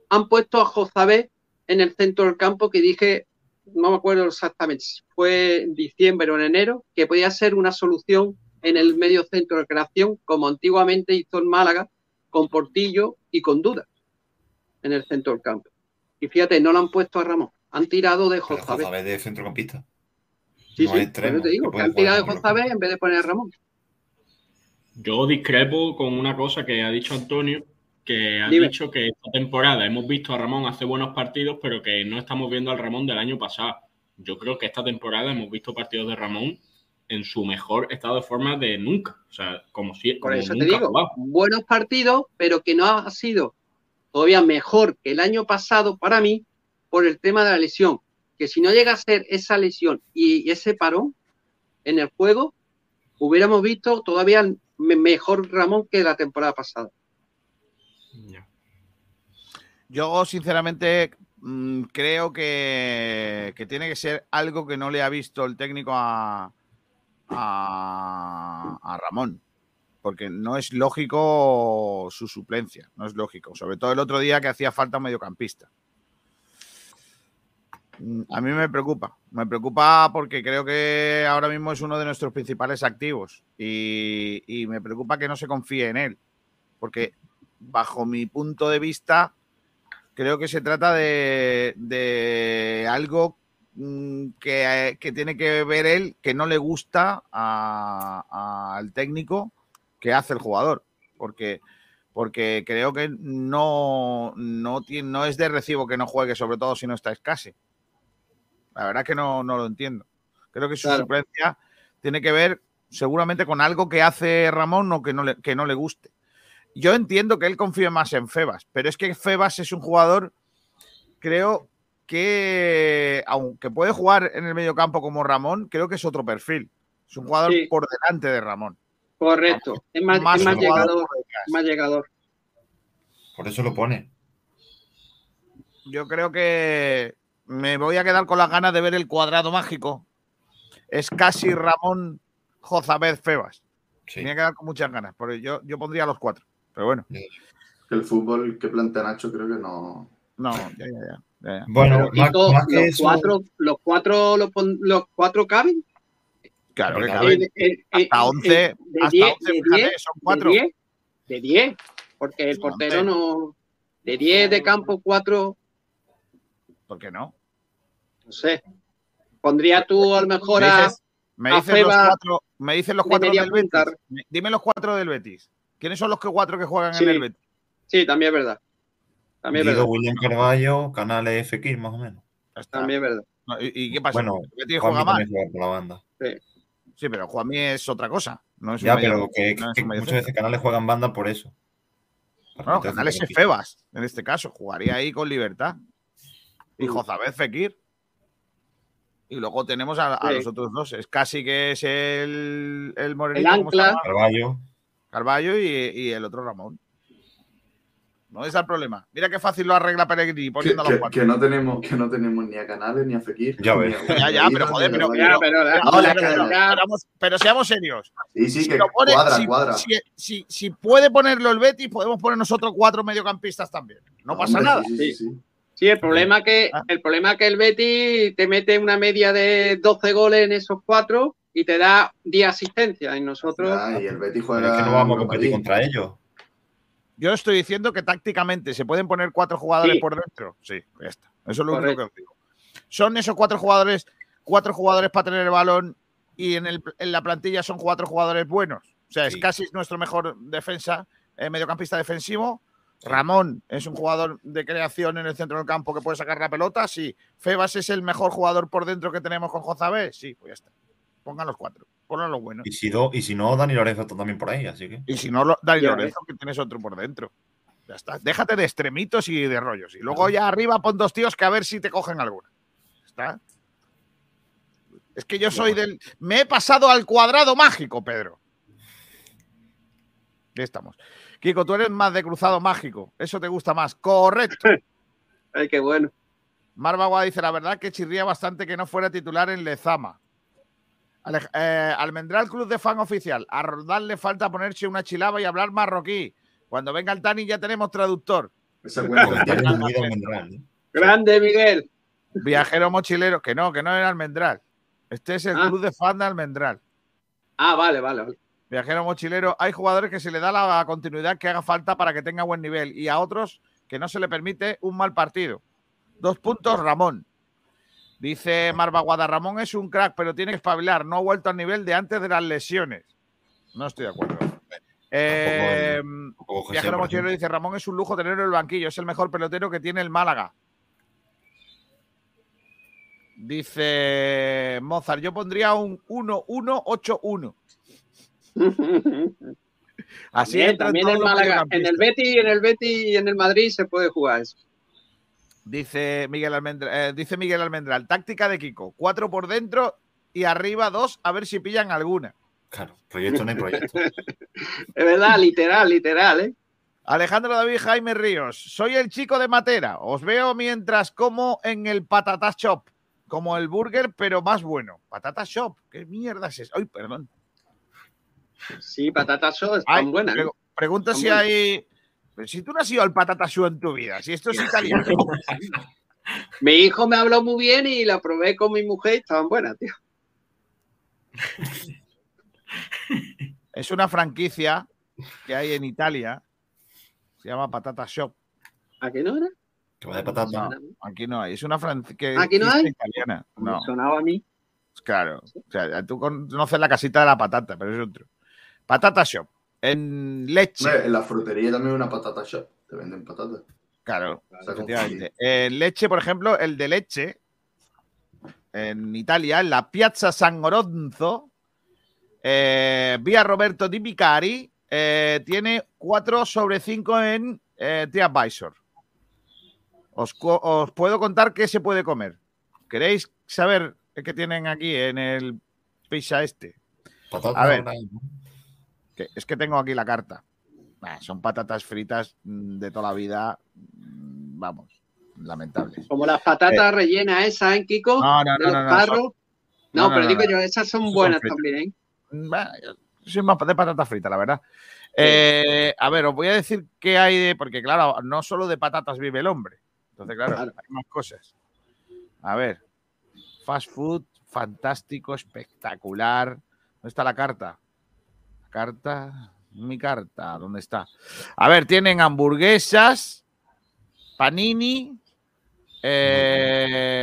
han puesto a Jozabé en el centro del campo que dije, no me acuerdo exactamente, si fue en diciembre o en enero, que podía ser una solución en el medio centro de creación, como antiguamente hizo en Málaga, con Portillo y con Duda en el centro del campo. Y fíjate, no lo han puesto a Ramón, han tirado de Pero Jozabé. Jozabé de centrocampista. Sí, no sí, extremo, te digo, que han tirado de Jozabé en vez de poner a Ramón. yo discrepo con una cosa que ha dicho Antonio, que ha Dime. dicho que esta temporada hemos visto a Ramón hacer buenos partidos, pero que no estamos viendo al Ramón del año pasado. Yo creo que esta temporada hemos visto partidos de Ramón en su mejor estado de forma de nunca. O sea, como si Por como eso te nunca digo, jugado. buenos partidos, pero que no ha sido todavía mejor que el año pasado para mí por el tema de la lesión. Que si no llega a ser esa lesión y ese parón en el juego, hubiéramos visto todavía me- mejor Ramón que la temporada pasada. Yo, sinceramente, mm, creo que, que tiene que ser algo que no le ha visto el técnico a, a Ramón. Porque no es lógico su suplencia, no es lógico. Sobre todo el otro día que hacía falta un mediocampista. Mm, A mí me preocupa, me preocupa porque creo que ahora mismo es uno de nuestros principales activos y, me preocupa que no se confíe en él, porque bajo mi punto de vista creo que se trata de, algo mm, que, que tiene que ver él que no le gusta al técnico que hace el jugador, porque porque creo que no, no, tiene, no es de recibo que no juegue, sobre todo si no está escase. La verdad es que no, no lo entiendo. Creo que su Claro. suplencia tiene que ver seguramente con algo que hace Ramón o que no le, que no le guste. Yo entiendo que él confíe más en Febas, pero es que Febas es un jugador, creo que, aunque puede jugar en el medio campo como Ramón, creo que es otro perfil. Es un jugador Sí. por delante de Ramón. Correcto. Es más, Más es más llegador. por detrás. Más llegador. Por eso lo pone. Yo creo que me voy a quedar con las ganas de ver el cuadrado mágico. Es casi Ramón Jozabed Febas. Tenía que dar con muchas ganas, porque yo, yo pondría los cuatro. Pero bueno. El fútbol que plantea Nacho creo que no. No, ya, ya, ya. ya, ya. Bueno, Pero, Kiko, los, cuatro, los cuatro los, los cuatro caben. Claro que caben. eh, Hasta eh, 11, de hasta 10, 11, de fíjate, 10, son cuatro. De 10, de 10, porque el portero no. De 10 de campo, 4, ¿Por qué no? no sé. Pondría tú a lo mejor Me a. me dices los cuatro, me dicen los de cuatro del Betis. punta. Me- Dime los cuatro del Betis. ¿Quiénes son los que cuatro que juegan Sí. en el Betis? Sí, también es verdad. También es verdad. William Carballo, Canales Fekir, más o menos. También es verdad. ¿Y, y qué pasa? Bueno, ¿El Betis juega mal? juega por la banda. Sí, pero Juanmi es otra cosa. No es un Ya, pero que, no es que medio muchas veces Canales juegan banda por eso. No, Canales es Febas, en este caso. Jugaría ahí con libertad. Y Jozabed Fekir. Y luego tenemos a, a Sí. los otros dos. Es casi que es el, el El morenito. ¿cómo se ancla. Carballo. Carballo y, y el otro Ramón. No es el problema. Mira qué fácil lo arregla Pellegrini Que, poniendo a los que- cuatro. que no tenemos, que no tenemos ni a Canales ni a Fekir. Ya ves. a Ya, ya, pero joder, pero, pero, pero- pero, no, joder, pero- pero- pero vamos- pero seamos serios. Sí, sí, Si que lo pone- cuadra, si- cuadra. si- si- si puede ponerlo el Betis, podemos poner nosotros cuatro mediocampistas también. No pasa Hombre, nada. Sí, sí, sí, sí. Sí, el problema que Ah. el problema que el Betis te mete una media de 12 goles en esos cuatro y te da 10 asistencias. Y nosotros. Ya, y el Betis Pero juega. es que no vamos a competir contra ellos. Yo estoy diciendo que tácticamente se pueden poner cuatro jugadores Sí. por dentro. Sí, ya está. Eso es lo Correcto. único que os digo. Son esos cuatro jugadores, cuatro jugadores para tener el balón y en, el- en la plantilla son cuatro jugadores buenos. O sea, es casi nuestro mejor defensa, eh, mediocampista defensivo. Ramón es un jugador de creación en el centro del campo que puede sacar la pelota. Sí. Febas es el mejor jugador por dentro que tenemos con Jozabé. Sí, pues ya está. Pongan los cuatro. Pongan los buenos. Y si, do- y si no, Dani Lorenzo está también por ahí, así que. Y si no, Dani Lorenzo, que tienes otro por dentro. Ya está. Déjate de extremitos y de rollos. Y luego ya arriba pon dos tíos que a ver si te cogen alguna. ¿Está? Es que yo soy del. Me he pasado al cuadrado mágico, Pedro. Ya estamos. Kiko, tú eres más de cruzado mágico. Eso te gusta más. Correcto. Ay, qué bueno. Marbagua dice la verdad que chirría bastante que no fuera titular en Lezama. Alej- eh, Almendral Club de Fan Oficial. A Roldán le falta ponerse una chilaba y hablar marroquí. Cuando venga el Tani ya tenemos traductor. ¿eh? Grande, Miguel. Viajero mochilero, que no, que no era Almendral. Este es el Ah. club de fan de Almendral. Ah, vale, vale. vale. Viajero mochilero, hay jugadores que se le da la continuidad que haga falta para que tenga buen nivel y a otros que no se le permite un mal partido. Dos puntos, Ramón. Dice Marva Guada, Ramón es un crack, pero tiene que espabilar. No ha vuelto al nivel de antes de las lesiones. No estoy de acuerdo. Eh, tampoco Viajero mochilero dice, Ramón es un lujo tenerlo en el banquillo. Es el mejor pelotero que tiene el Málaga. Dice Mozart, yo pondría un 1-1-8-1. Así También, también en Málaga, en el. Betis, en el Betis y en el Madrid se puede jugar eso. Dice Miguel Almendral, eh, dice Miguel Almendral, táctica de Kiko, cuatro por dentro y arriba dos, a ver si pillan alguna. Claro, proyecto no hay proyecto. Es verdad, literal, literal, ¿eh? Alejandro David Jaime Ríos, soy el chico de Matera. Os veo mientras como en el Patata Shop, como el burger, pero más bueno. Patata Shop, ¿qué mierda es eso? Ay, perdón. Sí, patatas son Ay, están buenas. ¿eh? pregu- pregunta si hay. Pero si tú no has ido al Patata Shop en tu vida, si esto es italiano. Mi hijo me habló muy bien y la probé con mi mujer y estaban buenas, tío. es una franquicia que hay en Italia. Se llama Patata Shop. ¿A qué no era? De patata. No, aquí no hay. Es una franquicia ¿Aquí no hay? italiana. No, Me sonaba a mí. claro. O sea, tú conoces la casita de la patata, pero es otro. Patata Shop. En leche. Hombre, En la frutería también una patata shop. Te venden patatas. Claro, sea, efectivamente. En leche, por ejemplo, el de leche, en Italia, en la Piazza San Oronzo, eh, vía Roberto Di Vicari, eh, tiene 4 sobre 5 en eh, TripAdvisor. Os, puedo contar qué se puede comer. ¿Queréis saber qué tienen aquí en el pizza este? Patata A ver. Que- es que tengo aquí la carta. Son patatas fritas mm, de toda la vida. mm, Vamos, lamentables. Como las patatas rellenas esas, ¿eh, Kiko? No, no, De no, los no, no, carros. son- No, no, pero digo yo, esas son buenas fritas. también, ¿eh? Yo soy más de patata frita, la verdad. Eh, a ver, os voy a decir qué hay de. Porque, claro, no solo de patatas vive el hombre. Entonces, claro, Claro. hay más cosas. A ver. Fast food, fantástico, espectacular. ¿Dónde está la carta? Carta. Mi carta, ¿dónde está? A ver, tienen hamburguesas, panini.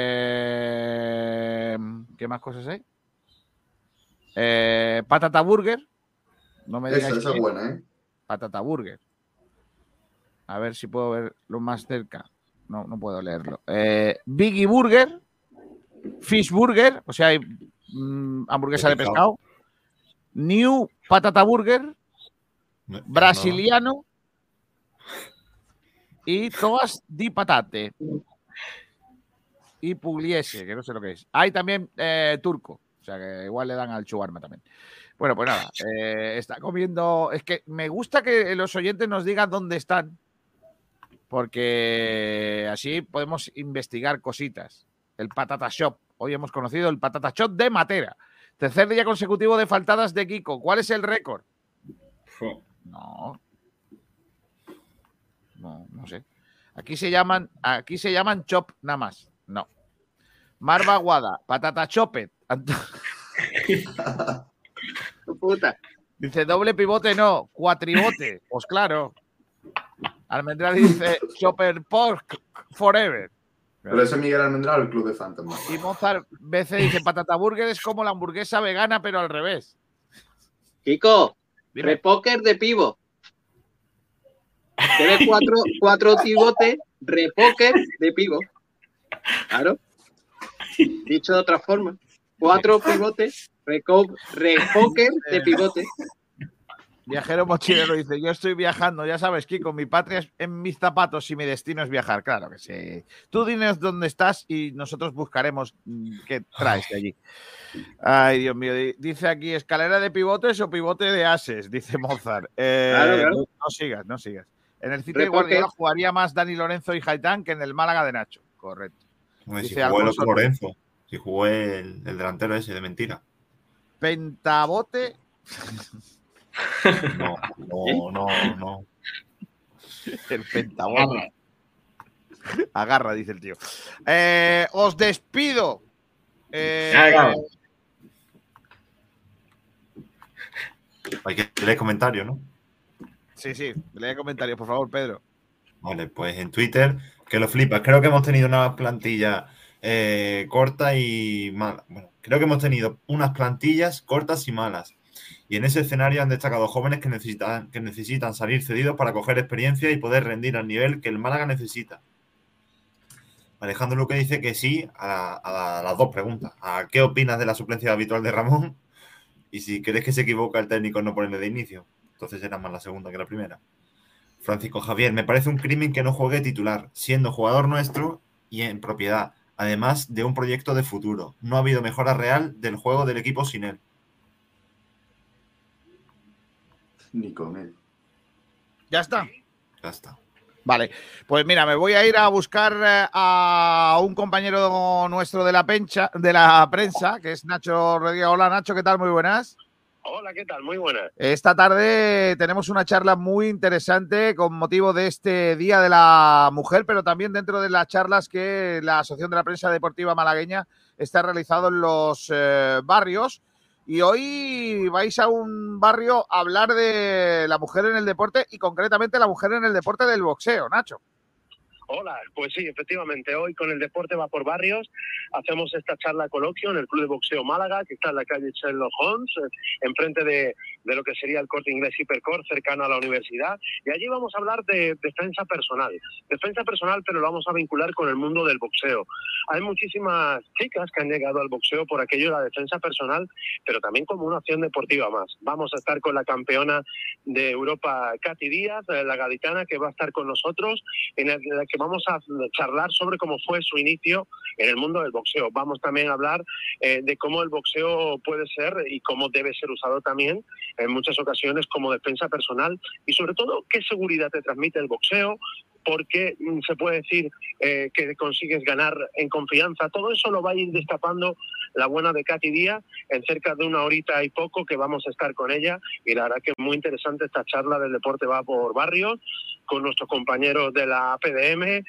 eh, ¿Qué más cosas hay? Eh, patata burger. No me Esa, digáis esa es buena, ¿eh? Patata burger. A ver si puedo verlo más cerca. No, no puedo leerlo. Eh, Biggie Burger. Fish Burger. O sea, hay mm, hamburguesa De de pescado. pescado. New Patata Burger. No, Brasiliano. Y todas di patate. Y pugliese, que no sé lo que es. Hay también eh, turco. O sea que igual le dan al chuarma también. Bueno, pues nada, eh, está comiendo. Es que me gusta que los oyentes nos digan dónde están. Porque así podemos investigar cositas. El Patata Shop. Hoy hemos conocido el Patata Shop de Matera. Tercer día consecutivo de faltadas de Kiko. ¿Cuál es el récord? No. No, no sé. Aquí se llaman, aquí se llaman chop nada más. No. Marva Guada, patata chopet. Puta. Dice doble pivote, no, cuatribote. Pues claro. Almendral dice chopper pork forever. Pero ese Miguel Almendral, el club de Phantom. Y Mozart BC dice patata burger es como la hamburguesa vegana, pero al revés. Kiko, Dime. repoker de pivo. Tienes cuatro, cuatro pivotes, repoker de pivo. Claro. Dicho de otra forma. Cuatro pivotes, repoker de pivote. Viajero mochilero dice, yo estoy viajando, ya sabes, Kiko, mi patria es en mis zapatos y mi destino es viajar. Claro que sí. Tú dinos dónde estás y nosotros buscaremos qué traes de allí. Ay, Dios mío. di- Dice aquí, escalera de pivotes o pivote de ases, dice Mozart. Eh, Claro, claro. No, no sigas, no sigas. En el City de. Guardiola jugaría más Dani Lorenzo y Haitán que en el Málaga de Nacho. Correcto. Hombre, si jugó el otro Lorenzo. Si jugó el, el delantero ese de mentira. Pentabote. No, no, no, no. El pentabote. Agarra, dice el tío. Eh, os despido. Eh. Hay que leer comentarios, ¿no? sí, sí. Lee comentarios, por favor, Pedro. Vale, pues en Twitter, que lo flipas. Creo que hemos tenido una plantilla eh, corta y mala. Bueno, creo que hemos tenido unas plantillas cortas y malas. Y en ese escenario han destacado jóvenes que necesitan, que necesitan salir cedidos para coger experiencia y poder rendir al nivel que el Málaga necesita. Alejandro Luque dice que sí a, las dos preguntas. ¿A qué opinas de la suplencia habitual de Ramón? Y si crees que se equivoca el técnico no ponerle de inicio. Entonces era más la segunda que la primera. Francisco Javier, me parece un crimen que no juegue titular, siendo jugador nuestro y en propiedad, además de un proyecto de futuro. No ha habido mejora real del juego del equipo sin él. Ni con él. Ya está. Ya está. Vale, pues mira, me voy a ir a buscar eh, a un compañero nuestro de la, pencha, de la prensa, que es Nacho Rodríguez. Hola Nacho, ¿qué tal? Muy buenas. Hola, ¿qué tal? Muy buenas. Esta tarde tenemos una charla muy interesante con motivo de este Día de la Mujer, pero también dentro de las charlas que la Asociación de la Prensa Deportiva Malagueña está realizando en los eh, barrios. Y hoy vais a un barrio a hablar de la mujer en el deporte y concretamente la mujer en el deporte del boxeo, Nacho. Hola, pues sí, efectivamente, hoy con el deporte va por barrios, hacemos esta charla coloquio en el Club de Boxeo Málaga, que está en la calle Sherlock Holmes, eh, enfrente de, de lo que sería el corte inglés Hipercor, cercano a la universidad, y allí vamos a hablar de defensa personal. Defensa personal, pero lo vamos a vincular con el mundo del boxeo. Hay muchísimas chicas que han llegado al boxeo por aquello de la defensa personal, pero también como una acción deportiva más. Vamos a estar con la campeona de Europa, Katy Díaz, eh, la gaditana, que va a estar con nosotros, en la que vamos a charlar sobre cómo fue su inicio en el mundo del boxeo. Vamos también a hablar eh, de cómo el boxeo puede ser y cómo debe ser usado también en muchas ocasiones como defensa personal y sobre todo qué seguridad te transmite el boxeo, porque mm, se puede decir eh, que consigues ganar en confianza. Todo eso lo va a ir destapando la buena de Katy Díaz, en cerca de una horita y poco que vamos a estar con ella. Y la verdad que es muy interesante esta charla del deporte va por barrios, con nuestros compañeros de la PDM.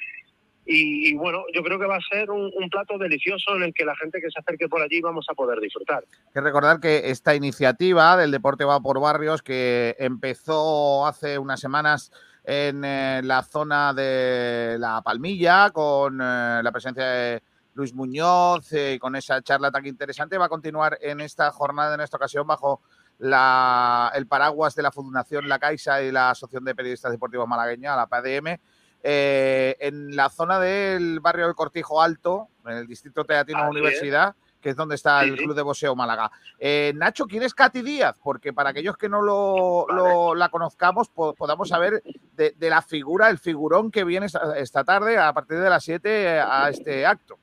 Y, bueno, yo creo que va a ser un, plato delicioso en el que la gente que se acerque por allí vamos a poder disfrutar. Hay que recordar que esta iniciativa del deporte va por barrios, que empezó hace unas semanas en eh, la zona de la Palmilla, con eh, la presencia de Luis Muñoz, eh, con esa charla tan interesante, va a continuar en esta jornada, en esta ocasión, bajo la, el paraguas de la Fundación La Caixa y la Asociación de Periodistas Deportivos Malagueña, la PADM, eh, en la zona del barrio del Cortijo Alto, en el distrito teatino es. Universidad, que es donde está Sí, el. Club de Boxeo Málaga. Eh, Nacho, ¿quién es Katy Díaz? Porque para aquellos que no lo, lo- la conozcamos, po- podamos saber de, de la figura, el figurón que viene esta, esta tarde a partir de las 7 a este acto.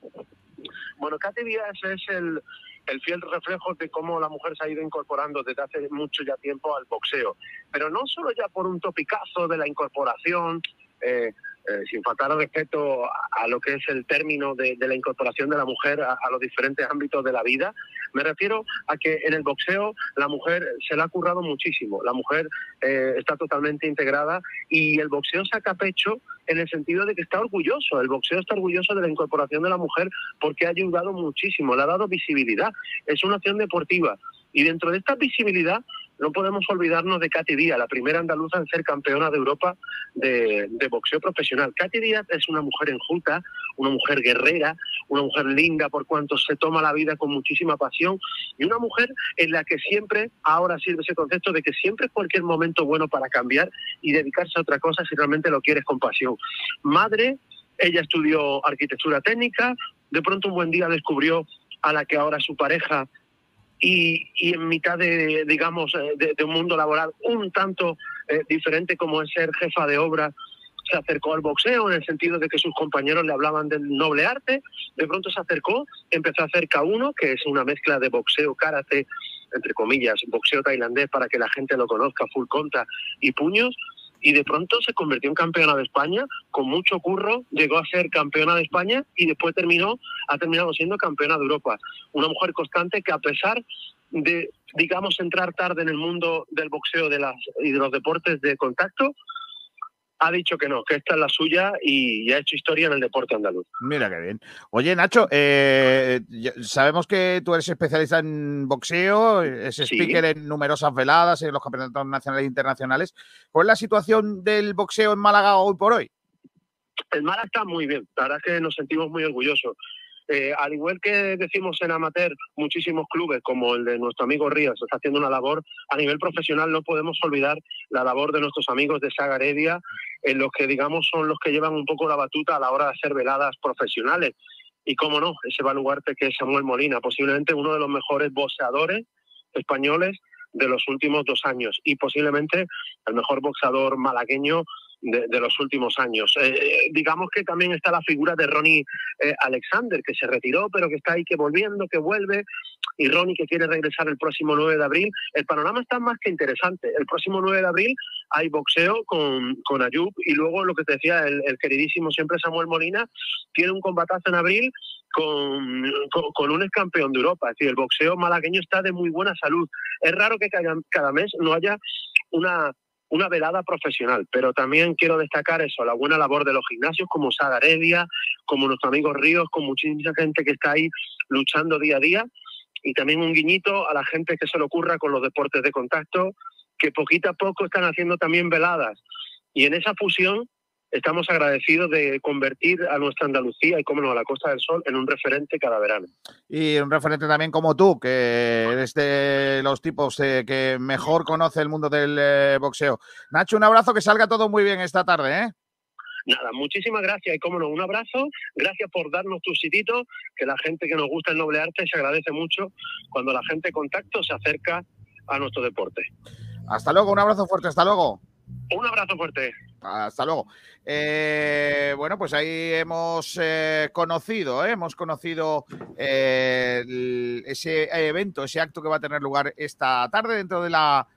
Bueno, Katy Díaz es el, el fiel reflejo de cómo la mujer se ha ido incorporando desde hace mucho ya tiempo al boxeo. Pero no solo ya por un topicazo de la incorporación, eh, eh, sin faltar al respeto a, a lo que es el término de, de la incorporación de la mujer a, a los diferentes ámbitos de la vida, me refiero a que en el boxeo la mujer se la ha currado muchísimo. La mujer eh, está totalmente integrada y el boxeo saca pecho en el sentido de que está orgulloso. El boxeo está orgulloso de la incorporación de la mujer porque ha ayudado muchísimo, le ha dado visibilidad. Es una acción deportiva. Y dentro de esta visibilidad no podemos olvidarnos de Katy Díaz, la primera andaluza en ser campeona de Europa de, boxeo profesional. Katy Díaz es una mujer enjuta, una mujer guerrera, una mujer linda por cuanto se toma la vida con muchísima pasión y una mujer en la que siempre, ahora sirve ese concepto de que siempre es cualquier momento bueno para cambiar y dedicarse a otra cosa si realmente lo quieres con pasión. Madre, ella estudió arquitectura técnica, de pronto un buen día descubrió a la que ahora su pareja y, en mitad de, digamos, eh, de, de un mundo laboral un tanto eh, diferente como es ser jefa de obra, se acercó al boxeo en el sentido de que sus compañeros le hablaban del noble arte, de pronto se acercó, empezó a hacer K1, que es una mezcla de boxeo, karate, entre comillas, boxeo tailandés para que la gente lo conozca, full conta y puños, y de pronto se convirtió en campeona de España, con mucho curro, llegó a ser campeona de España y después terminó, ha terminado siendo campeona de Europa. Una mujer constante que a pesar de, digamos, entrar tarde en el mundo del boxeo de las, y de los deportes de contacto, ha dicho que no, que esta es la suya y, ha hecho historia en el deporte andaluz. Mira qué bien. Oye, Nacho, eh, sabemos que tú eres especialista en boxeo, es Sí. speaker en numerosas veladas, en los campeonatos nacionales e internacionales. ¿Cuál es la situación del boxeo en Málaga hoy por hoy? El Málaga está muy bien, la verdad es que nos sentimos muy orgullosos. Eh, al igual que decimos en amateur, muchísimos clubes, como el de nuestro amigo Ríos, está haciendo una labor a nivel profesional, no podemos olvidar la labor de nuestros amigos de Saga Heredia, en los que, digamos, son los que llevan un poco la batuta a la hora de hacer veladas profesionales. Y cómo no, ese baluarte que es Samuel Molina, posiblemente uno de los mejores boxeadores españoles de los últimos dos años y posiblemente el mejor boxeador malagueño de, los últimos años. Eh, digamos que también está la figura de Ronnie eh, Alexander, que se retiró, pero que está ahí, que volviendo, que vuelve, y Ronnie que quiere regresar el próximo 9 de abril. El panorama está más que interesante. El próximo 9 de abril hay boxeo con, con Ayub y luego lo que te decía el, queridísimo siempre Samuel Molina, tiene un combatazo en abril con, con, un ex campeón de Europa. Es decir, el boxeo malagueño está de muy buena salud. Es raro que cada mes no haya una una velada profesional, pero también quiero destacar eso, la buena labor de los gimnasios como Saga Heredia, como nuestro amigo Ríos, con muchísima gente que está ahí luchando día a día, y también un guiñito a la gente que se le ocurra con los deportes de contacto, que poquito a poco están haciendo también veladas. Y en esa fusión estamos agradecidos de convertir a nuestra Andalucía y, como no, a la Costa del Sol en un referente cada verano. Y un referente también como tú, que eres de los tipos eh, que mejor conoce el mundo del eh, boxeo. Nacho, un abrazo, que salga todo muy bien esta tarde, ¿eh? Nada, muchísimas gracias y como no, un abrazo. Gracias por darnos tu sitito, que la gente que nos gusta el noble arte se agradece mucho cuando la gente contacto se acerca a nuestro deporte. Hasta luego, un abrazo fuerte, hasta luego. Un abrazo fuerte. Hasta luego. Eh, bueno, pues ahí hemos eh, conocido, ¿eh? hemos conocido ese evento, ese acto que va a tener lugar esta tarde dentro de la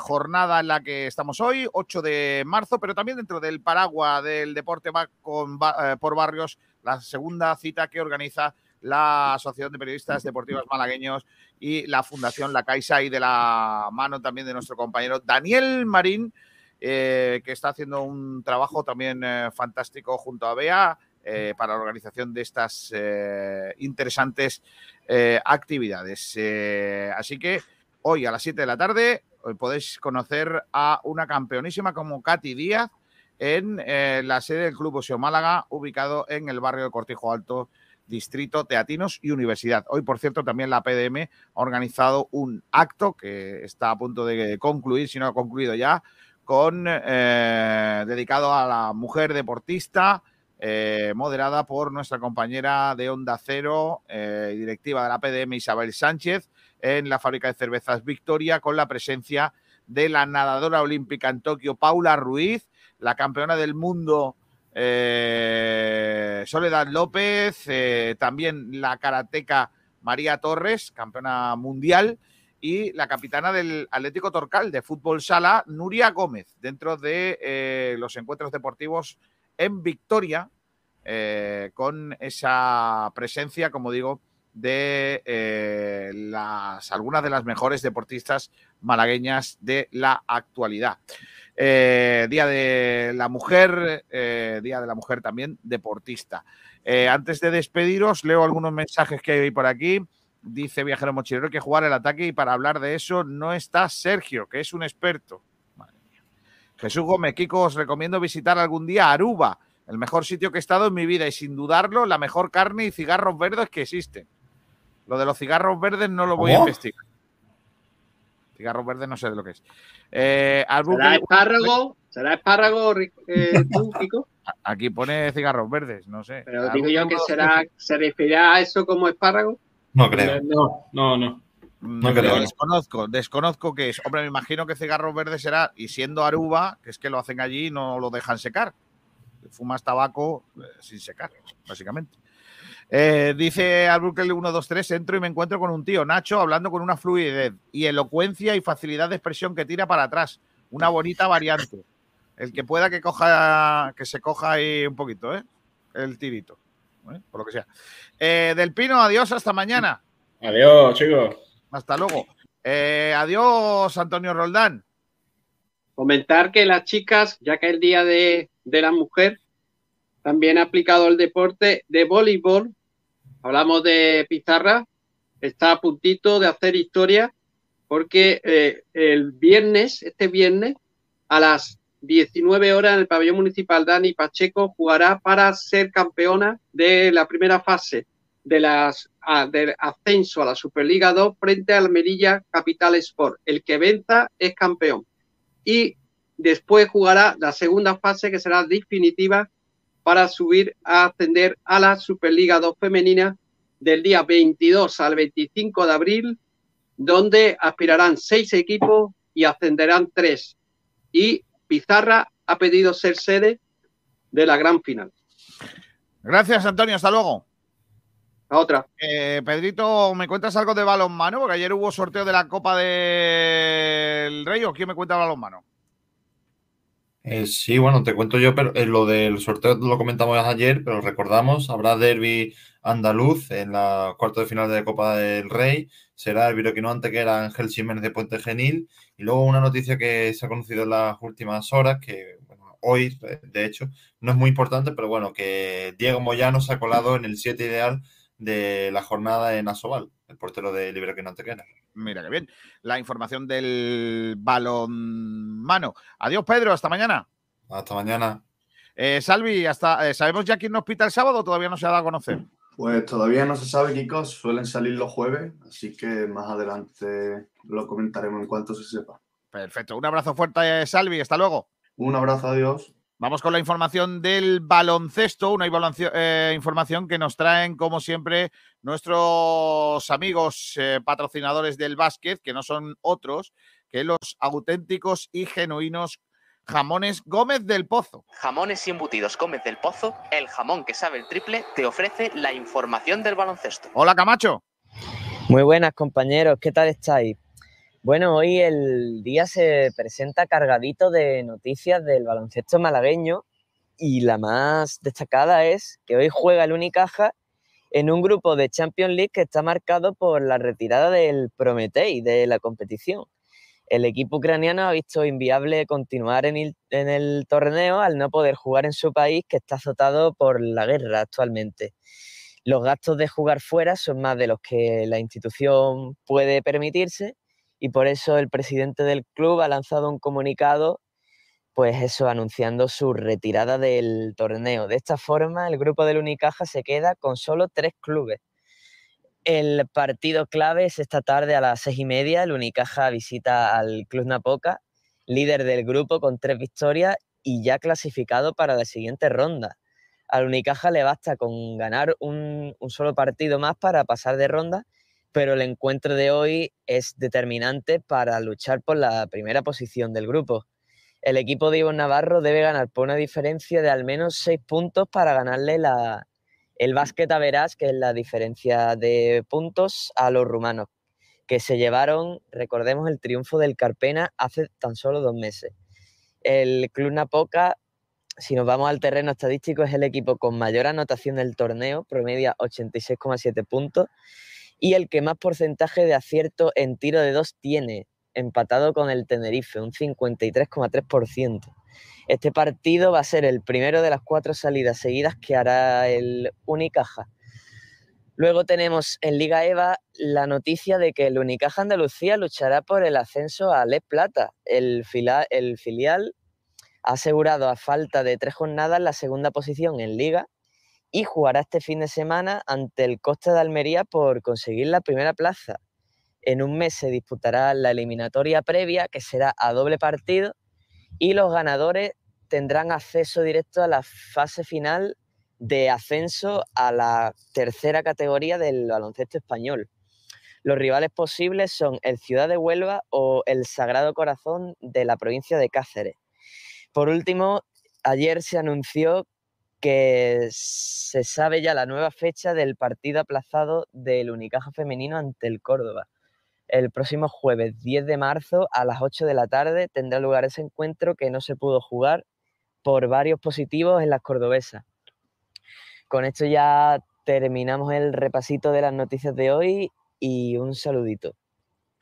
jornada en la que estamos hoy, 8 de marzo, pero también dentro del paraguas del deporte va con, eh, por barrios, la segunda cita que organiza la Asociación de Periodistas Deportivos Malagueños y la Fundación La Caixa y de la mano también de nuestro compañero Daniel Marín, eh, que está haciendo un trabajo también eh, fantástico junto a Bea eh, para la organización de estas interesantes actividades. Así que hoy a las 7 de la tarde podéis conocer a una campeonísima como Katy Díaz en la sede del Club Oseo Málaga, ubicado en el barrio de Cortijo Alto, Distrito Teatinos y Universidad. Hoy, por cierto, también la PDM ha organizado un acto que está a punto de concluir, si no ha concluido ya, con eh, dedicado a la mujer deportista, eh, moderada por nuestra compañera de Onda Cero eh, y directiva de la PDM, Isabel Sánchez, en la fábrica de cervezas Victoria, con la presencia de la nadadora olímpica en Tokio, Paula Ruiz, la campeona del mundo Soledad López, también la karateca María Torres, campeona mundial, y la capitana del Atlético Torcal de fútbol sala, Nuria Gómez, dentro de eh, los encuentros deportivos en Victoria, eh, con esa presencia, como digo, de eh, las, algunas de las mejores deportistas malagueñas de la actualidad. Día de la Mujer, Día de la Mujer también deportista. Antes de despediros, leo algunos mensajes que hay por aquí. Dice Viajero Mochilero que jugar el ataque y para hablar de eso no está Sergio, que es un experto. Madre mía. Jesús Gómez, Kiko, os recomiendo visitar algún día Aruba, el mejor sitio que he estado en mi vida y sin dudarlo, la mejor carne y cigarros verdes que existen. Lo de los cigarros verdes no lo voy a investigar. Cigarros verdes no sé de lo que es. Eh, ¿Será espárrago? ¿Será espárrago, eh, tú, Kiko? Aquí pone cigarros verdes, no sé. Pero digo yo que será, se referirá a eso como espárrago. No creo. No, no, no. No creo. Desconozco, desconozco qué es. Hombre, me imagino que cigarros verdes será, y siendo Aruba, que es que lo hacen allí y no lo dejan secar. Fumas tabaco eh, sin secar, básicamente. Eh, dice Albuquerque 123, entro y me encuentro con un tío, Nacho, hablando con una fluidez y elocuencia y facilidad de expresión que tira para atrás. Una bonita variante. El que pueda que coja, que se coja ahí un poquito, ¿eh? El tirito. ¿Eh? Por lo que sea. Eh, Del Pino, adiós, hasta mañana. Adiós, chicos. Hasta luego. Eh, adiós, Antonio Roldán. Comentar que las chicas, ya que es el Día de, de la Mujer, también ha aplicado el deporte de voleibol. Hablamos de pizarra. Está a puntito de hacer historia porque eh, el viernes, este viernes, a las 19 horas en el pabellón municipal Dani Pacheco jugará para ser campeona de la primera fase de las del ascenso a la Superliga 2 frente al Almería Capital Sport. El que venza es campeón. Y después jugará la segunda fase que será definitiva para subir a ascender a la Superliga 2 femenina del día 22 al 25 de abril, donde aspirarán seis equipos y ascenderán tres. Y Pizarra ha pedido ser sede de la gran final. Gracias, Antonio. Hasta luego. La otra. Eh, Pedrito, ¿me cuentas algo de balonmano? Porque ayer hubo sorteo de la Copa del Rey. ¿O quién me cuenta balonmano? Eh, sí, bueno, te cuento yo, pero eh, lo del sorteo lo comentamos ayer, pero recordamos, habrá derby andaluz en la cuarta de final de Copa del Rey, será el Viroquino Antequera Ángel Jiménez de Puente Genil, y luego una noticia que se ha conocido en las últimas horas, que bueno, hoy, de hecho, no es muy importante, pero bueno, que Diego Moyano se ha colado en el 7 ideal de la jornada en Asobal, el portero de Viroquino Antequera. Mira qué bien. La información del balonmano. Adiós, Pedro. Hasta mañana. Hasta mañana. Eh, Salvi, hasta, eh, ¿sabemos ya quién nos pita el sábado o todavía no se ha dado a conocer? Pues todavía no se sabe, Kiko, suelen salir los jueves, así que más adelante lo comentaremos en cuanto se sepa. Perfecto. Un abrazo fuerte, Salvi. Hasta luego. Un abrazo, adiós. Vamos con la información del baloncesto, una eh, información que nos traen, como siempre, nuestros amigos eh, patrocinadores del básquet, que no son otros que los auténticos y genuinos jamones Gómez del Pozo. Jamones y embutidos Gómez del Pozo, el jamón que sabe el triple, te ofrece la información del baloncesto. Hola, Camacho. Muy buenas compañeros, ¿qué tal estáis? Bueno, hoy el día se presenta cargadito de noticias del baloncesto malagueño y la más destacada es que hoy juega el Unicaja en un grupo de Champions League que está marcado por la retirada del Prometei de la competición. El equipo ucraniano ha visto inviable continuar en el, torneo al no poder jugar en su país que está azotado por la guerra actualmente. Los gastos de jugar fuera son más de los que la institución puede permitirse y por eso el presidente del club ha lanzado un comunicado, pues eso, anunciando su retirada del torneo. De esta forma, el grupo del Unicaja se queda con solo tres clubes. El partido clave es esta tarde a las seis y media. El Unicaja visita al Club Napoca, líder del grupo con tres victorias y ya clasificado para la siguiente ronda. Al Unicaja le basta con ganar un, solo partido más para pasar de ronda pero el encuentro de hoy es determinante para luchar por la primera posición del grupo. El equipo de Ivonne Navarro debe ganar por una diferencia de al menos seis puntos para ganarle la, el básquet a Verás, que es la diferencia de puntos a los rumanos, que se llevaron, recordemos, el triunfo del Carpena hace tan solo dos meses. El Club Napoca, si nos vamos al terreno estadístico, es el equipo con mayor anotación del torneo, promedia 86,7 puntos y el que más porcentaje de acierto en tiro de dos tiene, empatado con el Tenerife, un 53,3%. Este partido va a ser el primero de las cuatro salidas seguidas que hará el Unicaja. Luego tenemos en Liga EVA la noticia de que el Unicaja Andalucía luchará por el ascenso a Les Plata. El, el filial ha asegurado a falta de tres jornadas la segunda posición en Liga y jugará este fin de semana ante el Costa de Almería por conseguir la primera plaza. En un mes se disputará la eliminatoria previa, que será a doble partido, y los ganadores tendrán acceso directo a la fase final de ascenso a la tercera categoría del baloncesto español. Los rivales posibles son el Ciudad de Huelva o el Sagrado Corazón de la provincia de Cáceres. Por último, ayer se anunció que se sabe ya la nueva fecha del partido aplazado del Unicaja femenino ante el Córdoba. El próximo jueves 10 de marzo a las 8 de la tarde tendrá lugar ese encuentro que no se pudo jugar por varios positivos en las cordobesas. Con esto ya terminamos el repasito de las noticias de hoy y un saludito.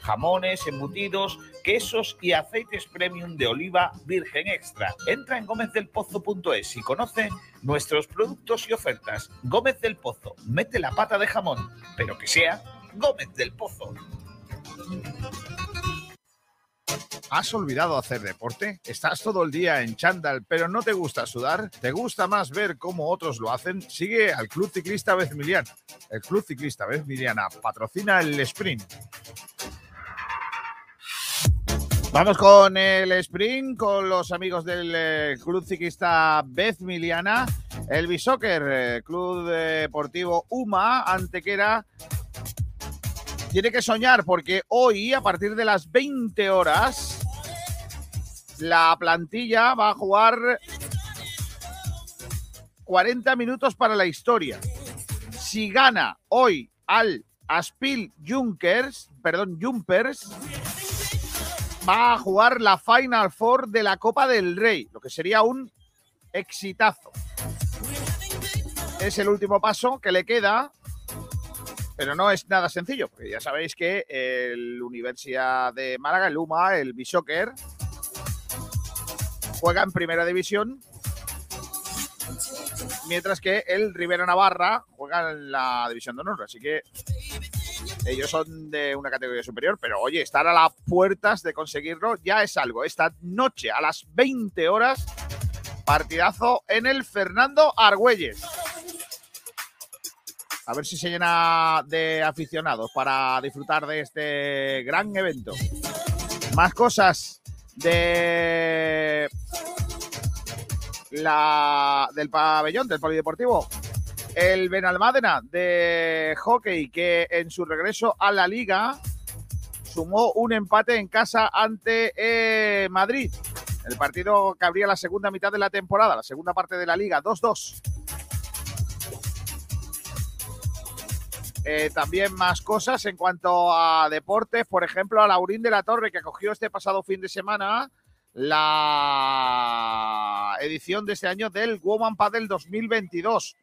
jamones, embutidos, quesos y aceites premium de oliva virgen extra. Entra en gómezdelpozo.es y conoce nuestros productos y ofertas. Gómez del Pozo, mete la pata de jamón, pero que sea Gómez del Pozo. ¿Has olvidado hacer deporte? ¿Estás todo el día en chándal pero no te gusta sudar? ¿Te gusta más ver cómo otros lo hacen? Sigue al Club Ciclista Bezmiliana. El Club Ciclista Bezmiliana patrocina el sprint. Vamos con el sprint, con los amigos del eh, Club Ciclista Bezmiliana, el Bisoccer, eh, Club Deportivo UMA, Antequera. Tiene que soñar porque hoy, a partir de las 20 horas, la plantilla va a jugar 40 minutos para la historia. Si gana hoy al Aspil Junkers, perdón, Jumpers, va a jugar la Final Four de la Copa del Rey, lo que sería un exitazo. Es el último paso que le queda, pero no es nada sencillo, porque ya sabéis que el Universidad de Málaga, el UMA, el Bishoker, juega en primera división, mientras que el Rivera Navarra juega en la división de honor. Así que ellos son de una categoría superior, pero oye, estar a las puertas de conseguirlo ya es algo. Esta noche a las 20 horas, partidazo en el Fernando Argüelles. A ver si se llena de aficionados para disfrutar de este gran evento. Más cosas de la del pabellón del polideportivo. El Benalmádena de hockey que en su regreso a la liga sumó un empate en casa ante eh, Madrid. El partido que abría la segunda mitad de la temporada, la segunda parte de la liga, 2-2. Eh, también más cosas en cuanto a deportes, por ejemplo, a Laurín de la Torre, que acogió este pasado fin de semana la edición de este año del Woman Padel 2022.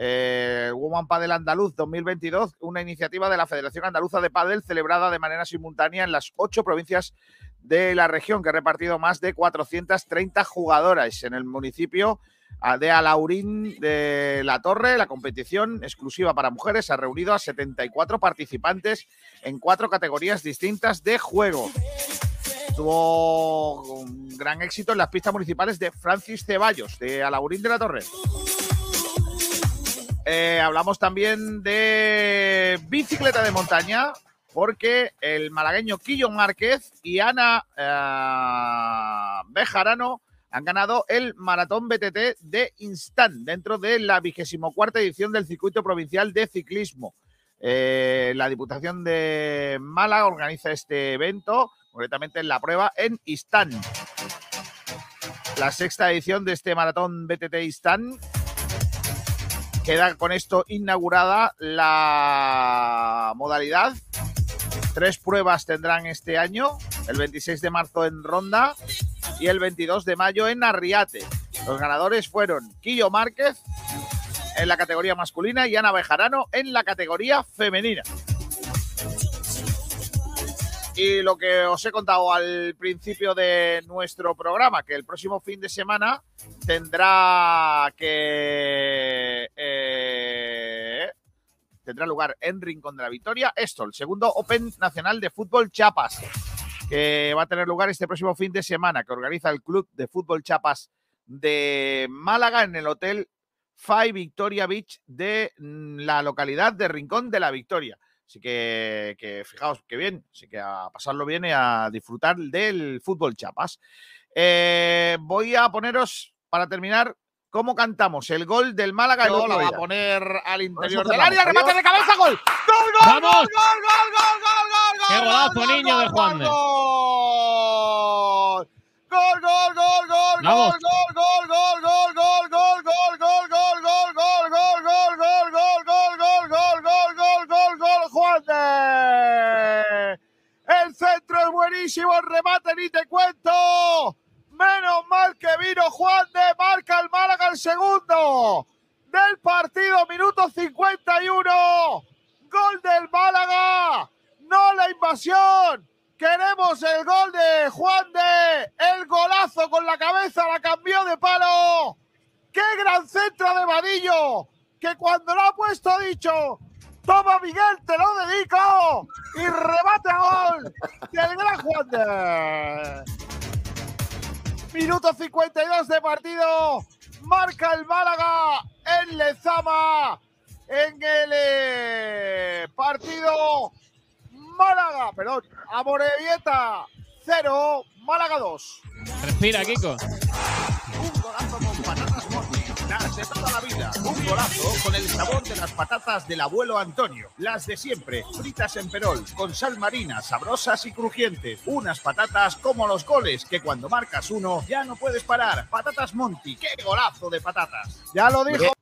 Eh, Woman Padel Andaluz 2022, una iniciativa de la Federación Andaluza de Padel celebrada de manera simultánea en las ocho provincias de la región, que ha repartido más de 430 jugadoras en el municipio de Alaurín de la Torre. La competición exclusiva para mujeres ha reunido a 74 participantes en cuatro categorías distintas de juego. Tuvo un gran éxito en las pistas municipales de Francis Ceballos, de Alaurín de la Torre. Eh, hablamos también de bicicleta de montaña, porque el malagueño Quillo Márquez y Ana eh, Bejarano han ganado el Maratón BTT de Instant dentro de la vigésimo cuarta edición del Circuito Provincial de Ciclismo. Eh, la Diputación de Málaga organiza este evento, concretamente en la prueba en Instant. La sexta edición de este Maratón BTT Instant queda con esto inaugurada la modalidad. Tres pruebas tendrán este año, el 26 de marzo en Ronda y el 22 de mayo en Arriate. Los ganadores fueron Quillo Márquez en la categoría masculina y Ana Bejarano en la categoría femenina. Y lo que os he contado al principio de nuestro programa, que el próximo fin de semana tendrá que eh, tendrá lugar en Rincón de la Victoria esto, el segundo Open Nacional de Fútbol Chiapas, que va a tener lugar este próximo fin de semana, que organiza el Club de Fútbol Chiapas de Málaga en el Hotel Five Victoria Beach de mm, la localidad de Rincón de la Victoria. Así que, que fijaos que bien, así que a pasarlo bien y a disfrutar del fútbol chapas. Eh, voy a poneros, para terminar, cómo cantamos el gol del Málaga. y la va a poner al interior del área, remate de cabeza, gol. ¡Gol, gol, ¡Vamos! gol, gol, gol, gol, gol, gol, ¡Qué gol, golazo, gol, niño gol, de Juan! Gol, gol, gol, gol, gol, buenísimo, el remate ni te cuento. Menos mal que vino Juan de, marca el Málaga el segundo del partido, minuto 51. Gol del Málaga, no la invasión. Queremos el gol de Juan de, el golazo con la cabeza, la cambió de palo. ¡Qué gran centro de Vadillo! Que cuando lo ha puesto dicho, toma Miguel, te lo dedico. Y remate a gol del gran Juan. Minuto 52 de partido. Marca el Málaga en Lezama. En el eh, partido Málaga, perdón, Amorebieta 0, Málaga 2. Respira, Kiko. De toda la vida. Un golazo con el sabor de las patatas del abuelo Antonio. Las de siempre, fritas en perol, con sal marina, sabrosas y crujientes. Unas patatas como los goles, que cuando marcas uno ya no puedes parar. Patatas Monti, qué golazo de patatas. Ya lo dijo.